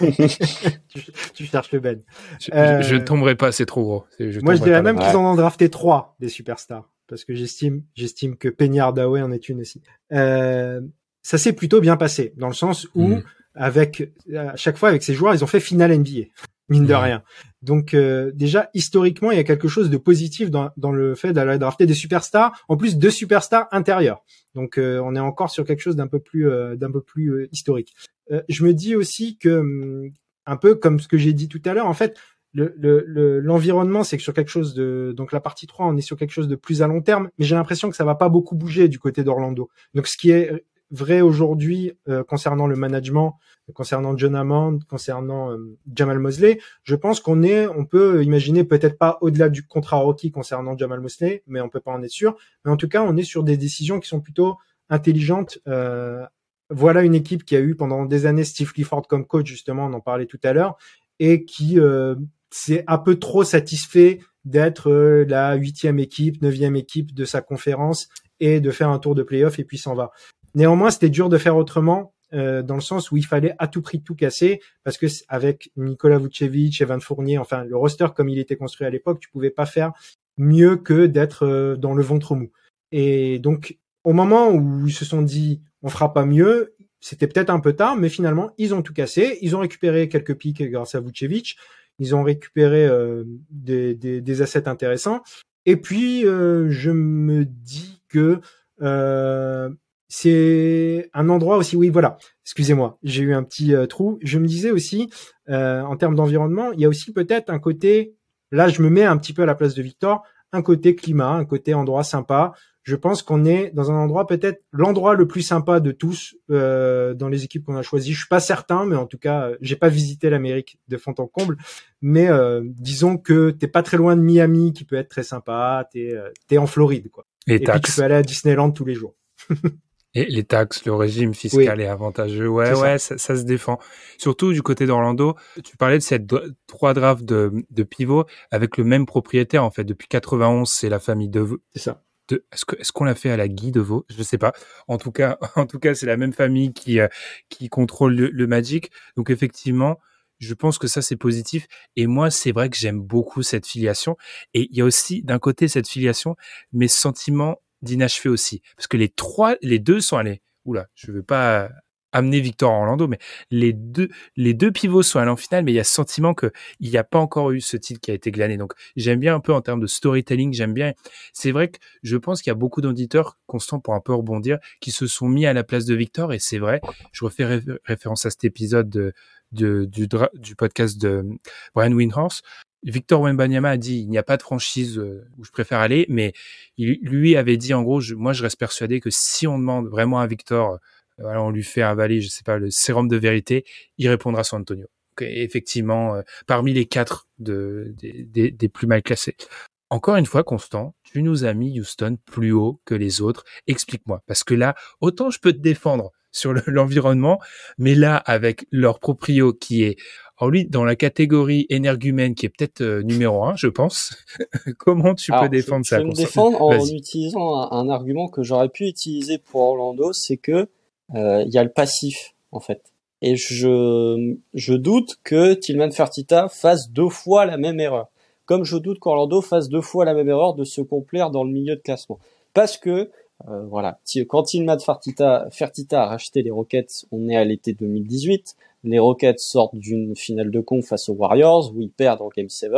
tu, cherches le Ben. Je, ne euh, tomberai pas, c'est trop gros. moi, je dirais même qu'ils en ont drafté trois des superstars, parce que j'estime, j'estime que Penny Hardaway en est une aussi. Euh, ça s'est plutôt bien passé, dans le sens où, mm. avec à chaque fois avec ces joueurs, ils ont fait finale NBA mine de rien. Donc euh, déjà historiquement, il y a quelque chose de positif dans, dans le fait d'aller drafter des superstars, en plus de superstars intérieurs. Donc euh, on est encore sur quelque chose d'un peu plus euh, d'un peu plus historique. je me dis aussi que hum, un peu comme ce que j'ai dit tout à l'heure, en fait, l'environnement, le, c'est que sur quelque chose de donc la partie 3, on est sur quelque chose de plus à long terme, mais j'ai l'impression que ça va pas beaucoup bouger du côté d'Orlando. Donc ce qui est vrai aujourd'hui euh, concernant le management, concernant John Hammond, concernant euh, Jamal Mosley. Je pense qu'on est, on peut imaginer peut-être pas au-delà du contrat rookie concernant Jamal Mosley, mais on peut pas en être sûr. Mais en tout cas, on est sur des décisions qui sont plutôt intelligentes. Euh, voilà une équipe qui a eu pendant des années Steve Clifford comme coach, justement, on en parlait tout à l'heure, et qui s'est un peu trop satisfait d'être la huitième équipe, neuvième équipe de sa conférence et de faire un tour de playoff et puis s'en va. Néanmoins, c'était dur de faire autrement. Euh, dans le sens où il fallait à tout prix tout casser parce que avec Nikola Vucevic, Evan Fournier, enfin le roster comme il était construit à l'époque, tu pouvais pas faire mieux que d'être euh, dans le ventre mou. Et donc au moment où ils se sont dit on fera pas mieux, c'était peut-être un peu tard, mais finalement ils ont tout cassé. Ils ont récupéré quelques pics grâce à Vucevic. Ils ont récupéré euh, des, des, des, assets intéressants. Et puis euh, je me dis que euh, c'est un endroit aussi. Oui, voilà. Excusez-moi, j'ai eu un petit trou. Je me disais aussi, en termes d'environnement, il y a aussi peut-être un côté. Là, je me mets un petit peu à la place de Victor. Un côté climat, un côté endroit sympa je pense qu'on est dans un endroit peut-être l'endroit le plus sympa de tous euh, dans les équipes qu'on a choisies. Je suis pas certain, mais en tout cas, j'ai pas visité l'Amérique de fond en comble. Mais euh, disons que t'es pas très loin de Miami, qui peut être très sympa. T'es euh, es en Floride, quoi. Et, puis tu peux aller à Disneyland tous les jours. Et les taxes, le régime fiscal est avantageux. Ouais, ouais, ça. Ça, se défend. Surtout du côté d'Orlando. Tu parlais de cette trois drafts de, de pivot avec le même propriétaire, en fait. Depuis 91, c'est la famille de... C'est ça est-ce qu'on l'a fait à la Guy de Vaux Je ne sais pas. En tout cas, en tout cas, c'est la même famille qui euh, qui contrôle le, Magic. Donc effectivement, je pense que ça c'est positif. Et moi, c'est vrai que j'aime beaucoup cette filiation. Et il y a aussi d'un côté cette filiation, mes sentiments d'inachevé aussi, parce que les trois, les deux sont allés. Oula, je veux pas amener Victor Orlando, mais les deux, les deux pivots sont allés en finale, mais il y a ce sentiment qu'il n'y a pas encore eu ce titre qui a été glané. Donc, j'aime bien un peu en termes de storytelling, j'aime bien. C'est vrai que je pense qu'il y a beaucoup d'auditeurs, Constant pour un peu rebondir, qui se sont mis à la place de Victor, et c'est vrai, je refais référence à cet épisode de, de, du, du podcast de Brian Windhorst. Victor Wembanyama a dit il n'y a pas de franchise euh, où je préfère aller, mais lui avait dit en gros, moi je reste persuadé que si on demande vraiment à Victor voilà, on lui fait avaler, je sais pas, le sérum de vérité, il répondra San Antonio. effectivement, euh, parmi les quatre de, des, des, plus mal classés. Encore une fois, Constant, tu nous as mis Houston plus haut que les autres. Explique-moi, parce que là, autant je peux te défendre sur l'environnement, mais là, avec leur proprio qui est, alors lui, dans la catégorie énergumène, qui est peut-être euh, numéro un, je pense. Comment tu peux défendre ça Je vais me défendre en utilisant un, un, argument que j'aurais pu utiliser pour Orlando, c'est que euh, il y a le passif en fait. Et je, je doute que Tillman Fertitta fasse deux fois la même erreur. Comme je doute qu'Orlando fasse deux fois la même erreur de se complaire dans le milieu de classement. Parce que, euh, voilà, quand Tillman Fertitta, Fertitta a racheté les Rockets, on est à l'été 2018 les Rockets sortent d'une finale de conf face aux Warriors où ils perdent en Game 7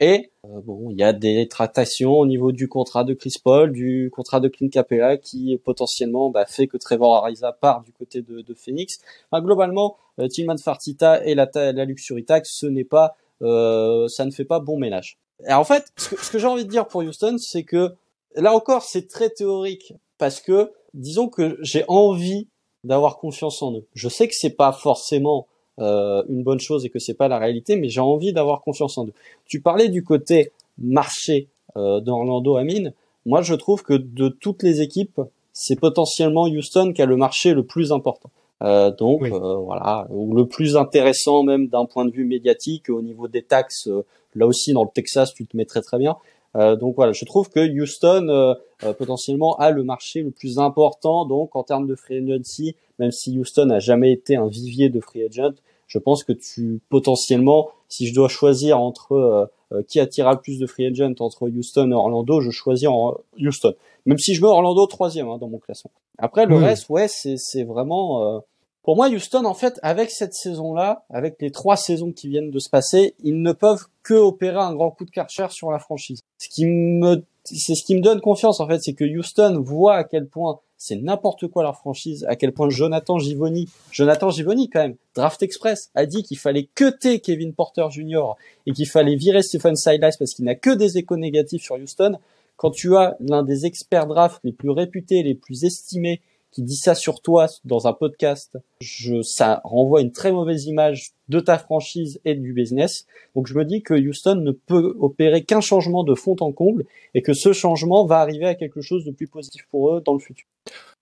et euh, bon, il y a des tractations au niveau du contrat de Chris Paul, du contrat de Clint Capella qui potentiellement bah, fait que Trevor Ariza part du côté de, de Phoenix. Enfin, globalement, euh, Tillman Fartita et la, la Luxury Tax, ce n'est pas, euh, ça ne fait pas bon ménage. Et en fait, ce que, ce que j'ai envie de dire pour Houston, c'est que là encore, c'est très théorique parce que disons que j'ai envie d'avoir confiance en eux. Je sais que c'est pas forcément euh, une bonne chose et que c'est pas la réalité, mais j'ai envie d'avoir confiance en eux. Tu parlais du côté marché euh, d'Orlando Amine. Moi, je trouve que de toutes les équipes, c'est potentiellement Houston qui a le marché le plus important. Euh, donc euh, voilà, ou le plus intéressant même d'un point de vue médiatique au niveau des taxes. Euh, là aussi, dans le Texas, tu te mettrais très bien. Euh, donc voilà, je trouve que Houston euh, euh, potentiellement a le marché le plus important. Donc en termes de free agency, même si Houston n'a jamais été un vivier de free agent, je pense que tu potentiellement, si je dois choisir entre qui attirera le plus de free agent entre Houston et Orlando, je choisis en Houston. Même si je veux Orlando troisième hein, dans mon classement. Après le reste, ouais, c'est vraiment pour moi, Houston, en fait, avec cette saison-là, avec les trois saisons qui viennent de se passer, ils ne peuvent que opérer un grand coup de karcher sur la franchise. Ce qui me, c'est ce qui me donne confiance, en fait, c'est que Houston voit à quel point c'est n'importe quoi leur franchise, à quel point Jonathan Givoni, Jonathan Givoni quand même, Draft Express, a dit qu'il fallait cuter Kevin Porter Jr. et qu'il fallait virer Stephen Silas parce qu'il n'a que des échos négatifs sur Houston. Quand tu as l'un des experts draft les plus réputés, les plus estimés, qui dit ça sur toi dans un podcast, je, ça renvoie une très mauvaise image de ta franchise et du business. Donc je me dis que Houston ne peut opérer qu'un changement de fond en comble et que ce changement va arriver à quelque chose de plus positif pour eux dans le futur.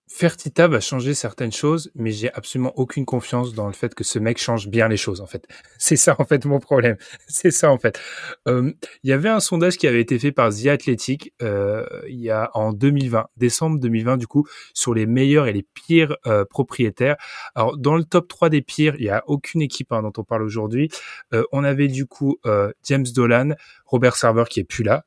Fertita va changer certaines choses, mais j'ai absolument aucune confiance dans le fait que ce mec change bien les choses, en fait. C'est ça, en fait, mon problème. C'est ça, en fait. Euh, il y avait un sondage qui avait été fait par The Athletic euh, il y a en 2020, décembre 2020, du coup, sur les meilleurs et les pires euh, propriétaires. Alors, dans le top 3 des pires, il y a aucune équipe hein, dont on parle aujourd'hui. Euh, on avait, du coup, euh, James Dolan, Robert Server qui est plus là,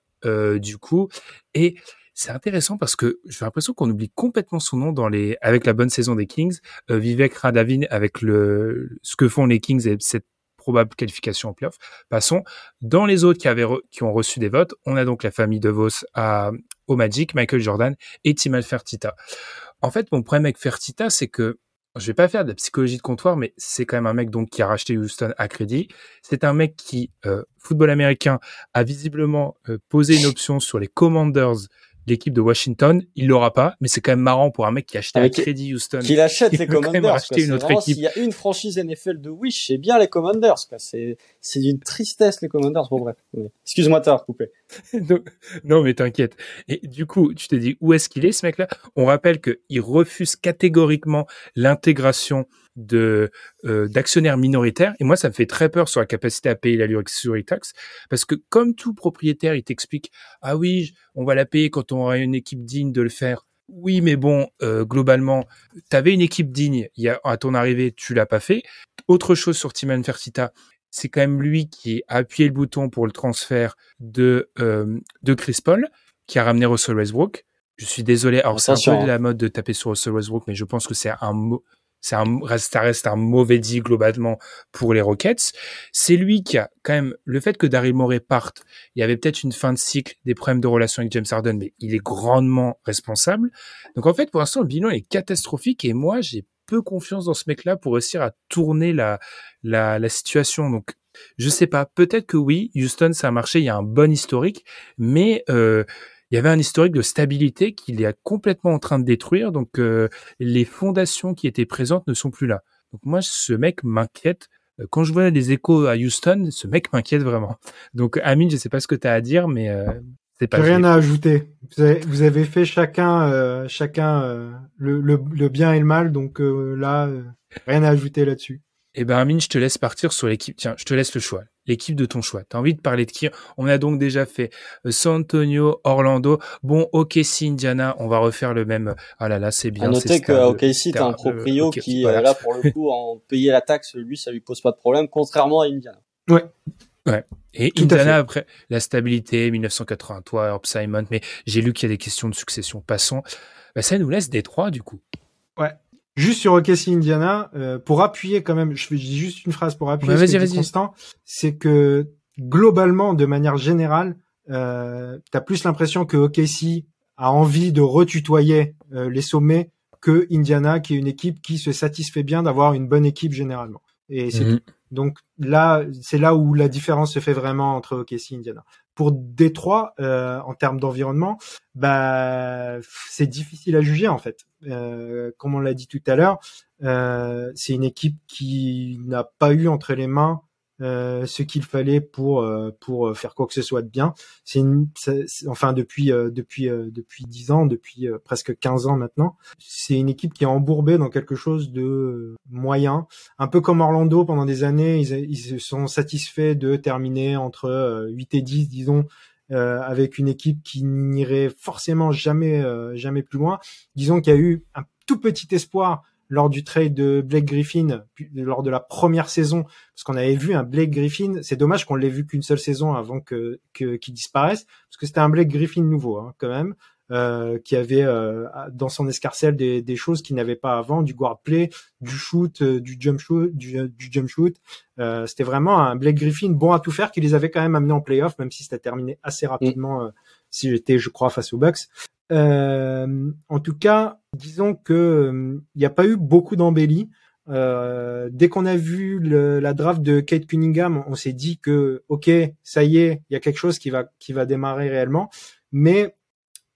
du coup, et c'est intéressant parce que j'ai l'impression qu'on oublie complètement son nom dans les avec la bonne saison des Kings. Euh, Vivek Radavin avec le ce que font les Kings et cette probable qualification en playoff. Passons dans les autres qui avaient qui ont reçu des votes. On a donc la famille de Vos à au Magic, Michael Jordan et Timal Fertita. En fait, mon problème avec Fertita, c'est que je vais pas faire de la psychologie de comptoir, mais c'est quand même un mec donc qui a racheté Houston à crédit. C'est un mec qui, euh, football américain, a visiblement euh, posé une option sur les Commanders l'équipe de Washington, il l'aura pas, mais c'est quand même marrant pour un mec qui a acheté un crédit Houston. Qu'il achète les Commanders. une autre équipe. S'il y a une franchise NFL de Wish, c'est bien les Commanders. C'est c'est d'une tristesse les Commanders. Bon bref. Excuse-moi de t'avoir coupé. non mais t'inquiète. Et du coup, tu te dis où est-ce qu'il est ce mec-là? On rappelle qu'il refuse catégoriquement l'intégration de euh, d'actionnaires minoritaires. Et moi ça me fait très peur sur la capacité à payer la luxury tax parce que comme tout propriétaire il t'explique ah oui on va la payer quand on aura une équipe digne de le faire oui mais bon euh, globalement tu avais une équipe digne y a, à ton arrivée tu l'as pas fait. Autre chose sur Timan Fertita c'est quand même lui qui a appuyé le bouton pour le transfert de euh, de Chris Paul qui a ramené Russell Westbrook. Je suis désolé. Alors, c'est un peu de la mode de taper sur Russell Westbrook, mais je pense que c'est un, un, ça reste un mauvais dit globalement pour les Rockets. C'est lui qui a quand même le fait que Daryl Morey parte. Il y avait peut-être une fin de cycle, des problèmes de relation avec James Harden, mais il est grandement responsable. Donc en fait, pour l'instant, le bilan est catastrophique et moi, j'ai peu confiance dans ce mec-là pour réussir à tourner la, la, la situation. Donc je sais pas. Peut-être que oui, Houston, ça a marché. Il y a un bon historique, mais euh, il y avait un historique de stabilité qu'il est complètement en train de détruire. Donc euh, les fondations qui étaient présentes ne sont plus là. Donc moi, ce mec m'inquiète. Euh, quand je vois les échos à Houston, ce mec m'inquiète vraiment. Donc Amine, je sais pas ce que tu as à dire, mais euh, c'est pas. Rien à ajouter. Vous avez, vous avez fait chacun, euh, chacun le, le, le, bien et le mal. Donc là, rien à ajouter là-dessus. Eh ben Amine, je te laisse partir sur l'équipe. Tiens, je te laisse le choix. L'équipe de ton choix. T'as envie de parler de qui? On a donc déjà fait euh, San Antonio, Orlando. Bon, OKC, Indiana, on va refaire le même. Ah là là, c'est bien. À noter que OKC, t'as un proprio qui, euh, là, pour le coup, en payer la taxe, lui, ça lui pose pas de problème, contrairement à Indiana. Ouais. Ouais. Et Indiana, après, la stabilité, 1983, Herb Simon, mais j'ai lu qu'il y a des questions de succession. Passons. Bah, ça nous laisse Détroit, du coup. Ouais. Juste sur OKC Indiana, euh, pour appuyer quand même, je, dis juste une phrase pour appuyer ce que Constant, c'est que globalement, de manière générale, euh, t'as plus l'impression que OKC a envie de retutoyer euh, les sommets que Indiana, qui est une équipe qui se satisfait bien d'avoir une bonne équipe généralement. Et c'est mhm. Donc là, c'est là où la différence se fait vraiment entre OKC et Indiana. Pour Détroit, euh, en termes d'environnement, bah c'est difficile à juger en fait. Euh, comme on l'a dit tout à l'heure, euh, c'est une équipe qui n'a pas eu entre les mains euh, ce qu'il fallait pour euh, pour faire quoi que ce soit de bien. C'est enfin depuis euh, depuis depuis dix ans, depuis presque 15 ans maintenant, c'est une équipe qui est embourbée dans quelque chose de moyen, un peu comme Orlando pendant des années, ils, ils se sont satisfaits de terminer entre 8 et 10 disons avec une équipe qui n'irait forcément jamais jamais plus loin. Disons qu'il y a eu un tout petit espoir lors du trade de Blake Griffin, lors de la première saison, parce qu'on avait vu un Blake Griffin. C'est dommage qu'on l'ait vu qu'une seule saison avant que qu'il disparaisse, parce que c'était un Blake Griffin nouveau hein, quand même, euh, qui avait euh, dans son escarcelle des, des choses qu'il n'avait pas avant, du guard play, du shoot, euh, du jump shoot, du, du jump shoot. c'était vraiment un Blake Griffin bon à tout faire qui les avait quand même amenés en playoff, même si c'était terminé assez rapidement. Si j'étais, je crois, face aux Bucks. Euh, en tout cas, disons que il n'y a pas eu beaucoup d'embellies. Euh, dès qu'on a vu le, la draft de Kate Cunningham, on s'est dit que ok, ça y est, il y a quelque chose qui va qui va démarrer réellement. Mais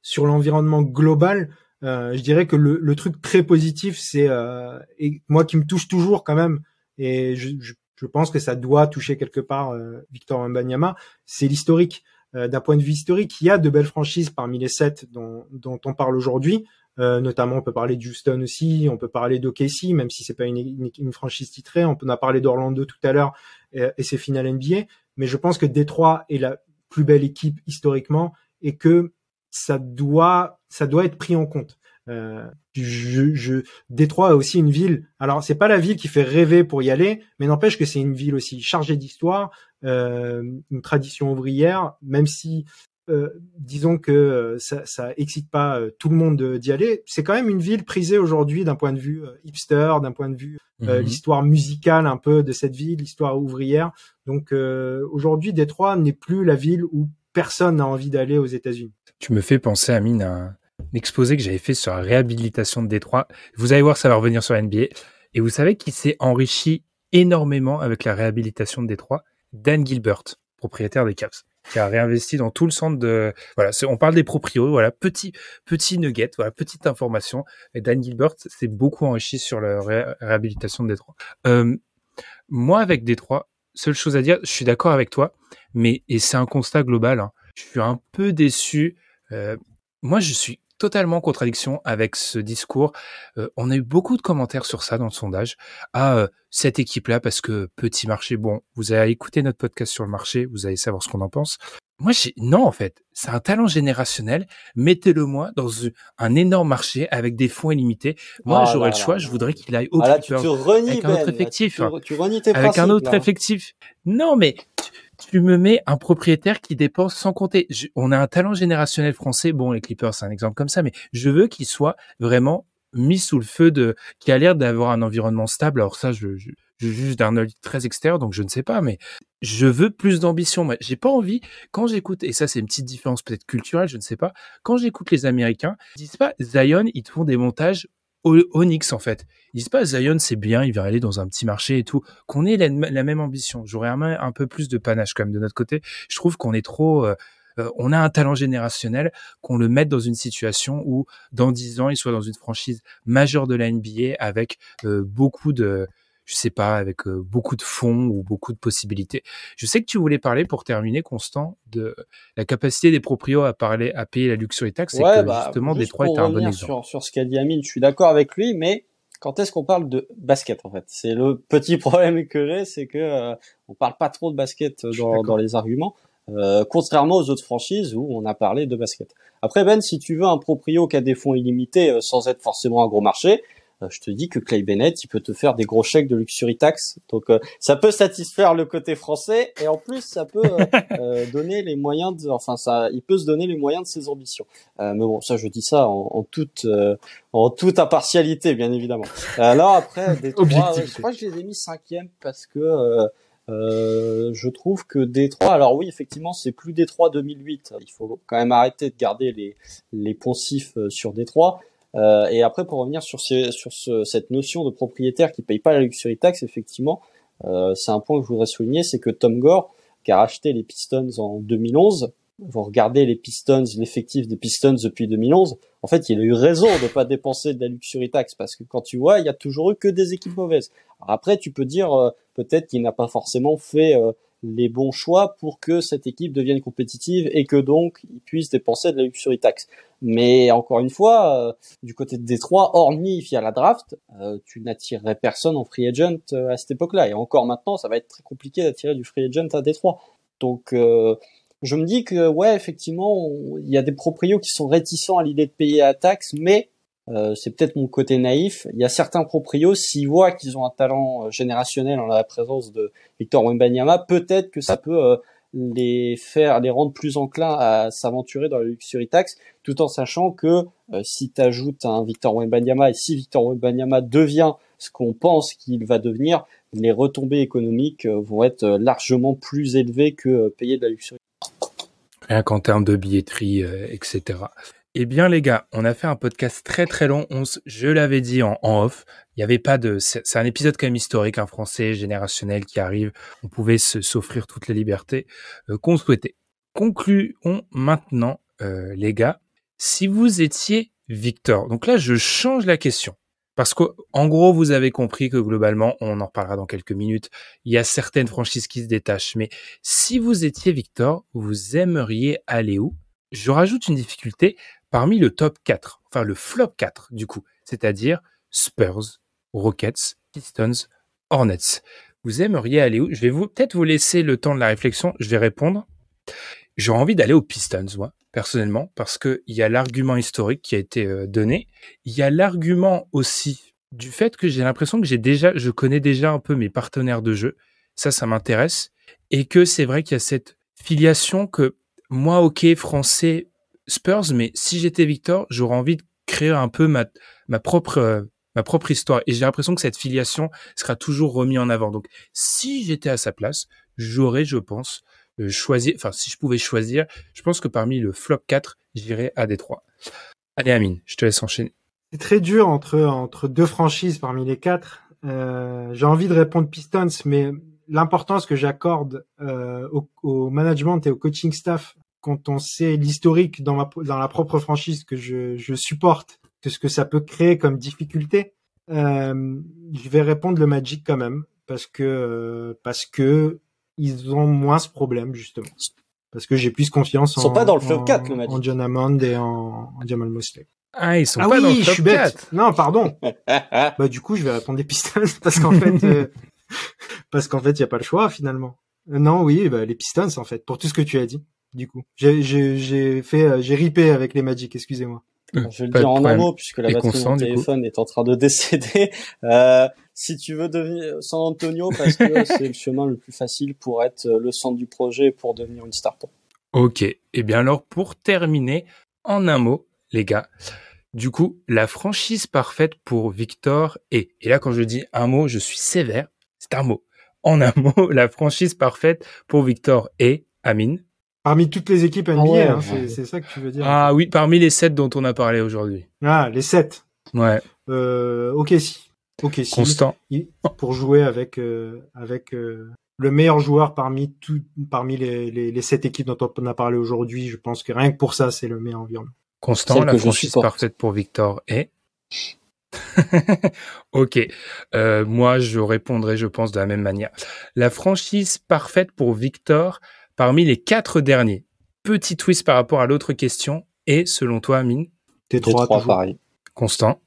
sur l'environnement global, euh, je dirais que le, le, truc très positif, c'est euh, et moi qui me touche toujours quand même, et je, je, je pense que ça doit toucher quelque part euh, Victor Mbanyama, c'est l'historique. Euh, d'un point de vue historique, il y a de belles franchises parmi les sept dont, dont on parle aujourd'hui. Euh, notamment, on peut parler de Houston aussi, on peut parler d'OKC, même si c'est pas une, une, franchise titrée. On, a parlé d'Orlando tout à l'heure et, et ses finales NBA. Mais je pense que Détroit est la plus belle équipe historiquement et que ça doit, ça doit être pris en compte. Euh, je, je, Détroit est aussi une ville. Alors c'est pas la ville qui fait rêver pour y aller, mais n'empêche que c'est une ville aussi chargée d'histoire, euh, une tradition ouvrière. Même si euh, disons que euh, ça, ça excite pas euh, tout le monde d'y aller. C'est quand même une ville prisée aujourd'hui d'un point de vue hipster, d'un point de vue Mhm. l'histoire musicale un peu de cette ville, l'histoire ouvrière. Donc aujourd'hui, Détroit n'est plus la ville où personne n'a envie d'aller aux États-Unis. Tu me fais penser, Amine, à un exposé que j'avais fait sur la réhabilitation de Détroit. Vous allez voir, ça va revenir sur NBA. Et vous savez qui s'est enrichi énormément avec la réhabilitation de Détroit? Dan Gilbert, propriétaire des Cavs, qui a réinvesti dans tout le centre de. Voilà, on parle des proprios. Voilà, petit petit nugget, voilà, petite information. Et Dan Gilbert s'est beaucoup enrichi sur la ré- réhabilitation de Détroit. Euh, moi, avec Détroit, seule chose à dire, je suis d'accord avec toi, mais et c'est un constat global. hein, je suis un peu déçu. Euh, moi, je suis totalement en contradiction avec ce discours. Euh, on a eu beaucoup de commentaires sur ça dans le sondage. Ah, euh, cette équipe-là, parce que petit marché, bon, vous avez écouté notre podcast sur le marché, vous allez savoir ce qu'on en pense. Moi, j'ai non, en fait, c'est un talent générationnel. Mettez-le moi dans un- énorme marché avec des fonds illimités. Moi, Ah j'aurais là le choix. là je voudrais qu'il aille au Ah là, tu renies, avec un autre Ben. effectif, Tu, hein. tu renies tes avec principes. un autre effectif. Non, mais tu, me mets un propriétaire qui dépense sans compter. On a un talent générationnel français. Bon, les Clippers, c'est un exemple comme ça, mais je veux qu'il soit vraiment mis sous le feu de, qui a l'air d'avoir un environnement stable. Alors ça, je, juge d'un œil très extérieur, donc je ne sais pas, mais je veux plus d'ambition. Moi, j'ai pas envie, quand j'écoute, et ça, c'est une petite différence peut-être culturelle, je ne sais pas, quand j'écoute les Américains, ils disent pas, Zion, ils te font des montages Onyx, en fait. Ils disent pas, Zion, c'est bien, il va aller dans un petit marché et tout. Qu'on ait la, même ambition. J'aurais un, un peu plus de panache quand même de notre côté. Je trouve qu'on est trop, euh, euh, on a un talent générationnel, qu'on le mette dans une situation où, dans 10 ans, il soit dans une franchise majeure de la NBA avec euh, beaucoup de, je sais pas, avec beaucoup de fonds ou beaucoup de possibilités. Je sais que tu voulais parler pour terminer, Constant, de la capacité des proprios à parler, à payer la luxury tax, et Ouais, que bah, justement juste Détroit est un bon exemple. Sur, sur ce qu'a dit Amine, je suis d'accord avec lui, mais quand est-ce qu'on parle de basket en fait? C'est le petit problème que j'ai, c'est que euh, on parle pas trop de basket dans, dans les arguments, euh, contrairement aux autres franchises où on a parlé de basket. Après Ben, si tu veux un proprio qui a des fonds illimités euh, sans être forcément un gros marché, je te dis que Clay Bennett, il peut te faire des gros chèques de luxury tax. Donc euh, ça peut satisfaire le côté français et en plus ça peut euh, euh, donner les moyens de, enfin ça, il peut se donner les moyens de ses ambitions. Euh, mais bon, ça je dis ça en, en toute euh, en toute impartialité, bien évidemment. Alors après, Objectivité. ouais, je crois que je les ai mis cinquième parce que euh, euh, je trouve que Détroit, alors oui, effectivement, c'est plus Détroit 2008. Il faut quand même arrêter de garder les les poncifs euh, sur Détroit. Euh, et après, pour revenir sur, ces, sur ce, cette notion de propriétaire qui paye pas la luxury tax, effectivement, euh, c'est un point que je voudrais souligner, c'est que Tom Gore, qui a racheté les Pistons en 2011, vous regardez les Pistons, l'effectif des Pistons depuis 2011, en fait, il a eu raison de pas dépenser de la luxury tax parce que quand tu vois, il y a toujours eu que des équipes mauvaises. Alors après, tu peux dire euh, peut-être qu'il n'a pas forcément fait euh, les bons choix pour que cette équipe devienne compétitive et que donc il puisse dépenser de la luxury tax. Mais encore une fois, euh, du côté de Détroit, hormis via la draft, euh, tu n'attirerais personne en free agent euh, à cette époque-là. Et encore maintenant, ça va être très compliqué d'attirer du free agent à Détroit. Donc, je me dis que ouais, effectivement, il y a des proprios qui sont réticents à l'idée de payer la taxe, mais euh, c'est peut-être mon côté naïf. Il y a certains proprios, s'ils voient qu'ils ont un talent euh, générationnel en la présence de Victor Wembanyama, peut-être que ça peut euh, les faire, les rendre plus enclins à s'aventurer dans la luxury tax, tout en sachant que euh, si tu un Victor Wembanyama et si Victor Wembanyama devient ce qu'on pense qu'il va devenir, les retombées économiques vont être largement plus élevées que payer de la luxury. rien qu'en termes de billetterie, etc. Eh bien, les gars, on a fait un podcast très très long. Je l'avais dit en, en off. Il n'y avait pas de. C'est un épisode quand même historique, un français générationnel qui arrive. On pouvait s'offrir toutes les libertés euh, qu'on souhaitait. Concluons maintenant, euh, les gars. Si vous étiez Victor, donc là, je change la question. Parce qu'en gros, vous avez compris que globalement, on en reparlera dans quelques minutes, il y a certaines franchises qui se détachent. Mais si vous étiez Victor, vous aimeriez aller où? Je rajoute une difficulté parmi le top 4, enfin le flop 4 du coup, c'est-à-dire Spurs, Rockets, Pistons, Hornets. Vous aimeriez aller où? Je vais peut-être vous laisser le temps de la réflexion, je vais répondre. J'aurais envie d'aller aux Pistons, moi, personnellement, parce que il y a l'argument historique qui a été euh, donné. Il y a l'argument aussi du fait que j'ai l'impression que j'ai déjà, je connais déjà un peu mes partenaires de jeu. Ça, ça m'intéresse. Et que c'est vrai qu'il y a cette filiation que moi, ok, français, Spurs, mais si j'étais Victor, j'aurais envie de créer un peu ma, ma propre, euh, ma propre histoire. Et j'ai l'impression que cette filiation sera toujours remise en avant. Donc, si j'étais à sa place, j'aurais, je pense, euh, choisi, enfin, si je pouvais choisir, je pense que parmi le flop 4, j'irais à Détroit. Allez, Amine, je te laisse enchaîner. C'est très dur entre, entre deux franchises parmi les quatre. Euh, j'ai envie de répondre Pistons, mais l'importance que j'accorde euh, au, au, management et au coaching staff quand on sait l'historique dans, ma, dans la propre franchise que je, je supporte, que ce que ça peut créer comme difficulté, euh, je vais répondre le Magic quand même parce que euh, parce que ils ont moins ce problème justement. Parce que j'ai plus confiance ils sont en, pas dans le flop en, 4, le Magic. en John Hammond et en, en Jamal Mosley. Ah, ils sont Ah pas oui, dans le je top suis bête. 4. Non, pardon. bah du coup, je vais répondre des Pistons parce qu'en fait, euh, parce qu'en fait, il y a pas le choix finalement. Euh, Non, oui, bah, les Pistons en fait, pour tout ce que tu as dit. Du coup, j'ai j'ai j'ai fait, euh, j'ai ripé avec les Magic. Excusez-moi. Bon, je vais le dire en un mot puisque la Et batterie de mon téléphone est en train de décéder. Euh, si tu veux devenir San Antonio parce que c'est le chemin le plus facile pour être euh, le centre du projet et pour devenir une starter. Ok. Eh bien alors, pour terminer, en un mot, les gars, du coup, la franchise parfaite pour Victor est, et là quand je dis un mot, je suis sévère, c'est un mot. En un mot, la franchise parfaite pour Victor est, Amine. Parmi toutes les équipes NBA, ouais, hein, ouais. c'est ça que tu veux dire. Ah oui, parmi les sept dont on a parlé aujourd'hui. Ah, les sept. Ouais, Euh, ok si. Ok si. constant. Pour jouer avec euh, avec euh, le meilleur joueur parmi tout parmi les, les les sept équipes dont on a parlé aujourd'hui, je pense que rien que pour ça, c'est le meilleur environnement. Constant, Celle la franchise parfaite pour Victor est? ok, Euh, moi je répondrai, je pense, de la même manière. La franchise parfaite pour Victor parmi les quatre derniers. Petit twist par rapport à l'autre question. Et selon toi, Amine, T3 Détroit, toujours. pareil. Constant,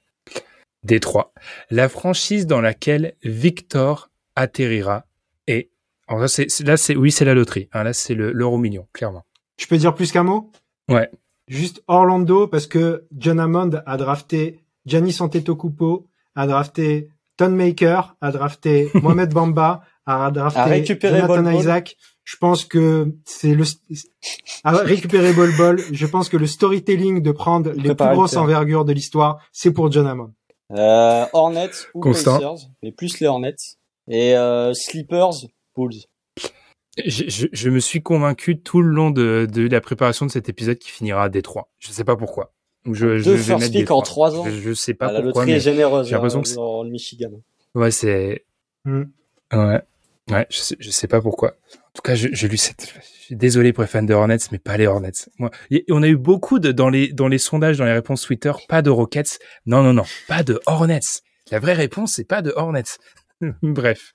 Détroit. La franchise dans laquelle Victor atterrira est. Alors là, c'est, là, c'est, oui, c'est la loterie. hein, là, c'est le, l'euro million, clairement. Je peux dire plus qu'un mot? Ouais. Juste Orlando parce que John Hammond a drafté Giannis Antetokounmpo, a drafté Ton Maker, a drafté Mohamed Bamba, a drafté A récupéré Jonathan Bol. Isaac. Je pense que c'est le a récupéré Bol Bol. Je pense que le storytelling de prendre les Préparer plus grosses envergures de l'histoire, c'est pour John Hammond. Euh, Hornets ou Constant. Pacers, mais plus les Hornets. Et euh, Sleepers, Bulls. Je, je, je me suis convaincu tout le long de, de la préparation de cet épisode qui finira à Détroit. Je sais pas pourquoi. Je, je Deux vais first pick en trois ans. Je, je sais pas Ah, la pourquoi, loterie est généreuse j'ai l'impression hein, que c'est- dans le Michigan. ouais, c'est Hmm. ouais, ouais, je sais, sais pas pourquoi. En tout cas, je-. Je suis désolé pour les fans de Hornets, mais pas les Hornets. Moi, on a eu beaucoup de dans les dans les sondages, dans les réponses Twitter, pas de Rockets. Non, non, non, pas de Hornets. La vraie réponse, c'est pas de Hornets. Bref.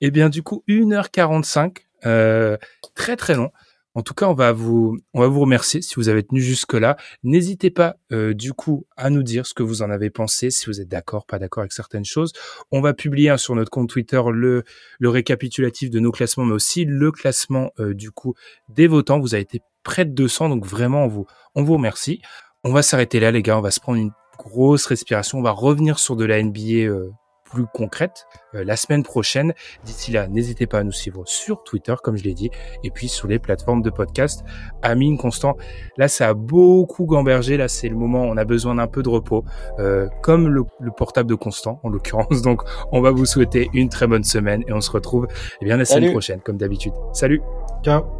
Eh bien, du coup, 1h45, euh, très très long. En tout cas, on va vous, on va vous remercier si vous avez tenu jusque-là. N'hésitez pas, euh, du coup, à nous dire ce que vous en avez pensé, si vous êtes d'accord, pas d'accord avec certaines choses. On va publier hein, sur notre compte Twitter le, récapitulatif de nos classements, mais aussi le classement, euh, du coup, des votants. Vous avez été près de 200, donc vraiment, on vous, on vous remercie. On va s'arrêter là, les gars. On va se prendre une grosse respiration. On va revenir sur de la NBA euh, plus concrète euh, la semaine prochaine. D'ici là, n'hésitez pas à nous suivre sur Twitter, comme je l'ai dit, et puis sur les plateformes de podcast. Amine, Constant, là, ça a beaucoup gambergé. Là, c'est le moment, on a besoin d'un peu de repos, euh, comme le, le portable de Constant, en l'occurrence. Donc, on va vous souhaiter une très bonne semaine et on se retrouve eh bien la semaine prochaine, comme d'habitude. Salut Ciao.